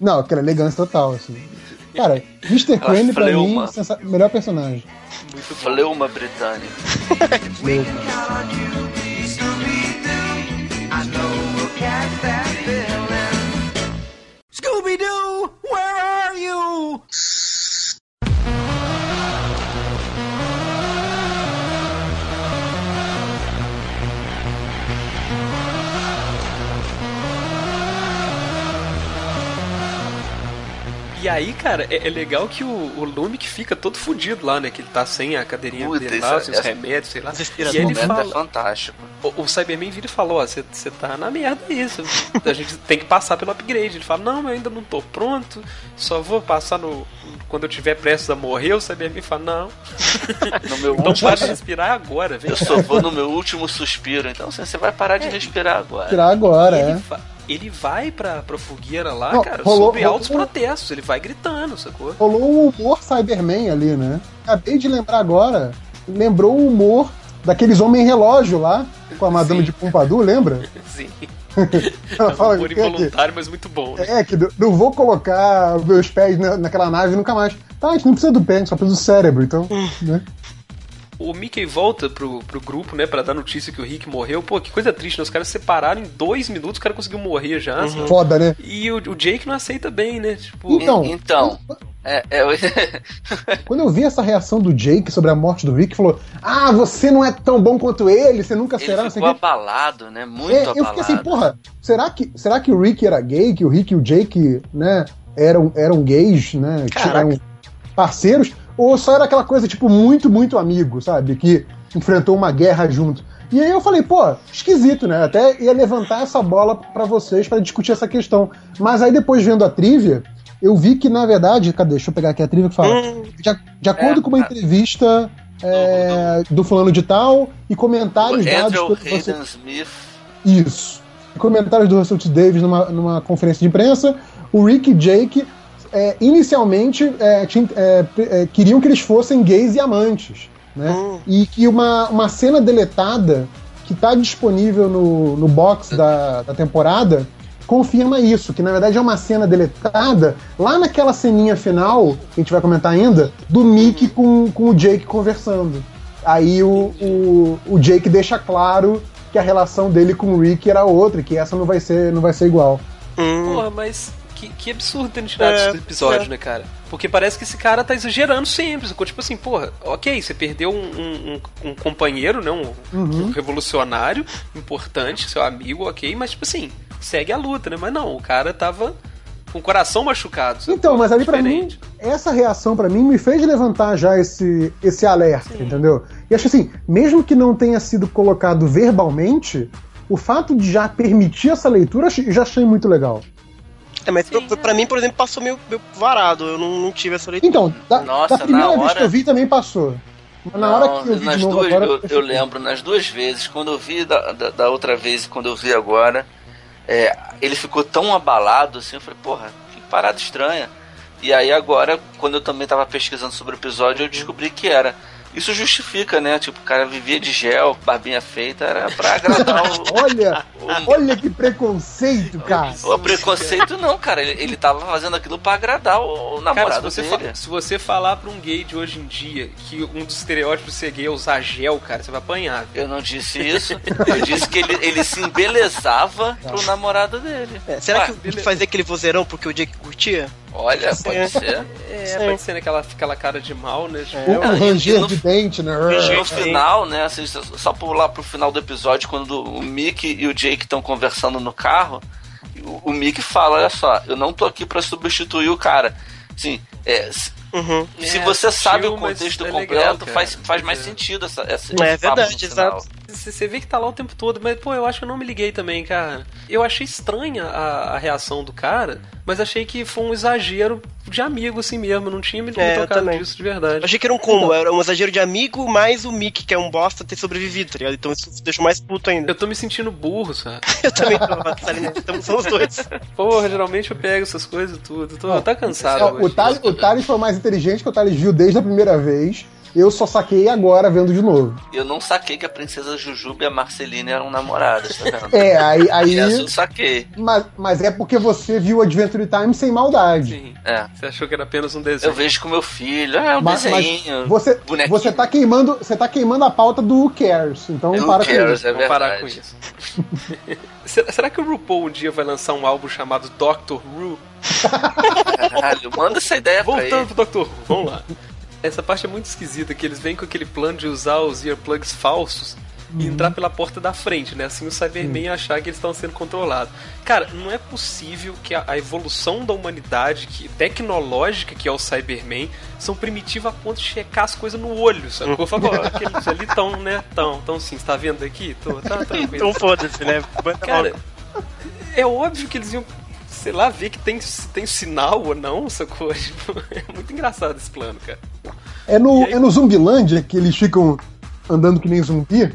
Não, aquela elegância total, assim. Cara, Mr. Crane pra mim, fleuma. sensa- melhor personagem. Fleuma britânica. Scooby-Doo, where are you? E aí, cara, é, é legal que o, o Lumic fica todo fudido lá, né? Que ele tá sem a cadeirinha Puta, dele isso lá, é- sem os remédios, sei lá. E ele é fala, fantástico. o, o Cyberman vira e falou, ó, você tá na merda aí, cê- a gente tem que passar pelo upgrade. Ele fala, não, eu ainda não tô pronto, só vou passar no... Quando eu tiver prestes a morrer, o Cyberman fala, não, <laughs> No meu <laughs> então último, para de respirar agora, vem eu só vou no meu último suspiro. Então você vai parar de respirar agora. Tirar agora, ele, é. va- ele vai pra, pra fogueira lá, Não, cara, rolou- sob altos rolou- protestos. Ele vai gritando, sacou? Rolou um humor Cyberman ali, né? Acabei de lembrar agora. Lembrou o humor daqueles homem relógio lá, com a Madame Sim. de Pompadour, lembra? <laughs> Sim. Ela <laughs> É um fala humor que, que, involuntário, mas muito bom, né? é, que não vou colocar meus pés na- naquela nave nunca mais. Tá, a gente não precisa do pé, a gente só precisa do cérebro, então. né? O Mickey volta pro, pro grupo, né, pra dar notícia que o Rick morreu. Pô, que coisa triste, né? Os caras se separaram em dois minutos, o cara conseguiu morrer já. sabe? Foda, né? E o, o Jake não aceita bem, né? Tipo, Então, Então, é, é, <laughs> Quando eu vi essa reação do Jake sobre a morte do Rick, falou: Ah, você não é tão bom quanto ele, você nunca será, ele não sei ficou abalado, né? Muito É, eu abalado. fiquei assim, porra, será que, será que o Rick era gay? Que o Rick e o Jake, né, eram, eram gays, né? que Caraca. Eram parceiros? Ou só era aquela coisa, tipo, muito, muito amigo, sabe? Que enfrentou uma guerra junto. E aí eu falei, pô, esquisito, né? Até ia levantar essa bola pra vocês pra discutir essa questão. Mas aí depois vendo a trivia, eu vi que, na verdade, cadê? Deixa eu pegar aqui a trivia que fala. Hum, De, de acordo É, com uma a- entrevista é, do fulano de tal e comentários dados Andrew pelo Russell- Hayden Smith. Isso. Comentários do Russell T. Davis numa, numa conferência de imprensa. O Rick Jake, é, inicialmente, é, tinha- é, é, queriam que eles fossem gays e amantes. Né? Hum. E que uma, uma cena deletada que está disponível no, no box da, da temporada confirma isso, que na verdade é uma cena deletada lá naquela ceninha final, que a gente vai comentar ainda, do Mickey com, com o Jake conversando. Aí o, o, o Jake deixa claro que a relação dele com o Rick era outra, e que essa não vai ser, não vai ser igual. hum. porra, mas que, que absurdo terem tirado É, esse episódio, é. né, cara? Porque parece que esse cara tá exagerando sempre. Sacou? Tipo assim, porra, ok, você perdeu um, um- um- companheiro, né? Um, Uhum. um revolucionário importante, seu amigo, ok, mas tipo assim, segue a luta, né? Mas não, o cara tava com o coração machucado. Então, mas ali pra mim, essa reação pra mim me fez levantar já esse, esse alerta, entendeu? E acho assim, mesmo que não tenha sido colocado verbalmente, o fato de já permitir essa leitura eu já achei muito legal. É, mas Sim, pra, pra mim, por exemplo, passou meio, meio varado. Eu não, não tive essa leitura. Então, da, Nossa, da primeira na vez hora- que eu vi tambem passou. Mas na hora que eu vi nas de novo duas, agora. eu, eu lembro, nas duas vezes, quando eu vi da, da, da outra vez e quando eu vi agora, é, ele ficou tão abalado assim, eu falei, porra, que parada estranha. E aí agora, quando eu também tava pesquisando sobre o episódio, eu descobri que era. Isso justifica, né? Tipo, o cara vivia de gel, barbinha feita, era pra agradar o. <laughs> Olha, o- olha que preconceito, cara. o preconceito não, cara. Ele, ele tava fazendo aquilo pra agradar o, o Cara, se namorado você, dele. se você falar pra um gay de hoje em dia que um dos estereótipos de ser gay é usar gel, cara, você vai apanhar. Eu não disse isso. Eu disse que ele, ele se embelezava pro namorado dele. É, será Ué, que ele fazia aquele vozeirão porque o Jake curtia? Olha, pode ser. É, Sim. pode ser naquela aquela cara de mal, né? Tipo, O, o ranger no- de dente, né? No final, né, assim, só- pular pro final do episódio, quando o Mickey e o Jake estão conversando no carro, o, o Mickey fala, olha só, eu não tô aqui pra substituir o cara. Assim, é, se, Uhum. se É, você sabe sutil, o contexto é completo, legal, faz, faz mais é. sentido essa, essa É verdade, exato. Você vê que tá lá o tempo todo, mas, pô, eu acho que eu não me liguei também, cara. Eu achei estranha a, a reação do cara, mas achei que foi um exagero de amigo assim mesmo. Não tinha me, É, tocado disso de Eu verdade. achei que era um combo, era um exagero de amigo mais o Mickey, que é um bosta, ter sobrevivido, tá ligado? Então isso deixou mais puto ainda. Eu tô me sentindo burro, sabe? <laughs> Eu também tô salientando, estamos somos dois. Porra, geralmente eu pego essas coisas tudo. Tô, tá cansado Thales, o Thales foi mais inteligente que o Thales viu desde a primeira vez. Eu só saquei agora vendo de novo. Eu não saquei que a princesa Jujuba e a Marceline eram namoradas, tá vendo? É, aí. <laughs> aí eu saquei. mas, mas é porque você viu Adventure Time sem maldade. Sim. É. Você achou que era apenas um Eu desenho. vejo com meu filho, é um Mas, mas desenho. você, bonequinho. você tá queimando, você tá queimando a pauta do Who Cares. Então Who para com cares, isso. é parar com verdade. isso. <laughs> será, que o RuPaul um dia vai lançar um álbum chamado Doctor Ru? <laughs> Caralho, manda essa ideia pra Voltando ele. pro Dr. Who, vamos lá. Essa parte é muito esquisita, que eles vêm com aquele plano de usar os earplugs falsos e entrar pela porta da frente, né? Assim o Cyberman ia achar que eles estão sendo controlados. Cara, não é possível que a, a evolução da humanidade, que tecnológica que é o Cyberman, são primitiva a ponto de checar as coisas no olho, sacou? Fala, ó, aqueles ali estão, né? Tão, tão sim, você tá vendo aqui? Tô, tá tranquilo. Então foda-se, né? Cara, é óbvio que eles iam, sei lá, ver que tem, tem sinal ou não, sacou? <laughs> Tipo, é muito engraçado esse plano, cara. É no, aí? é no Zumbilândia que eles ficam andando que nem zumbi?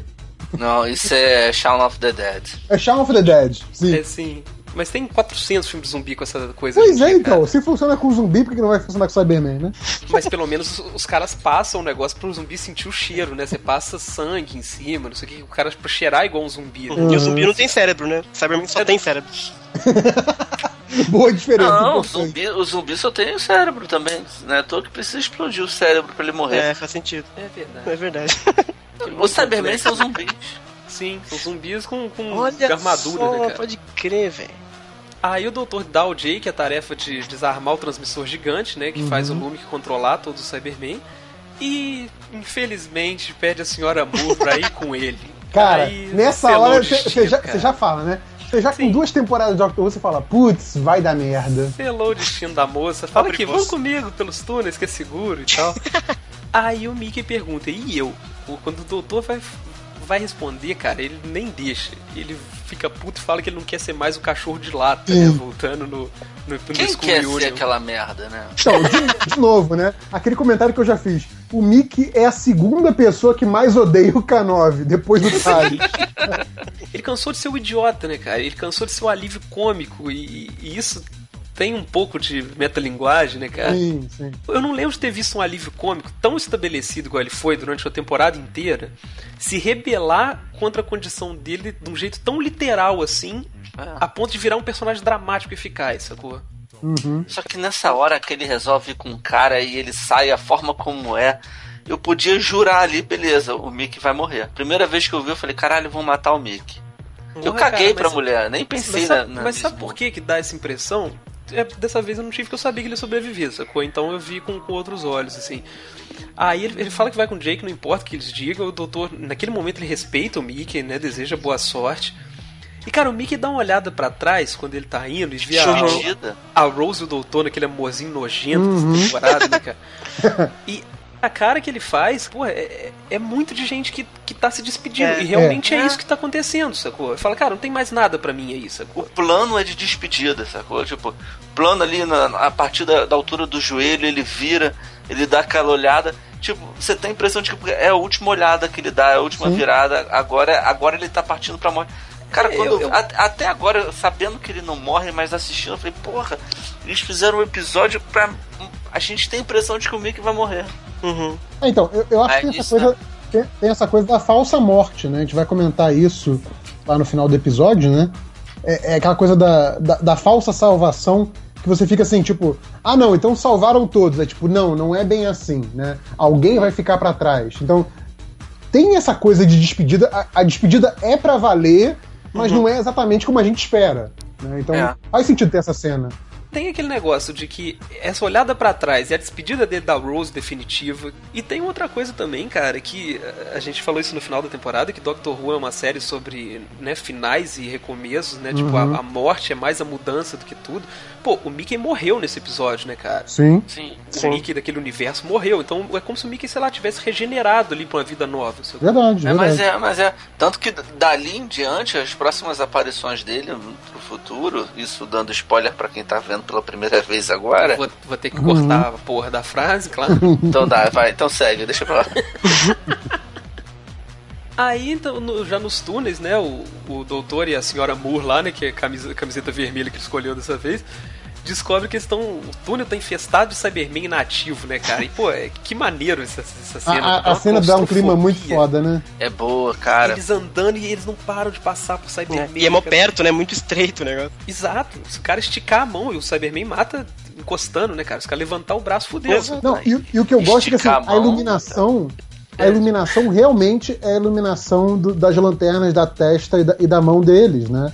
Não, isso é Shaun of the Dead. É Shaun of the Dead. Sim. É assim. Mas tem 400 filmes de zumbi com essa coisa. Pois é, dia, então. cara. Se funciona com zumbi, por que não vai funcionar com Cyberman, né? Mas pelo menos os, os caras passam o negócio pro zumbi sentir o cheiro, né? Você passa sangue em cima, não sei o que. O cara pra cheirar igual um zumbi. né? E o zumbi não tem cérebro, né? Cyberman só tem cérebro. <laughs> Boa diferença. Não, o importante. zumbi, o zumbi só tem o cérebro também. Né? Todo que precisa explodir o cérebro pra ele morrer. É, faz sentido. É verdade. É verdade. <laughs> Os Cybermen são zumbis. Sim, são zumbis com, com Olha armadura, só, né, cara? pode crer, velho. Aí o doutor dá ao Jake a tarefa de desarmar o transmissor gigante, né? Que faz o Lumic controlar todos os Cybermen. E, infelizmente, pede a senhora Moore pra ir com ele. <laughs> Cara, Aí, nessa hora você já, já fala, né? Você já com Sim. duas temporadas de Doctor Who, você fala, putz, vai dar merda. Selou o destino da moça. Fala Abre moça. vamos comigo pelos túneis, que é seguro e tal. <laughs> Aí o Mickey pergunta, e eu? Quando o doutor vai, vai responder, cara, ele nem deixa. Ele fica puto e fala que ele não quer ser mais o cachorro de lata, né? Voltando no, no, no Quem School quer Union. ser aquela merda, né? Então, de, de novo, né? Aquele comentário que eu já fiz. O Mickey é a segunda pessoa que mais odeia o K9, depois do Thales. <laughs> Ele cansou de ser o idiota, né, cara? Ele cansou de ser o alívio cômico e, e isso tem um pouco de metalinguagem, né, cara? sim, sim. Eu não lembro de ter visto um alívio cômico tão estabelecido igual ele foi durante a temporada inteira se rebelar contra a condição dele de um jeito tão literal assim, a ponto de virar um personagem dramático e eficaz, sacou? Só que nessa hora que ele resolve ir com um cara e ele sai a forma como é, eu podia jurar ali, beleza, o Mickey vai morrer. Primeira vez que eu vi, eu falei, caralho, vão matar o Mickey. eu Porra, caguei cara, pra mulher, nem pensei Mas na. sabe, na mas sabe por que que dá essa impressão? É, dessa vez eu não tive, porque eu sabia que ele ia sobreviver, sacou? Então eu vi com, com outros olhos, assim. Aí ele, ele fala que vai com o Jake, não importa o que eles digam, o doutor, naquele momento ele respeita o Mickey, né? Deseja boa sorte. E cara, o Mickey dá uma olhada pra trás quando ele tá indo e vê a, a Rose e o doutor naquele amorzinho nojento dessa temporada, né, cara? <laughs> E a cara que ele faz, pô, é, é muito de gente que, que tá se despedindo. É. e realmente é. É. isso que tá acontecendo, sacou? Fala, cara, não tem mais nada pra mim aí, sacou? O plano é de despedida, sacou? Tipo, plano ali na, a partir da, da altura do joelho, ele vira, ele dá aquela olhada. Tipo, você tem a impressão de que é a última olhada que ele dá, é a última Sim. virada. Agora, agora ele tá partindo pra morte. Cara, É, quando eu- eu- a- até agora, sabendo que ele não morre, mas assistindo, eu falei, porra, eles fizeram um episódio pra. A gente tem a impressão de que o Mickey vai morrer. Uhum. É, então, eu, eu acho É que tem essa, isso, coisa, tem, tem essa coisa da falsa morte, né? A gente vai comentar isso lá no final do episódio, né? É, é aquela coisa da, da, da falsa salvação que você fica assim, tipo, ah, não, então salvaram todos. É tipo, não, não é bem assim, né? Alguém vai ficar pra trás. Então, tem essa coisa de despedida. A, a despedida é pra valer, mas não é exatamente como a gente espera. Né? Então, É. faz sentido ter essa cena. Tem aquele negócio de que essa olhada pra trás e a despedida dele da Rose definitiva. E tem outra coisa também, cara, que eh, a gente falou isso no final da temporada, que Doctor Who é uma série sobre né, finais e recomeços, né? Tipo, a, a morte é mais a mudança do que tudo. Pô, o Mickey morreu nesse episódio, né, cara? Sim. Sim. O Mickey daquele universo morreu. Então é como se o Mickey, sei lá, tivesse regenerado ali pra uma vida nova. Verdade, É, verdade. mas é, mas é. Tanto que dali em diante, as próximas aparições dele pro futuro, isso dando spoiler pra quem tá vendo pela primeira vez agora. Vou, vou ter que cortar a porra da frase, claro. <laughs> Então dá, vai, então segue, deixa pra lá. <laughs> Aí, então, no- já nos túneis, né, o, o doutor e a senhora Moore lá, né, que é a camisa, camiseta vermelha que ele escolheu dessa vez, descobrem que eles estão. O túnel tá infestado de Cyberman inativo, né, cara? E, pô, é- que maneiro essa, essa A, cena. a- Dá a uma cena dá um clima muito foda, né? É boa, cara. Eles andando e eles não param de passar por Cyberman. E é mó perto, né? Muito estreito o negócio. Exato. Se o cara esticar a mão e o Cyberman mata encostando, né, cara? Se o cara levantar o braço, fudeu. Não, e, e o que eu gosto é que assim, a a mão, iluminação. A iluminação realmente é a iluminação do- das lanternas da testa e da, e da mão deles, né?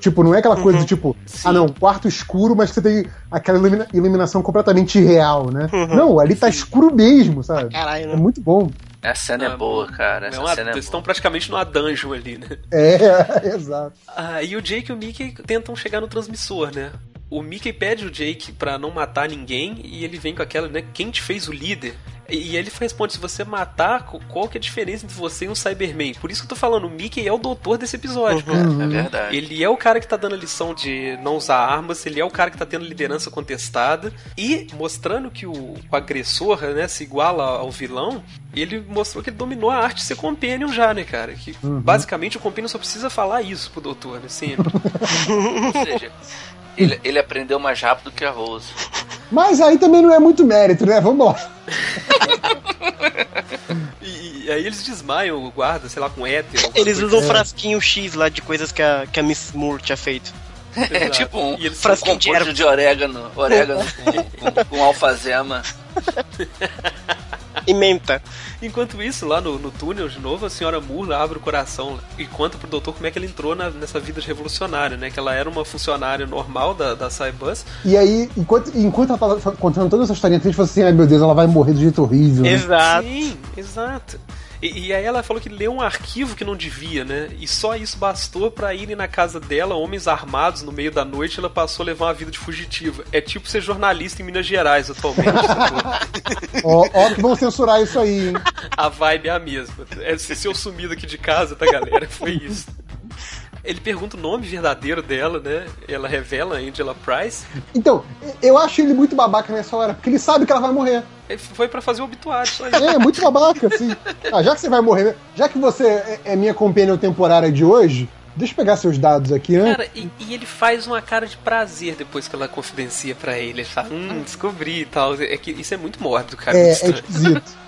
Tipo, não é aquela coisa de tipo, ah não, quarto escuro, mas que você tem aquela ilumina- iluminação completamente irreal, né? Não, ali tá escuro mesmo, sabe? Caralho, É né? muito bom. Essa cena é boa, cara. Essa É uma- cena é eles estão boa. praticamente numa dungeon ali, né? É, <laughs> exato. Ah, e o Jake e o Mickey tentam chegar no transmissor, né? O Mickey pede o Jake pra não matar ninguém e ele vem com aquela, né? Quem te fez o líder? E, ele responde: se você matar, qual que é a diferença entre você e um Cyberman? Por isso que eu tô falando, o Mickey é o doutor desse episódio, cara. É verdade. Ele é o cara que tá dando a lição de não usar armas, ele é o cara que tá tendo liderança contestada e mostrando que o, o agressor, né, se iguala ao vilão, ele mostrou que ele dominou a arte de ser companion já, né, cara? Que basicamente o companion só precisa falar isso pro doutor, né, sempre. <laughs> Ou seja, ele, ele aprendeu mais rápido que a Rose. Mas aí também não é muito mérito, né? Vamos lá. <laughs> e, e aí eles desmaiam o guarda, sei lá, com éter. Eles usam um É. frasquinho X lá de coisas que a, que a Miss Moore tinha feito. É tipo um, E eles frasquinho de erva. de orégano. Orégano <laughs> com, com, com alfazema. E menta. Enquanto isso, lá no, no túnel, de novo, a senhora Moore abre o coração e conta pro doutor como é que ela entrou na- nessa vida de revolucionária, né? Que ela era uma funcionária normal da, da Cybus. E aí, enquanto, enquanto ela tava contando toda essa historinha, a gente falou assim: ai meu Deus, ela vai morrer do jeito horrível. né? Exato. Sim, exato. E, e aí ela falou que leu um arquivo que não devia, né? E só isso bastou pra irem na casa dela, homens armados no meio da noite, ela passou a levar uma vida de fugitiva. É tipo ser jornalista em Minas Gerais atualmente. <laughs> Ó, ó que vão censurar isso aí, hein? a vibe é a mesma. É ser seu sumido aqui de casa, tá, galera? Foi isso. Ele pergunta o nome verdadeiro dela, né? Ela revela Angela Price. Então, eu acho ele muito babaca nessa hora, porque ele sabe que ela vai morrer. Ele foi pra fazer o obituário, só isso. É, muito babaca, assim. Ah, já que você vai morrer, já que você é, é minha companion temporária de hoje, deixa eu pegar seus dados aqui, né? Cara, e, e ele faz uma cara de prazer depois que ela confidencia pra ele. Ele fala, hum, descobri e tal. É que isso é muito mórbido, cara. É, é esquisito.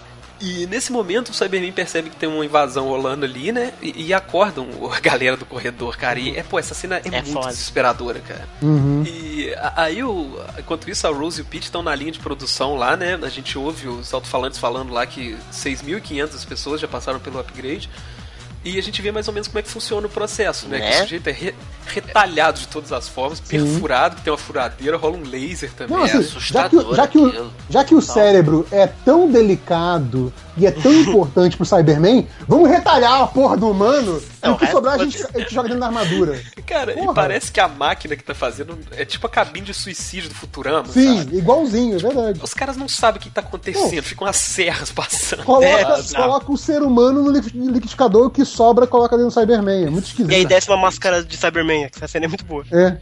E nesse momento o Cyberman percebe que tem uma invasão rolando ali, né? E, e acordam a galera do corredor, cara. E é, pô, essa cena é, muito foda. desesperadora, cara. Uhum. E a- aí, o, enquanto isso, a Rose e o Pete estão na linha de produção lá, né? A gente ouve os alto-falantes falando lá que 6.500 pessoas já passaram pelo upgrade. E a gente vê mais ou menos como é que funciona o processo, né? Né? Que o sujeito é re- retalhado de todas as formas, perfurado, que tem uma furadeira, rola um laser também. Não, assim, É já que, assustador já, que o, já que o cérebro é tão delicado e é tão importante pro Cyberman, vamos retalhar a porra do humano e o que é- sobrar a gente, a gente joga dentro da armadura. Cara, Porra. e parece que a máquina que tá fazendo é tipo a cabine de suicídio do Futurama, Sim, sabe? igualzinho, é verdade. Os caras não sabem o que tá acontecendo, ficam as serras passando. Coloca, É, coloca o ser humano no liqui- liquidificador, o que sobra coloca dentro do Cyberman. É muito esquisito. E aí desce uma máscara de Cyberman, essa cena é muito boa. É.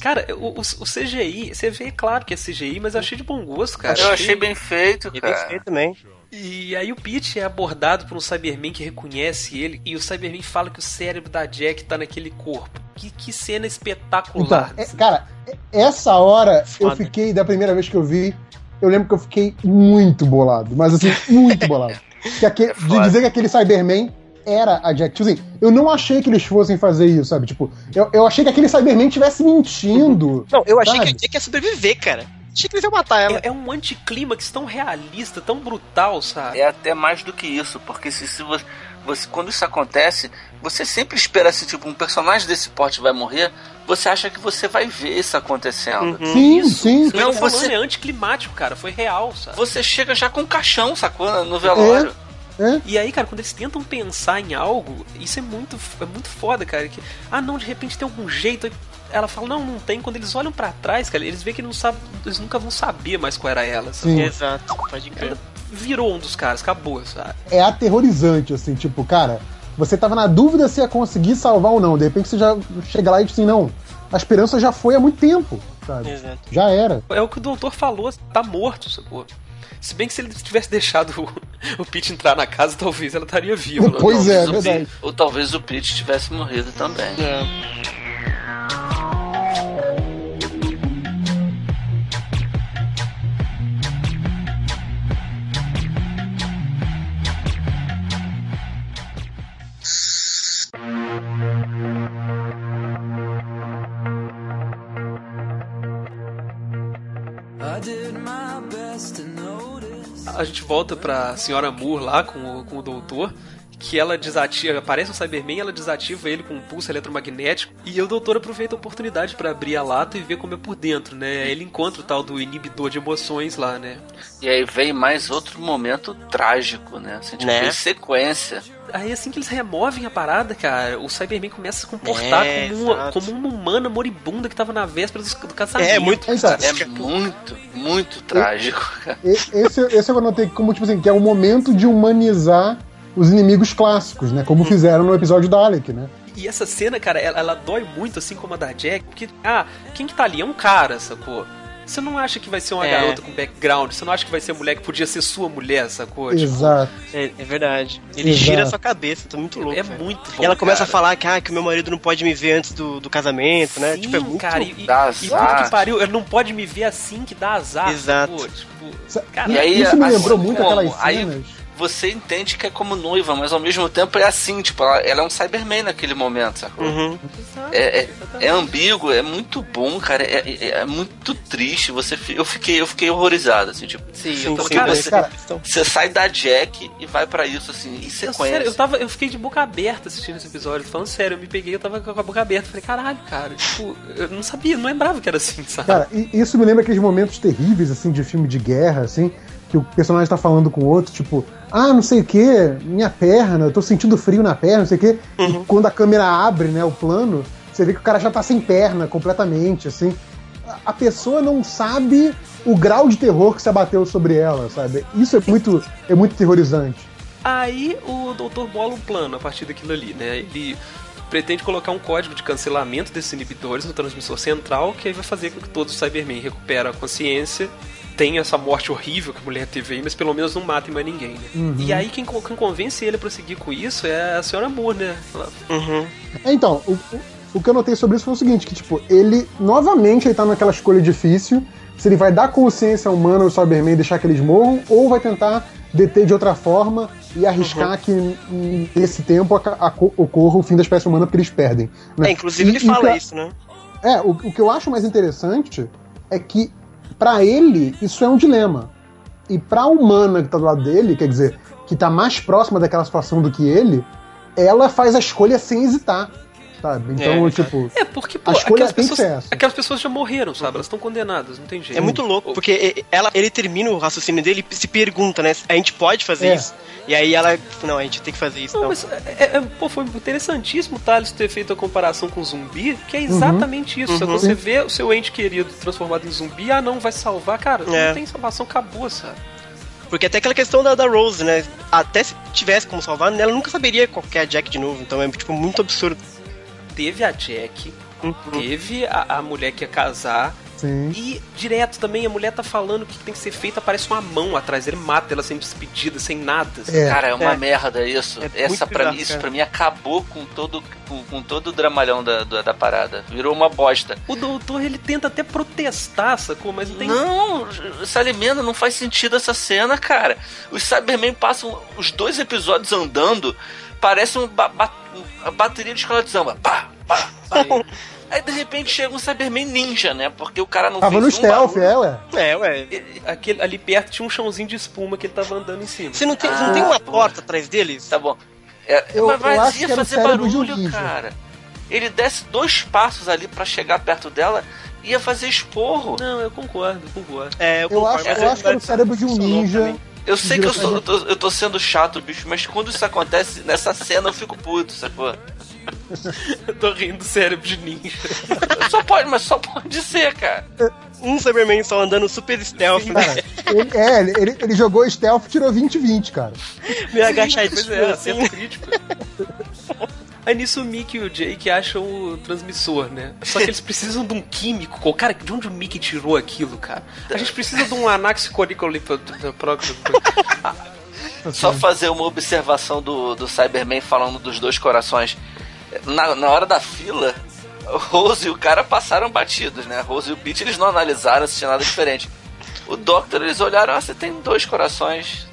Cara, o, o- o CGI, você vê, claro que é CGI, mas eu achei de bom gosto, cara. Eu achei bem feito, E bem cara. feito também. E aí o Pete é abordado por um Cyberman que reconhece ele, e o Cyberman fala que o cérebro da Jack tá naquele corpo. Que, que cena Então, espetacular. é- cara, é- essa hora eu Foda. fiquei, da primeira vez que eu vi, eu lembro que eu fiquei muito bolado. Mas assim, muito <laughs> bolado. Que aque- de foda. dizer que aquele Cyberman era a Jack. Tipo assim, eu não achei que eles fossem fazer isso, sabe? Tipo, eu, eu achei que aquele Cyberman estivesse mentindo. Não, eu achei Sabe? que a Jack ia sobreviver, cara. Achei que eles iam matar ela. É, é um anticlímax tão realista, tão brutal, sabe? É até mais do que isso, porque se, se você, você- quando isso acontece, você sempre espera se tipo um personagem desse porte vai morrer, você acha que você vai ver isso acontecendo. sim, Isso, sim. isso eu Não, falando você- é anticlimático, cara. Foi real, sabe? Você chega já com um caixão, sacou? No velório. É? E aí, cara, quando eles tentam pensar em algo, isso é muito, é muito foda, cara. Que, ah, não, de repente tem algum jeito. Ela fala, não, não tem. Quando eles olham pra trás, cara, eles veem que não sabe, eles nunca vão saber mais qual era ela. Sim. Exato, pode crer. Ela virou um dos caras, acabou, sabe? É aterrorizante, assim, tipo, cara, você tava na dúvida se ia conseguir salvar ou não. De repente você já chega lá e diz assim, não, a esperança já foi há muito tempo, sabe? Exato. Já era. É o que o doutor falou, tá morto, sacou? Se bem que se ele tivesse deixado o, o Pete entrar na casa, talvez ela estaria viva. Pois é, o verdade. Pete- Ou talvez o Pete tivesse morrido também. É. A gente volta para a senhora Moore lá com o, com o doutor. Que ela desativa, aparece um Cyberman, ela desativa ele com um pulso eletromagnético. E o doutor aproveita a oportunidade pra abrir a lata e ver como é por dentro, né? Ele encontra o tal do inibidor de emoções lá, né? E aí vem mais outro momento trágico, né? Assim, tipo, Né? em sequência. Aí assim que eles removem a parada, cara, o Cyberman começa a se comportar É, como, uma, exato. como uma humana moribunda que tava na véspera do, do casamento. É, muito. Então, É muito, muito trágico. E- Esse, esse eu anotei como, tipo assim, que é o momento de humanizar os inimigos clássicos, né? Como fizeram no episódio da Alec, né? E essa cena, cara, ela, ela dói muito, assim como a da Jack, porque, ah, quem que tá ali? É um cara, sacou? Você não acha que vai ser uma É. garota com background, você não acha que vai ser mulher que podia ser sua mulher, sacou? Tipo, Exato. É, é verdade. Ele Exato. gira a sua cabeça, tá muito louco. é velho. muito bom. E ela começa cara. a falar que, ah, que o meu marido não pode me ver antes do, do casamento, né? Sim, tipo, é muito. cara, e, e, e puta que pariu, ele não pode me ver assim que dá azar, Exato. sacou? Tipo, cara, E aí, Isso me assim, lembrou muito como? aquelas Aí- cenas. Você entende que é como noiva, mas ao mesmo tempo é assim, tipo, ela, ela é um Cyberman naquele momento, sacou? Uhum. É, é, é ambíguo, é muito bom, cara. É, é- é muito triste. Você, eu fiquei, eu fiquei horrorizado, assim, tipo. sim, Sim, eu tô, sim, cara, essa cara. Você sai da Jack e vai pra isso, assim, em Eu, sequência. sério, eu, tava, eu fiquei de boca aberta assistindo esse episódio. Falando sério, eu me peguei, eu tava com a boca aberta. Falei, caralho, cara, tipo, eu não sabia, não lembrava que era assim, sabe? Cara, e isso me lembra aqueles momentos terríveis, assim, de filme de guerra, assim, que o personagem tá falando com o outro, tipo, ah, não sei o que, minha perna, eu tô sentindo frio na perna, não sei o que. E quando a câmera abre, né, o plano, você vê que o cara já tá sem perna completamente, assim. A- A pessoa não sabe o grau de terror que se abateu sobre ela, sabe? Isso é muito, é muito terrorizante. Aí o doutor bola um plano a partir daquilo ali, né? Ele pretende colocar um código de cancelamento desses inibidores no transmissor central, que aí vai fazer com que todos os Cybermen recuperem a consciência, tenham essa morte horrível que a mulher teve aí, mas pelo menos não matem mais ninguém, né? E aí quem, quem convence ele a prosseguir com isso é a senhora Moore, né? Ela, Uhum. É, Então, o, o- que eu notei sobre isso foi o seguinte, que, tipo, ele, novamente, ele tá naquela escolha difícil, se ele vai dar consciência humana aos Cybermen e deixar que eles morram, ou vai tentar deter de outra forma e arriscar que n- nesse tempo ocorra o fim da espécie humana porque eles perdem. né? É, inclusive E- ele e fala pra- isso, né? É, o, o que eu acho mais interessante é que, pra ele, isso é um dilema. E pra humana que tá do lado dele, quer dizer, que tá mais próxima daquela situação do que ele, ela faz a escolha sem hesitar. Sabe? Então, É, tipo. É, porque, pô, A escolha aquelas pessoas, aquelas pessoas já morreram, sabe? Elas estão condenadas, não tem jeito. É muito louco, porque ela, ele termina o raciocínio dele e se pergunta, né? A gente pode fazer É. isso? E aí ela, não, a gente tem que fazer isso. Não, Não, mas é, é- pô, foi interessantíssimo o Thales ter feito a comparação com zumbi, que é exatamente isso. Uhum. Você vê o seu ente querido transformado em zumbi, ah, não, vai salvar, cara, É. não tem salvação, acabou, sabe? Porque até aquela questão da, da Rose, né? Até se tivesse como salvar, ela nunca saberia qual que é a Jack de novo. Então é, tipo, muito absurdo. Teve a Jack, Uhum. teve a, a mulher que ia casar, Sim. e direto também a mulher tá falando o que tem que ser feito, aparece uma mão atrás, ele mata ela sem despedida, sem nada. sabe? É. Cara, é uma É. merda isso. É Essa pra bizarro, mim, isso pra mim acabou com todo, com, com todo o dramalhão da, da, da parada. Virou uma bosta. O doutor, ele tenta até protestar, sacou? Mas não tem... Não, Salimena, não faz sentido essa cena, cara. Os Cybermen passam os dois episódios andando, parece um uma bateria de escola de samba. Pá, pá, pá. <laughs> Aí de repente chega um Cyberman ninja, né? Porque o cara não Tava fez no um stealth, barulho. é, ué. É, ué. Ele- Aquele, ali perto tinha um chãozinho de espuma que ele tava andando em cima. Você não tem, Ah, não tem uma porta atrás deles? Tá bom. É, Eu- mas, eu mas acho ia que era o fazer um barulho, cara. Ele desce dois passos ali pra chegar perto dela, ia fazer esporro. Não, eu concordo, concordo. É, Eu concordo, acho, mas eu acho que era o cérebro de um ninja. também. Eu sei que eu, sou, eu, tô, eu tô sendo chato, bicho, mas quando isso acontece nessa cena eu fico puto, sacou? <laughs> Eu tô rindo do cérebro de ninja. Só pode, mas só pode ser, cara. Um Cyberman só andando super stealth, né? Cara, ele, é, ele, ele- jogou stealth e tirou 20-20, cara. Meio agachadinho. É, assim. crítico. <laughs> Aí nisso o Mickey e o Jake acham o transmissor, né? Só que eles precisam de um químico. Cara, de onde o Mickey tirou aquilo, cara? A gente precisa de um anaxicoricolipróxido. <laughs> Só fazer uma observação do, do Cyberman falando dos dois corações. Na, na hora da fila, Rose e o cara passaram batidos, né? Rose e o Pete eles não analisaram se tinha nada diferente. O Doctor eles olharam, ah, você tem dois corações.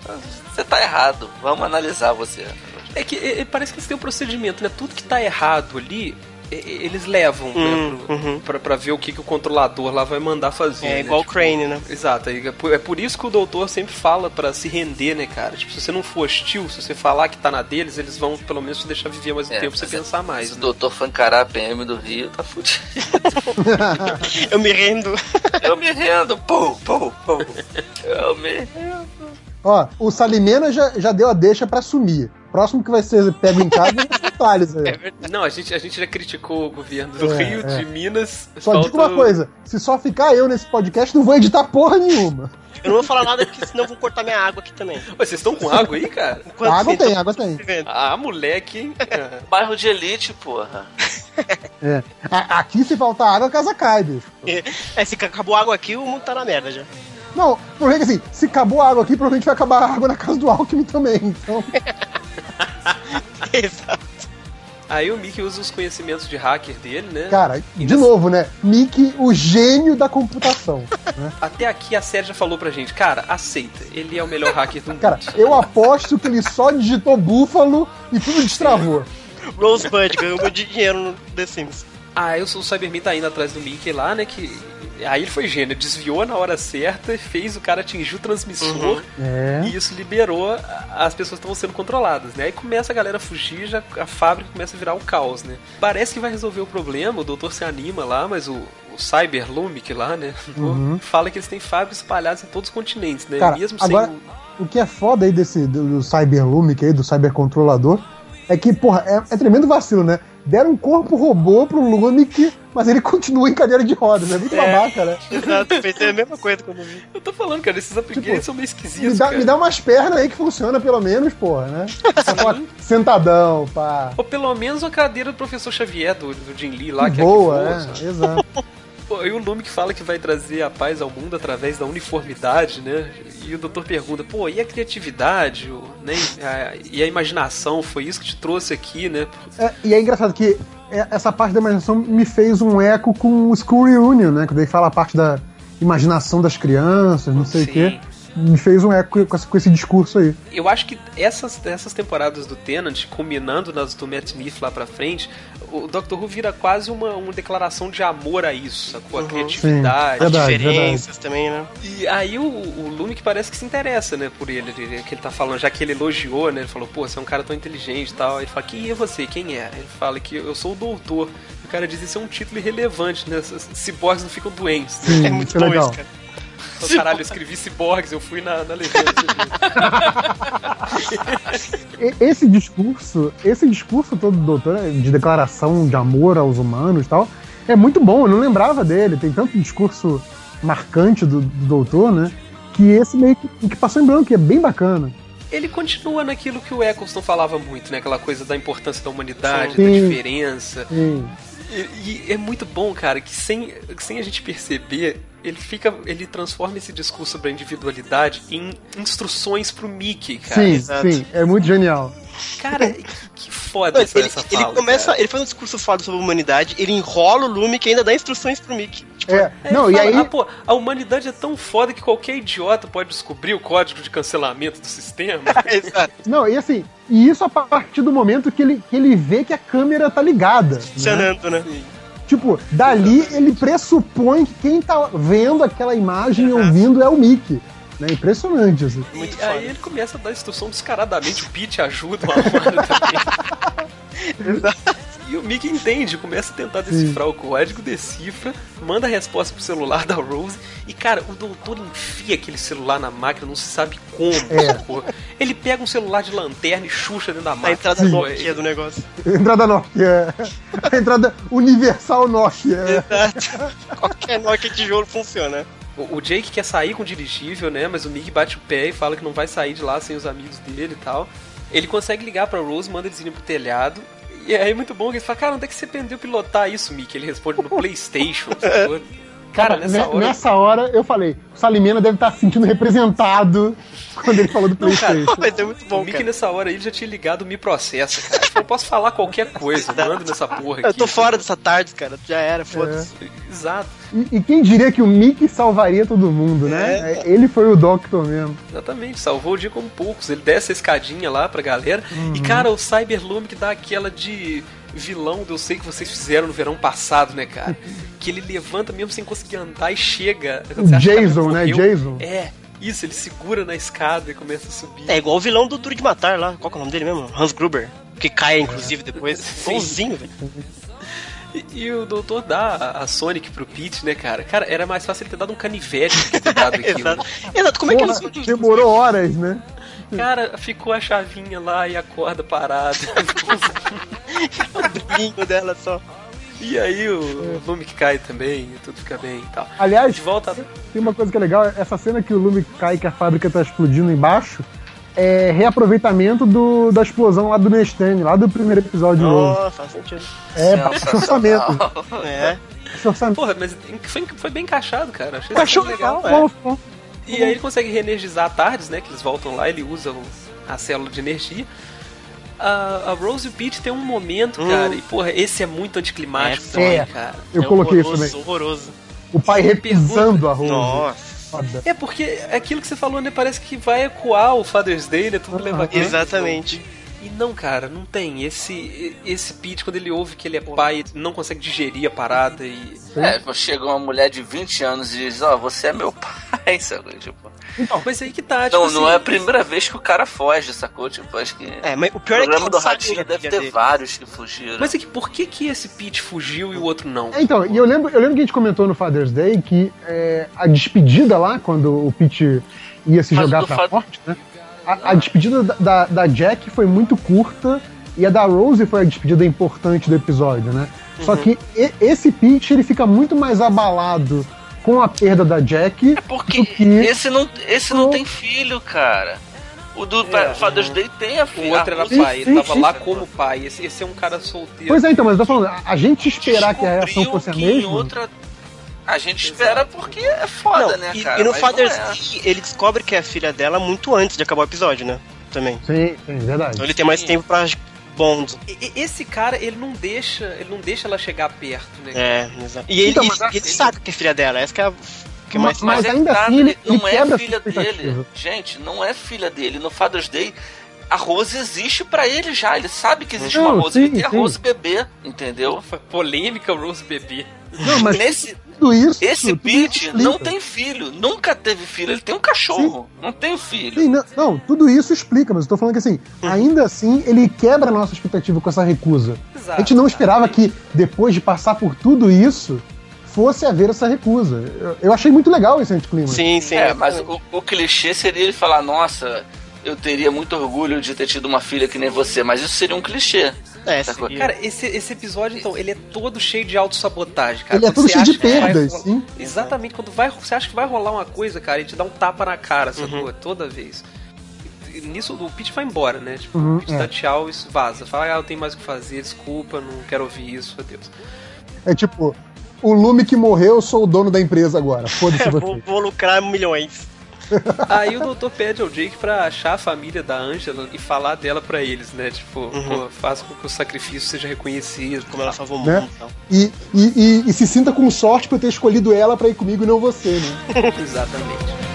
Você tá errado. Vamos analisar você. É que é, é, parece que eles têm um procedimento, né? Tudo que tá errado ali e- e- eles levam Hum, né, pro- uhum. pra, pra ver o que, que o controlador lá vai mandar fazer. É né? igual o Tipo, Crane, né? Exato, é por, é por isso que o doutor sempre fala pra se render, né, cara? Tipo, se você não for hostil, se você falar que tá na deles, eles vão pelo menos te deixar viver mais um É, tempo pra você é- pensar mais. Se o né? doutor for encarar a PM do Rio, tá fudido. <laughs> Eu me rendo. Eu me rendo, pô, pô, pô. Eu me rendo. Ó, o Salimena já, já deu a deixa pra sumir. Próximo que vai ser pego em casa <laughs> é o Thales aí. Não, a gente, a gente já criticou o governo do É, Rio, é. de Minas. Só falta digo uma coisa: se só ficar eu nesse podcast, não vou editar porra nenhuma. Eu não vou falar nada porque senão vão cortar minha água aqui também. Ué, vocês estão com água aí, cara? Enquanto água tem, água tem. vivendo. Ah, moleque, hein? <laughs> É. Bairro de elite, porra. É. A- aqui, se faltar água, a casa cai, bicho. <laughs> É, se acabou a água aqui, o mundo tá na merda já. Não, o problema é que assim, se acabou a água aqui, provavelmente vai acabar a água na casa do Alckmin também. Então, <laughs> Exato. Aí o Mickey usa os conhecimentos de hacker dele, né? cara, E de nesse- novo, né? Mickey, o gênio da computação. <laughs> né? Até aqui a série já falou pra gente, cara, aceita. Ele é o melhor <laughs> hacker do mundo. Cara, eu aposto que ele só digitou búfalo e tudo destravou. Rosebud ganhou muito dinheiro no The Sims. Aí o Cyberman tá indo atrás do Mickey lá, né? Que. Aí ele foi gênio, desviou na hora certa, fez o cara atingir o transmissor É. e isso liberou as pessoas que estavam sendo controladas, né? Aí começa a galera a fugir, já a fábrica começa a virar o caos, né? Parece que vai resolver o problema, o doutor se anima lá, mas o, o Cyber Lumic lá, né? Fala que eles têm fábricas espalhadas em todos os continentes, né? Cara, Mesmo agora- sem o. O que é foda aí desse do, do Cyberlumic aí, do Cybercontrolador, é que, porra, é, é tremendo vacilo, né? Deram um corpo robô pro Lumic, mas ele continua em cadeira de rodas. É muito babaca, né? <laughs> Exato, pensei a mesma coisa quando eu vi. Eu tô falando, cara, esses upgrades Tipo, são meio Me esquisitos, dá, cara. me dá umas pernas aí que funciona pelo menos, porra, né? <laughs> Só sentadão, pá. Ou pelo menos a cadeira do professor Xavier, do, do Jim Lee lá, Que que, é boa, é, exato. <laughs> Pô, E o Lume que fala que vai trazer a paz ao mundo através da uniformidade, né? E o doutor pergunta, pô, e a criatividade, o, né? E a imaginação, foi isso que te trouxe aqui, né? É, e é engraçado que é- essa parte da imaginação me fez um eco com o School Reunion, né? Quando ele fala a parte da imaginação das crianças, não sei o quê. Me fez um eco com esse, com esse discurso aí. Eu acho que essas, essas temporadas do Tenant, culminando nas do Matt Smith lá pra frente, o Doctor Who vira quase uma, uma declaração de amor a isso, sacou? A Uhum. criatividade. Sim, Verdade, Diferenças também, né? E aí o, o Lume que parece que se interessa, né, por ele, que ele tá falando, já que ele elogiou, né, ele falou, pô, você é um cara tão inteligente e tal, ele fala, quem é você, quem é? Ele fala que eu sou o doutor, o cara diz, isso é um título irrelevante, né, ciborgues não ficam doentes? Sim, É muito é bom legal. isso, cara. Então, caralho, eu escrevi ciborgues, eu fui na, na legenda. <laughs> Esse discurso, esse discurso todo do doutor, de declaração de amor aos humanos e tal, é muito bom, eu não lembrava dele. Tem tanto discurso marcante do, do doutor, né? Que esse meio que, que passou em branco, que é bem bacana. ele continua naquilo que o Eccleston falava muito, né, aquela coisa da importância da humanidade, Sim. da diferença, Sim. E, e é muito bom, cara, que sem, sem a gente perceber, ele fica. ele transforma esse discurso sobre a individualidade em instruções pro Mickey, cara. sim, exato. sim, é muito genial. Cara, que, foda Não, essa, ele, essa ele fala, começa, cara. ele faz um discurso foda sobre a humanidade, ele enrola o Lume que ainda dá instruções pro Mickey. Tipo, É, Aí não, ele e fala, aí. ah, pô, a humanidade é tão foda que qualquer idiota pode descobrir o código de cancelamento do sistema. <laughs> exato. Não, e assim, e isso a partir do momento que ele, que ele vê que a câmera tá ligada. Né? Funcionando, né? Tipo, dali ele pressupõe que quem tá vendo aquela imagem e ouvindo é o Mickey. Né? Impressionante, assim. Muito e foda. aí ele começa a dar instrução descaradamente, o Pete ajuda o Amaro também. <laughs> E o Mickey entende, começa a tentar decifrar o código, decifra, manda a resposta pro celular da Rose. E, cara, o doutor enfia aquele celular na máquina, não se sabe como. É. Ele pega um celular de lanterna e chucha dentro da A máquina. entrada sacou? Nokia do negócio. Entrada Nokia. A entrada universal Nokia. Exato. Qualquer Nokia tijolo funciona. O, o Jake quer sair com o dirigível, né? Mas o Mickey bate o pé e fala que não vai sair de lá sem os amigos dele e tal. Ele consegue ligar pra Rose, manda eles irem pro telhado. E aí é muito bom que ele fala, cara, onde é que você aprendeu a pilotar isso, Mickey? Ele responde no <laughs> Playstation. Cara, nessa ne- hora. nessa hora eu falei, o Salimena deve estar se sentindo representado <laughs> quando ele falou do Não, cara, Playstation. Mas é muito o bom, Mickey cara. nessa hora ele já tinha ligado o Me Processa, cara. Ele falou, posso falar qualquer coisa, <laughs> manda nessa porra aqui. Eu tô fora dessa tarde, cara. Já era, foda-se. Exato, E, e quem diria que o Mickey salvaria todo mundo, né? Ele foi o Doctor mesmo. exatamente. Salvou o dia como poucos. Ele desce a escadinha lá pra galera. Uhum. E, cara, o Cyberlume que dá aquela de. Vilão do Eu Sei Que Vocês Fizeram no verão passado, né, cara? <laughs> Que ele levanta mesmo sem conseguir andar e chega. Jason, né? Jason. É, isso, ele segura na escada e começa a subir. É igual o vilão do Duro de Matar lá. Qual que é o nome dele mesmo? Hans Gruber. Que cai, inclusive, depois. <laughs> Sim. Igualzinho, velho. E, e o doutor dá a- a Sonic pro Pete, né, cara? Cara, era mais fácil ele ter dado um canivete do que ter dado <laughs> aquilo. Exato. Exato, como é que Porra, eles. demorou horas, né? Cara, ficou a chavinha lá e a corda parada. <laughs> o brilhinho dela só. e aí o Lume que cai também, e tudo fica bem e tal. Aliás, De volta. tem uma coisa que é legal, essa cena que o Lume cai que a fábrica tá explodindo embaixo, é reaproveitamento do, da explosão lá do Nestane, lá do primeiro episódio de novo. Nossa, faz sentido. É, baixo orçamento. É. Porra, mas foi, foi bem encaixado, cara. Achei Achou isso legal, é. E aí ele consegue reenergizar a Tardes, né? Que eles voltam lá, ele usa o- a célula de energia. A, a Rose e o Pete tem um momento, Hum. cara, e porra, esse é muito anticlimático É, também, é. cara. Eu É coloquei isso também. horroroso. O pai repisando a Rose. Nossa. É porque aquilo que você falou, né? Parece que vai ecoar o Father's Day, né? Tudo leva aqui. Exatamente. E não, cara, não tem. Esse esse Pete, quando ele ouve que ele é pai, não consegue digerir a parada e. É, chega uma mulher de 20 anos e diz, ó, você é meu pai, sabe? Tipo, Mas aí que tá, tipo não, assim, não é a primeira vez que o cara foge, sacou? Tipo, acho que. É, mas o o pior é que programa ele do Ratinho é deve ter dele. vários que fugiram. Mas é que por que que esse Pete fugiu e o outro não? É, Então, e eu lembro, eu lembro que a gente comentou no Father's Day que é, a despedida lá, quando o Pete ia se Mas jogar pra Fa- morte, né? A, a despedida da, da, da Jack foi muito curta e a da Rose foi a despedida importante do episódio, né? Uhum. Só que e- esse Pete, ele fica muito mais abalado com a perda da Jack É porque esse não, esse não tem filho, cara. O do É, Father's Day tem a O filha. outro era a Rose pai, ele sim, tava sim. lá como pai. Esse, esse é um cara solteiro. Pois é, então, mas eu tô falando, a, a gente esperar que a reação fosse a mesma... outra. A gente espera porque é foda, Não, né, e, cara? e no Mas não Father's é. Day, ele descobre que é filha dela muito antes de acabar o episódio, né? Também. Sim, sim, verdade. Então ele tem mais tempo pra bond. E- e- Esse cara, ele não deixa, ele não deixa ela chegar perto, né? É, exato. E ele, Então, e- mas e ele sabe que é filha dela, essa que é a que mais Mas- Mas, é ainda tá, assim, ele- não ele é filha dele. Gente, não é filha dele. No Father's Day, a Rose existe pra ele já. Ele sabe que existe Não, uma Rose. sim, ele tem a sim. Rose bebê, entendeu? Foi polêmica Rose Bebê. Não, mas Nesse, tudo isso... esse Pete não tem filho. Nunca teve filho. Ele tem um cachorro. Não tem filho. Sim, não, não, tudo isso explica, mas eu tô falando que assim, ainda assim, ele quebra a nossa expectativa com essa recusa. Exato. A gente não esperava que, depois de passar por tudo isso, fosse haver essa recusa. Eu, eu achei muito legal esse anticlima. Sim, sim. É, mas o, o clichê seria ele falar, nossa, eu teria muito orgulho de ter tido uma filha que nem você, mas isso seria um clichê. É. Cara, esse, esse episódio, então, ele é todo cheio de autossabotagem, cara. Ele é todo cheio de vai perdas, rolar- sim. Exatamente, quando vai, você acha que vai rolar uma coisa, cara, ele te dá um tapa na cara, sacou? Toda vez. E Nisso, o Pete vai embora, né? Tipo, Uhum, o Pete é. dá tchau e vaza. Fala, ah, eu tenho mais o que fazer, desculpa, não quero ouvir isso, adeus. É tipo, o Lume que morreu, eu sou o dono da empresa agora. Foda-se <laughs> vou, você. vou lucrar milhões. <laughs> Aí o doutor pede ao Jake pra achar a família da Angela e falar dela pra eles, né? Tipo, Uhum. pô, faça com que o sacrifício seja reconhecido. Como ela salvou o Né? mundo e tal. E, e, e- e se sinta com sorte por eu ter escolhido ela pra ir comigo e não você, né? <laughs> Exatamente.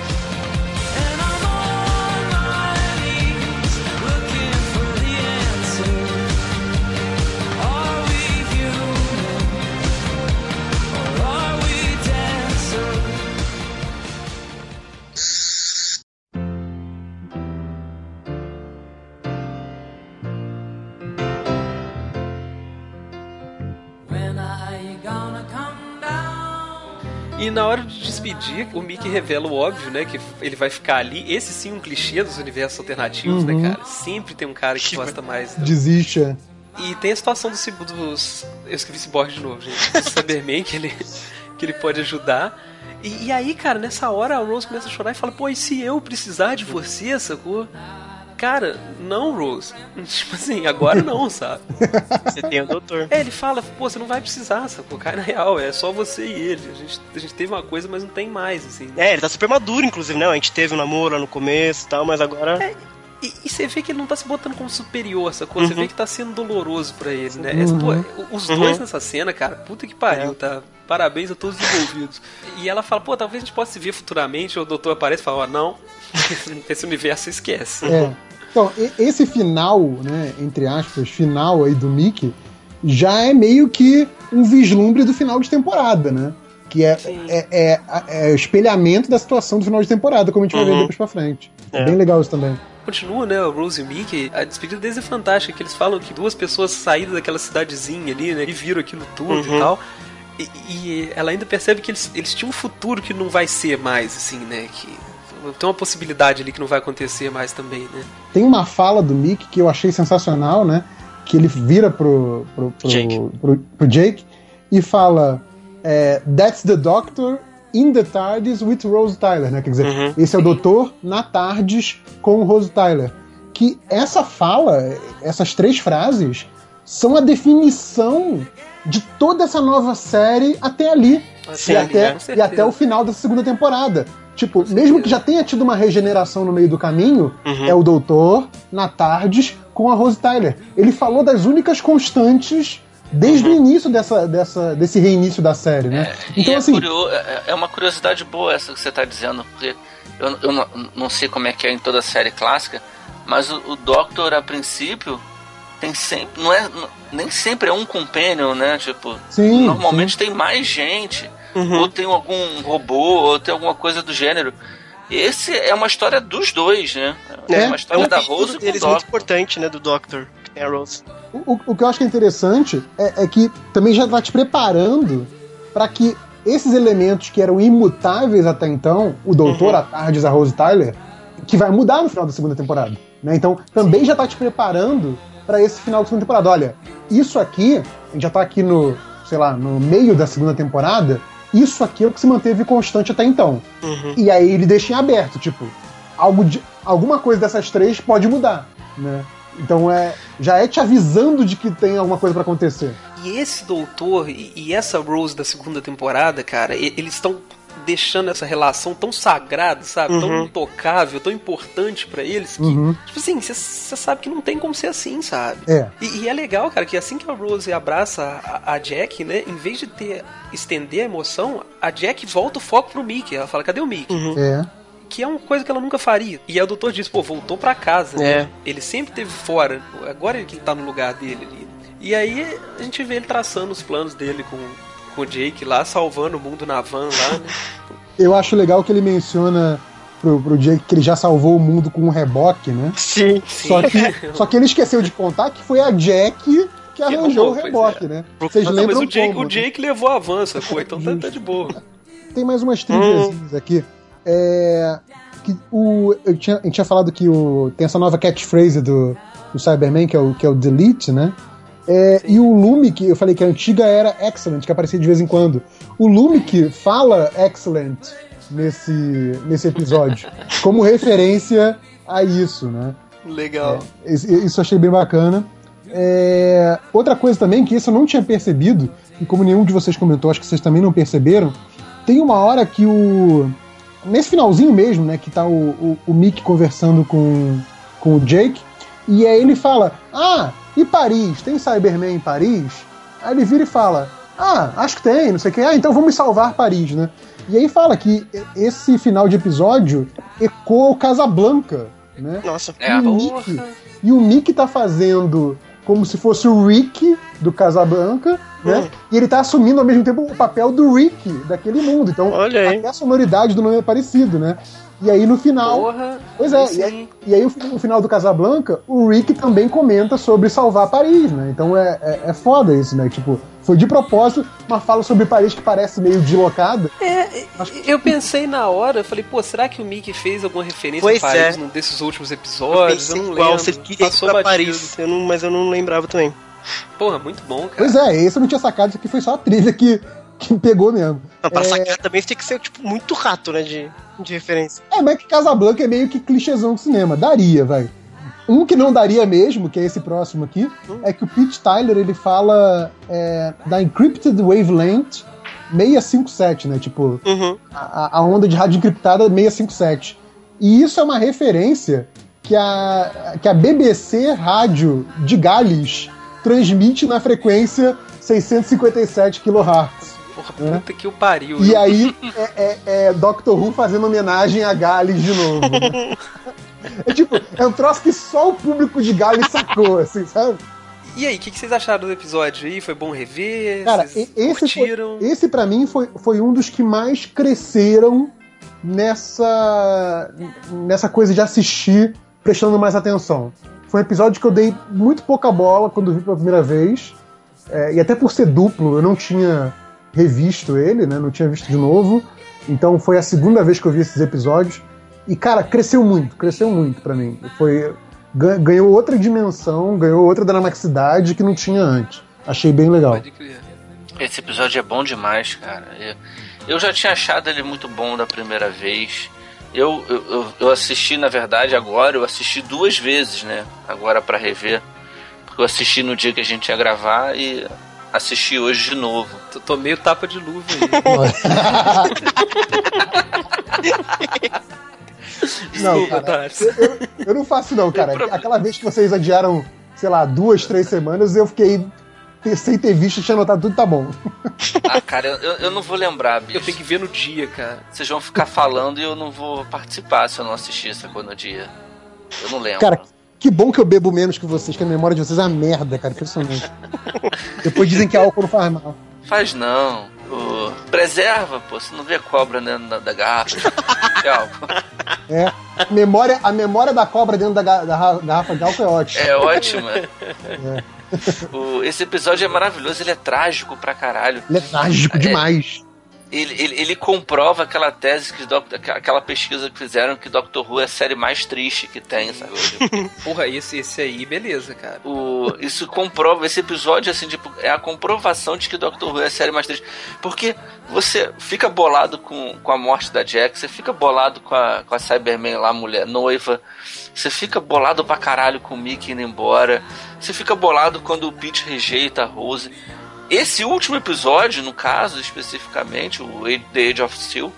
E na hora de despedir, o Mickey revela o óbvio, né? Que ele vai ficar ali. Esse sim, um clichê dos universos alternativos, Uhum. né, cara? Sempre tem um cara que gosta mais. do- Desiste. é. E tem a situação do Cib- dos. Eu escrevi Cyborg de novo, gente. Do Cyberman que ele, que ele pode ajudar. E, e aí, cara, nessa hora a Rose começa a chorar e fala: Pô, e se eu precisar de você, sacou? Cara, não, Rose. <laughs> Tipo assim, agora não, <laughs> sabe? Você tem o doutor. É, ele fala, pô, você não vai precisar, sacou? Cara, na real, é só você e ele. A gente, a gente teve uma coisa, mas não tem mais, assim. É, ele tá super maduro, inclusive, né? A gente teve um namoro lá no começo e tal, mas agora. E, e você vê que ele não tá se botando como superior, sacou? Você Uhum. vê que tá sendo doloroso pra ele, né? Essa- pô, os Uhum. dois nessa cena, cara, puta que pariu, É. tá? Parabéns a todos os envolvidos. E ela fala, pô, talvez a gente possa se ver futuramente. O doutor aparece e fala, ó, não, <laughs> esse universo esquece. É. Então, esse final, né, entre aspas, final aí do Mickey, já é meio que um vislumbre do final de temporada, né? Que é, é, é, é o espelhamento da situação do final de temporada, como a gente vai ver Uhum. depois pra frente. É. É. bem legal isso também. Continua, né? O Rose e o Mickey. A despedida deles é fantástica, que eles falam que duas pessoas saíram daquela cidadezinha ali, né? E viram aquilo tudo Uhum. e tal. E, e ela ainda percebe que eles, eles tinham um futuro que não vai ser mais, assim, né? Que tem uma possibilidade ali que não vai acontecer mais também, né? Tem uma fala do Mickey que eu achei sensacional, né? Que ele vira pro, pro, pro, Jake. pro, pro Jake e fala: é, That's the Doctor in the TARDIS with Rose Tyler, né? Quer dizer, Uhum. esse é o doutor na TARDIS com Rose Tyler. Que essa fala, essas três frases, são a definição de toda essa nova série até ali. Até e, até, e até o final da segunda temporada. Tipo, mesmo que já tenha tido uma regeneração no meio do caminho, Uhum. é o doutor na Tardes com a Rose Tyler. Ele falou das únicas constantes desde Uhum. o início dessa, dessa, desse reinício da série, né? E então, é, assim, curio- é- é uma curiosidade boa essa que você está dizendo, porque eu, eu não, não sei como é que é em toda série clássica, mas o, o Doctor, a princípio, tem sempre. Não é, nem sempre é um companion, né? Tipo, Sim, normalmente tem mais gente, Uhum. ou tem algum robô, ou tem alguma coisa do gênero. Esse é uma história dos dois, né? É, É uma é história um da Rose com o deles muito Doctor. importante, né, do Doctor, que tem a Rose. O, o que eu acho que é interessante é, é que também já tá te preparando para que esses elementos que eram imutáveis até então, o Doutor, a Tardes, a Rose Tyler, que vai mudar no final da segunda temporada. Né? Então também já tá te preparando para esse final da segunda temporada. Olha, isso aqui, a gente já tá aqui no, sei lá, no meio da segunda temporada, isso aqui é o que se manteve constante até então. Uhum. E aí ele deixa em aberto, tipo, algo de, alguma coisa dessas três pode mudar, né? Então é, já é te avisando de que tem alguma coisa pra acontecer. E esse doutor e, essa Rose da segunda temporada, cara, eles estão deixando essa relação tão sagrada, sabe? Tão Uhum. intocável, tão importante pra eles que, Uhum. tipo assim, você sabe que não tem como ser assim, sabe? É. E, e é legal, cara, que assim que a Rose abraça a, a Jack, né, em vez de ter estender a emoção, a Jack volta o foco pro Mickey. Ela fala: "Cadê o Mickey?" Uhum. É. Que é uma coisa que ela nunca faria. E aí o doutor diz, pô, voltou pra casa. né? É. Ele sempre teve fora, agora ele que tá no lugar dele ali. E aí a gente vê ele traçando os planos dele com, com o Jake lá, salvando o mundo na van lá, né? <laughs> Eu acho legal que ele menciona pro, pro Jake que ele já salvou o mundo com um reboque, né? Sim. Só que, <laughs> só que ele esqueceu de contar que foi a Jack que arranjou o reboque, é. né? Vocês Não, mas lembram o Jake, como, o né? Jake levou a van, sacou? Então tá, tá de boa. Tem mais umas triviazinhas aqui. É, que o, eu tinha, a gente tinha falado que o, tem essa nova catchphrase do, do Cyberman, que é o, que é o Delete, né? É, e o Lume, que eu falei que a antiga era Excellent, que aparecia de vez em quando. O Lume que fala Excellent nesse, nesse episódio, <laughs> como referência a isso, né? Legal. Isso isso eu achei bem bacana. É, outra coisa também, que isso eu não tinha percebido, e como nenhum de vocês comentou, acho que vocês também não perceberam, tem uma hora que o. Nesse finalzinho mesmo, né, que tá o, o, o Mick conversando com, com o Jake, e aí ele fala: Ah, e Paris? Tem Cyberman em Paris? Aí ele vira e fala: Ah, acho que tem, não sei o que. Ah, então vamos salvar Paris, né? E aí fala que esse final de episódio ecoa o Casablanca, né? Nossa. É, E o porra. Mickey, e o Mickey tá fazendo como se fosse o Rick do Casablanca, né? Hum. E ele tá assumindo ao mesmo tempo o papel do Rick daquele mundo. Então, Olha aí. até a sonoridade do nome é parecido, né? E aí no final. Porra. Pois é, e aí, e aí no final do Casablanca, o Rick também comenta sobre salvar Paris, né? Então é, é, é foda isso, né? Tipo, foi de propósito uma fala sobre Paris que parece meio deslocada. É, eu pensei na hora, eu falei, pô, será que o Mickey fez alguma referência Pois a Paris é. num desses últimos Eu episódios? Eu, pensei não você queria ir pra batido. Paris, eu não, mas eu não lembrava também. Porra, muito bom, cara. Pois é, esse eu não tinha sacado, isso aqui foi só a trilha que, que pegou mesmo. Não, pra É. sacar também tem que ser, tipo, muito rato, né, de, de referência. É, mas que Casablanca é meio que clichêzão do cinema. Daria, vai. Um que não daria mesmo, que é esse próximo aqui, é que o Pete Tyler, ele fala é, da Encrypted Wavelength 657, né? Tipo, Uhum. a, a onda de rádio encriptada 657. E isso é uma referência que a, que a BBC Rádio de Gales transmite na frequência 657 kHz. Porra, puta que o pariu. E aí <laughs> é, é- é Doctor Who fazendo homenagem a Gales de novo. né? <laughs> É tipo, é um troço que só o público de Gales sacou, assim, sabe? E aí, o que, que vocês acharam do episódio aí? Foi bom rever? Cara, Vocês esse, foi, esse para mim foi, foi um dos que mais cresceram nessa nessa coisa de assistir prestando mais atenção. Foi um episódio que eu dei muito pouca bola quando vi pela primeira vez. É, e até por ser duplo, eu não tinha revisto ele, né? Não tinha visto de novo. Então foi a segunda vez que eu vi esses episódios. E, cara, cresceu muito, cresceu muito pra mim. Foi, gan- ganhou outra dimensão, ganhou outra dramaticidade que não tinha antes. Achei bem legal. Esse episódio é bom demais, cara. Eu, eu já tinha achado ele muito bom da primeira vez. Eu, eu, eu- assisti, na verdade, agora, eu assisti duas vezes, né? Agora pra rever. Porque eu assisti no dia que a gente ia gravar e assisti hoje de novo. Tô, tô meio tapa de luva aí. <laughs> Não, cara, eu, eu- não faço não, cara. Aquela vez que vocês adiaram, sei lá, duas, três semanas, eu fiquei ter- <laughs> sem ter visto, tinha notado tudo tá bom. Ah, cara, eu, eu- eu não vou lembrar, bicho. Eu tenho que ver no dia, cara. Vocês vão ficar falando e eu não vou participar se eu não assistir essa coisa no dia. Eu não lembro. Cara, que bom que eu bebo menos que vocês, que a memória de vocês é uma merda, cara, impressionante. <laughs> Depois dizem que álcool não faz mal. Faz não. Preserva, pô. Você não vê cobra dentro da, da garrafa. <laughs> É álcool. É. A memória, a memória da cobra dentro da, ga- da ra- garrafa de álcool é ótima. É ótimo. O- esse episódio é maravilhoso, ele é trágico pra caralho. Ele é trágico demais. Ele, ele, ele comprova aquela tese que Doc- aquela pesquisa que fizeram que Doctor Who é a série mais triste que tem, sabe? <laughs> Porra, esse, esse aí, beleza, cara. O, isso comprova, esse episódio, assim, tipo, é a comprovação de que Doctor Who é a série mais triste. Porque você fica bolado com, com a morte da Jack, você fica bolado com a, com a Cyberman lá, mulher noiva, você fica bolado pra caralho com o Mickey indo embora, você fica bolado quando o Pete rejeita a Rose. Esse último episódio, no caso, especificamente, o The Age of Steel,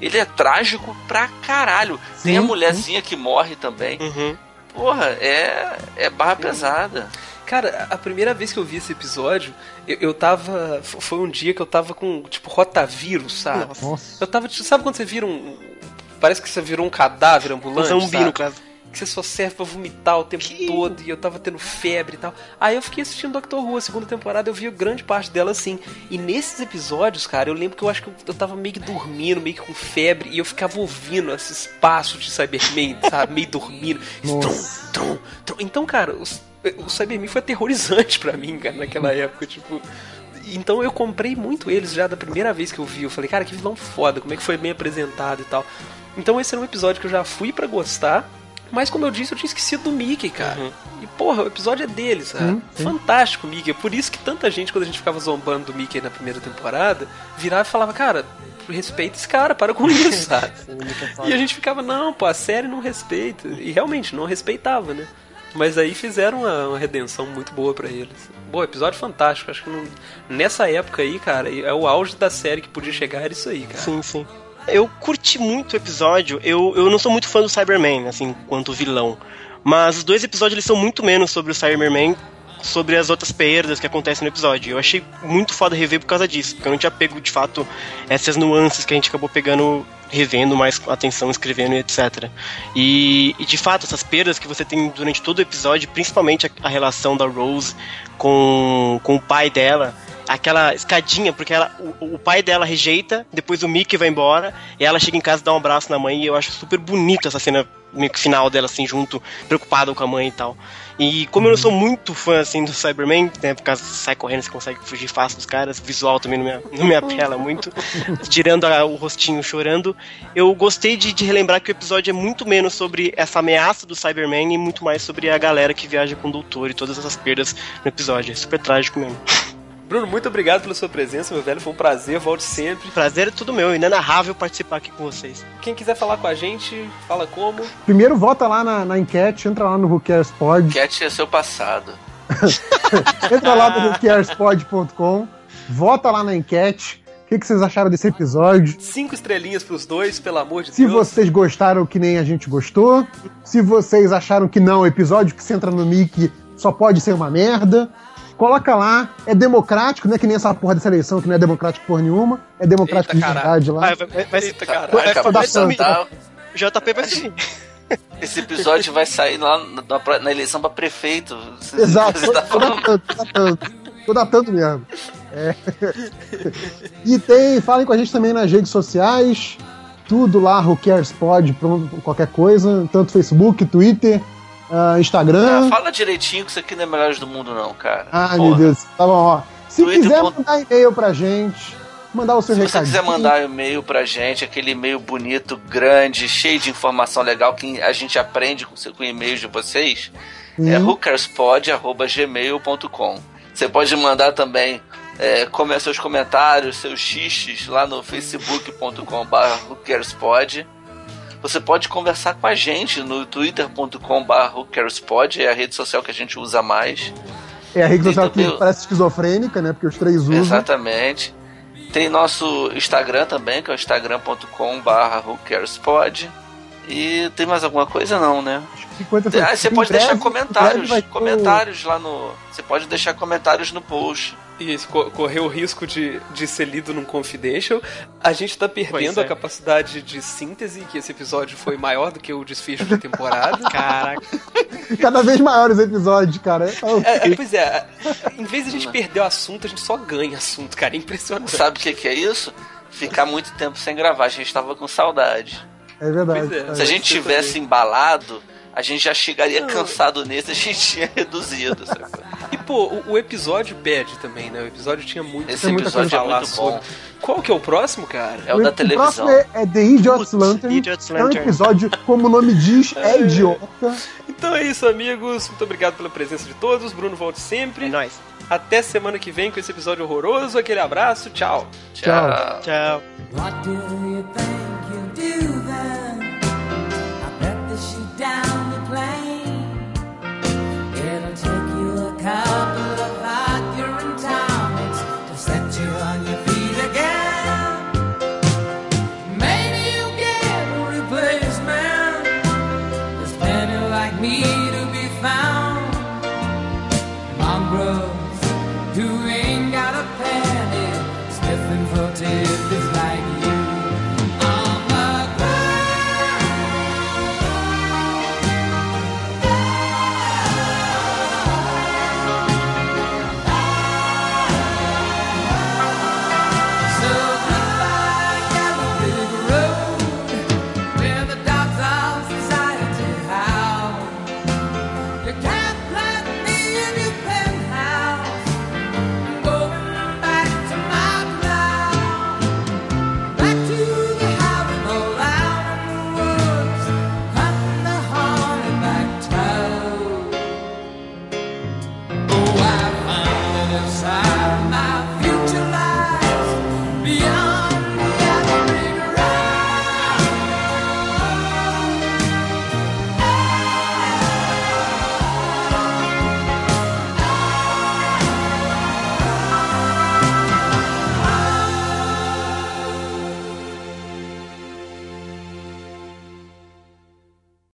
ele é trágico pra caralho. Tem a Sim, mulherzinha que morre também. Uhum. Porra, é, é barra pesada. Cara, a primeira vez que eu vi esse episódio, eu, eu tava. Foi um dia que eu tava com, tipo, rotavírus, sabe? Nossa. Eu tava. tipo, Sabe quando você vira um. Parece que você virou um cadáver Um ambulante? zumbi, sabe? no caso. Que você só serve pra vomitar o tempo todo e eu tava tendo febre e tal. Aí eu fiquei assistindo Doctor Who, a segunda temporada, eu vi grande parte dela assim. E nesses episódios, cara, eu lembro que eu acho que eu, eu tava meio que dormindo, meio que com febre, e eu ficava ouvindo esses passos de Cyberman, <laughs> sabe? Meio dormindo. Trum, trum, trum. Então, cara, os- o Cyberman foi aterrorizante pra mim, cara, naquela época, tipo. Então eu comprei muito eles já da primeira vez que eu vi. Eu falei, cara, que vilão foda, como é que foi bem apresentado e tal. Então esse era um episódio que eu já fui pra gostar. Mas como eu disse, eu tinha esquecido do Mickey, cara. E porra, o episódio é dele, sabe? Sim. Fantástico o Mickey. É por isso que tanta gente, quando a gente ficava zombando do Mickey na primeira temporada, virava e falava, cara, respeita esse cara, para com isso, <laughs> sabe? E a gente ficava, não, pô, a série não respeita. E realmente, não respeitava, né? Mas aí fizeram uma, uma redenção muito boa pra eles. Bom, episódio fantástico. Acho que não- nessa época aí, cara, é o auge da série que podia chegar, era isso aí, cara. Sim, sim. Eu curti muito o episódio. Eu, eu não sou muito fã do Cyberman, assim, quanto vilão. Mas os dois episódios eles são muito menos sobre o Cyberman, sobre as outras perdas que acontecem no episódio. Eu achei muito foda rever por causa disso, porque eu não tinha pego de fato essas nuances que a gente acabou pegando, revendo mais atenção, escrevendo e etc. E, e, de fato, essas perdas que você tem durante todo o episódio, principalmente a, a relação da Rose com, com o pai dela aquela escadinha, porque ela, o, o pai dela rejeita, depois o Mickey vai embora, e ela chega em casa e dá um abraço na mãe, e eu acho super bonito essa cena meio que final dela, assim, junto, preocupada com a mãe e tal. E como eu não sou muito fã, assim, do Cyberman, né, por causa sai correndo, você consegue fugir fácil dos caras, o visual também não me, não me apela muito, <laughs> tirando a- o rostinho chorando, eu gostei de, de relembrar que o episódio é muito menos sobre essa ameaça do Cyberman e muito mais sobre a galera que viaja com o doutor e todas essas perdas no episódio. É super trágico mesmo. Bruno, muito obrigado pela sua presença, meu velho. Foi um prazer, volte sempre. Prazer é tudo meu, inenarrável participar aqui com vocês. Quem quiser falar com a gente, fala como. Primeiro, vota lá na, na enquete, entra lá no Who Cares Pod, Cat é seu passado. <laughs> entra lá no whocarespod.com, vota lá na enquete. O que, que vocês acharam desse episódio? Cinco estrelinhas pros dois, pelo amor de Se Deus. vocês gostaram que nem a gente gostou, se vocês acharam que não, o episódio que você entra no Mickey só pode ser uma merda, coloca lá. É democrático, não é que nem essa porra dessa eleição que não é democrático por nenhuma, é democrático Eita, de verdade lá. Vai, vai, vai, Eita, vai, caralho. vai, vai sumir. soltar. O JP vai sumir. Esse episódio vai sair lá na, na- na eleição pra prefeito. Exato, datando, tô datando. Tô datando mesmo. É. <laughs> E tem, falem com a gente também nas redes sociais. Tudo lá, Who Cares Pod, pronto, qualquer coisa. Tanto Facebook, Twitter, ah, Instagram. Ah, fala direitinho que isso aqui não é Melhores do Mundo, não, cara. Porra. meu Deus. Tá bom, ó. Se Twitter quiser mandar e-mail pra gente, mandar o seu Se você recadinho. quiser mandar e-mail pra gente, aquele e-mail bonito, grande, cheio de informação legal que a gente aprende com, com e-mails de vocês, é Hum. hookerspod.gmail.com. Você pode mandar também é, como seus comentários, seus xixes lá no facebook.com.br hookerspod. Você pode conversar com a gente no twitter.com.br é a rede social que a gente usa mais. É a rede Tem social que também o- parece esquizofrênica, né? Porque os três usam. Exatamente. Tem nosso Instagram também, que é o instagram.com.br. E tem mais alguma coisa não, né? 50 Ah, você Em pode breve- deixar comentários, o- comentários lá no... Você pode deixar comentários no post. Isso, co- correu o risco de, de ser lido num confidential. A gente tá perdendo é. a capacidade de síntese, que esse episódio foi maior do que o desfecho da temporada. <laughs> Caraca. Cada vez maiores episódios, cara. É, é, pois é, em vez de a gente perder o assunto, a gente só ganha assunto, cara. É impressionante. Sabe o que, que é isso? Ficar muito tempo sem gravar. A gente tava com saudade. É verdade. Pois é. Se a gente tivesse embalado, a gente já chegaria cansado nesse, a gente tinha reduzido. Sacou? E pô, o, o episódio pede também, né? O episódio tinha muito Esse episódio é falar muito bom. sobre. Qual que é o próximo, cara? É o da O televisão. próximo é, é The Idiot's Lantern. Idiot's É um Lantern. episódio, como o nome diz, é idiota. Então é isso, amigos. Muito obrigado pela presença de todos. Bruno volte É sempre. nóis. Até semana que vem com esse episódio horroroso. Aquele abraço. Tchau. Tchau. Tchau. Think do then? I bet that she down the plane. It'll take you a couple.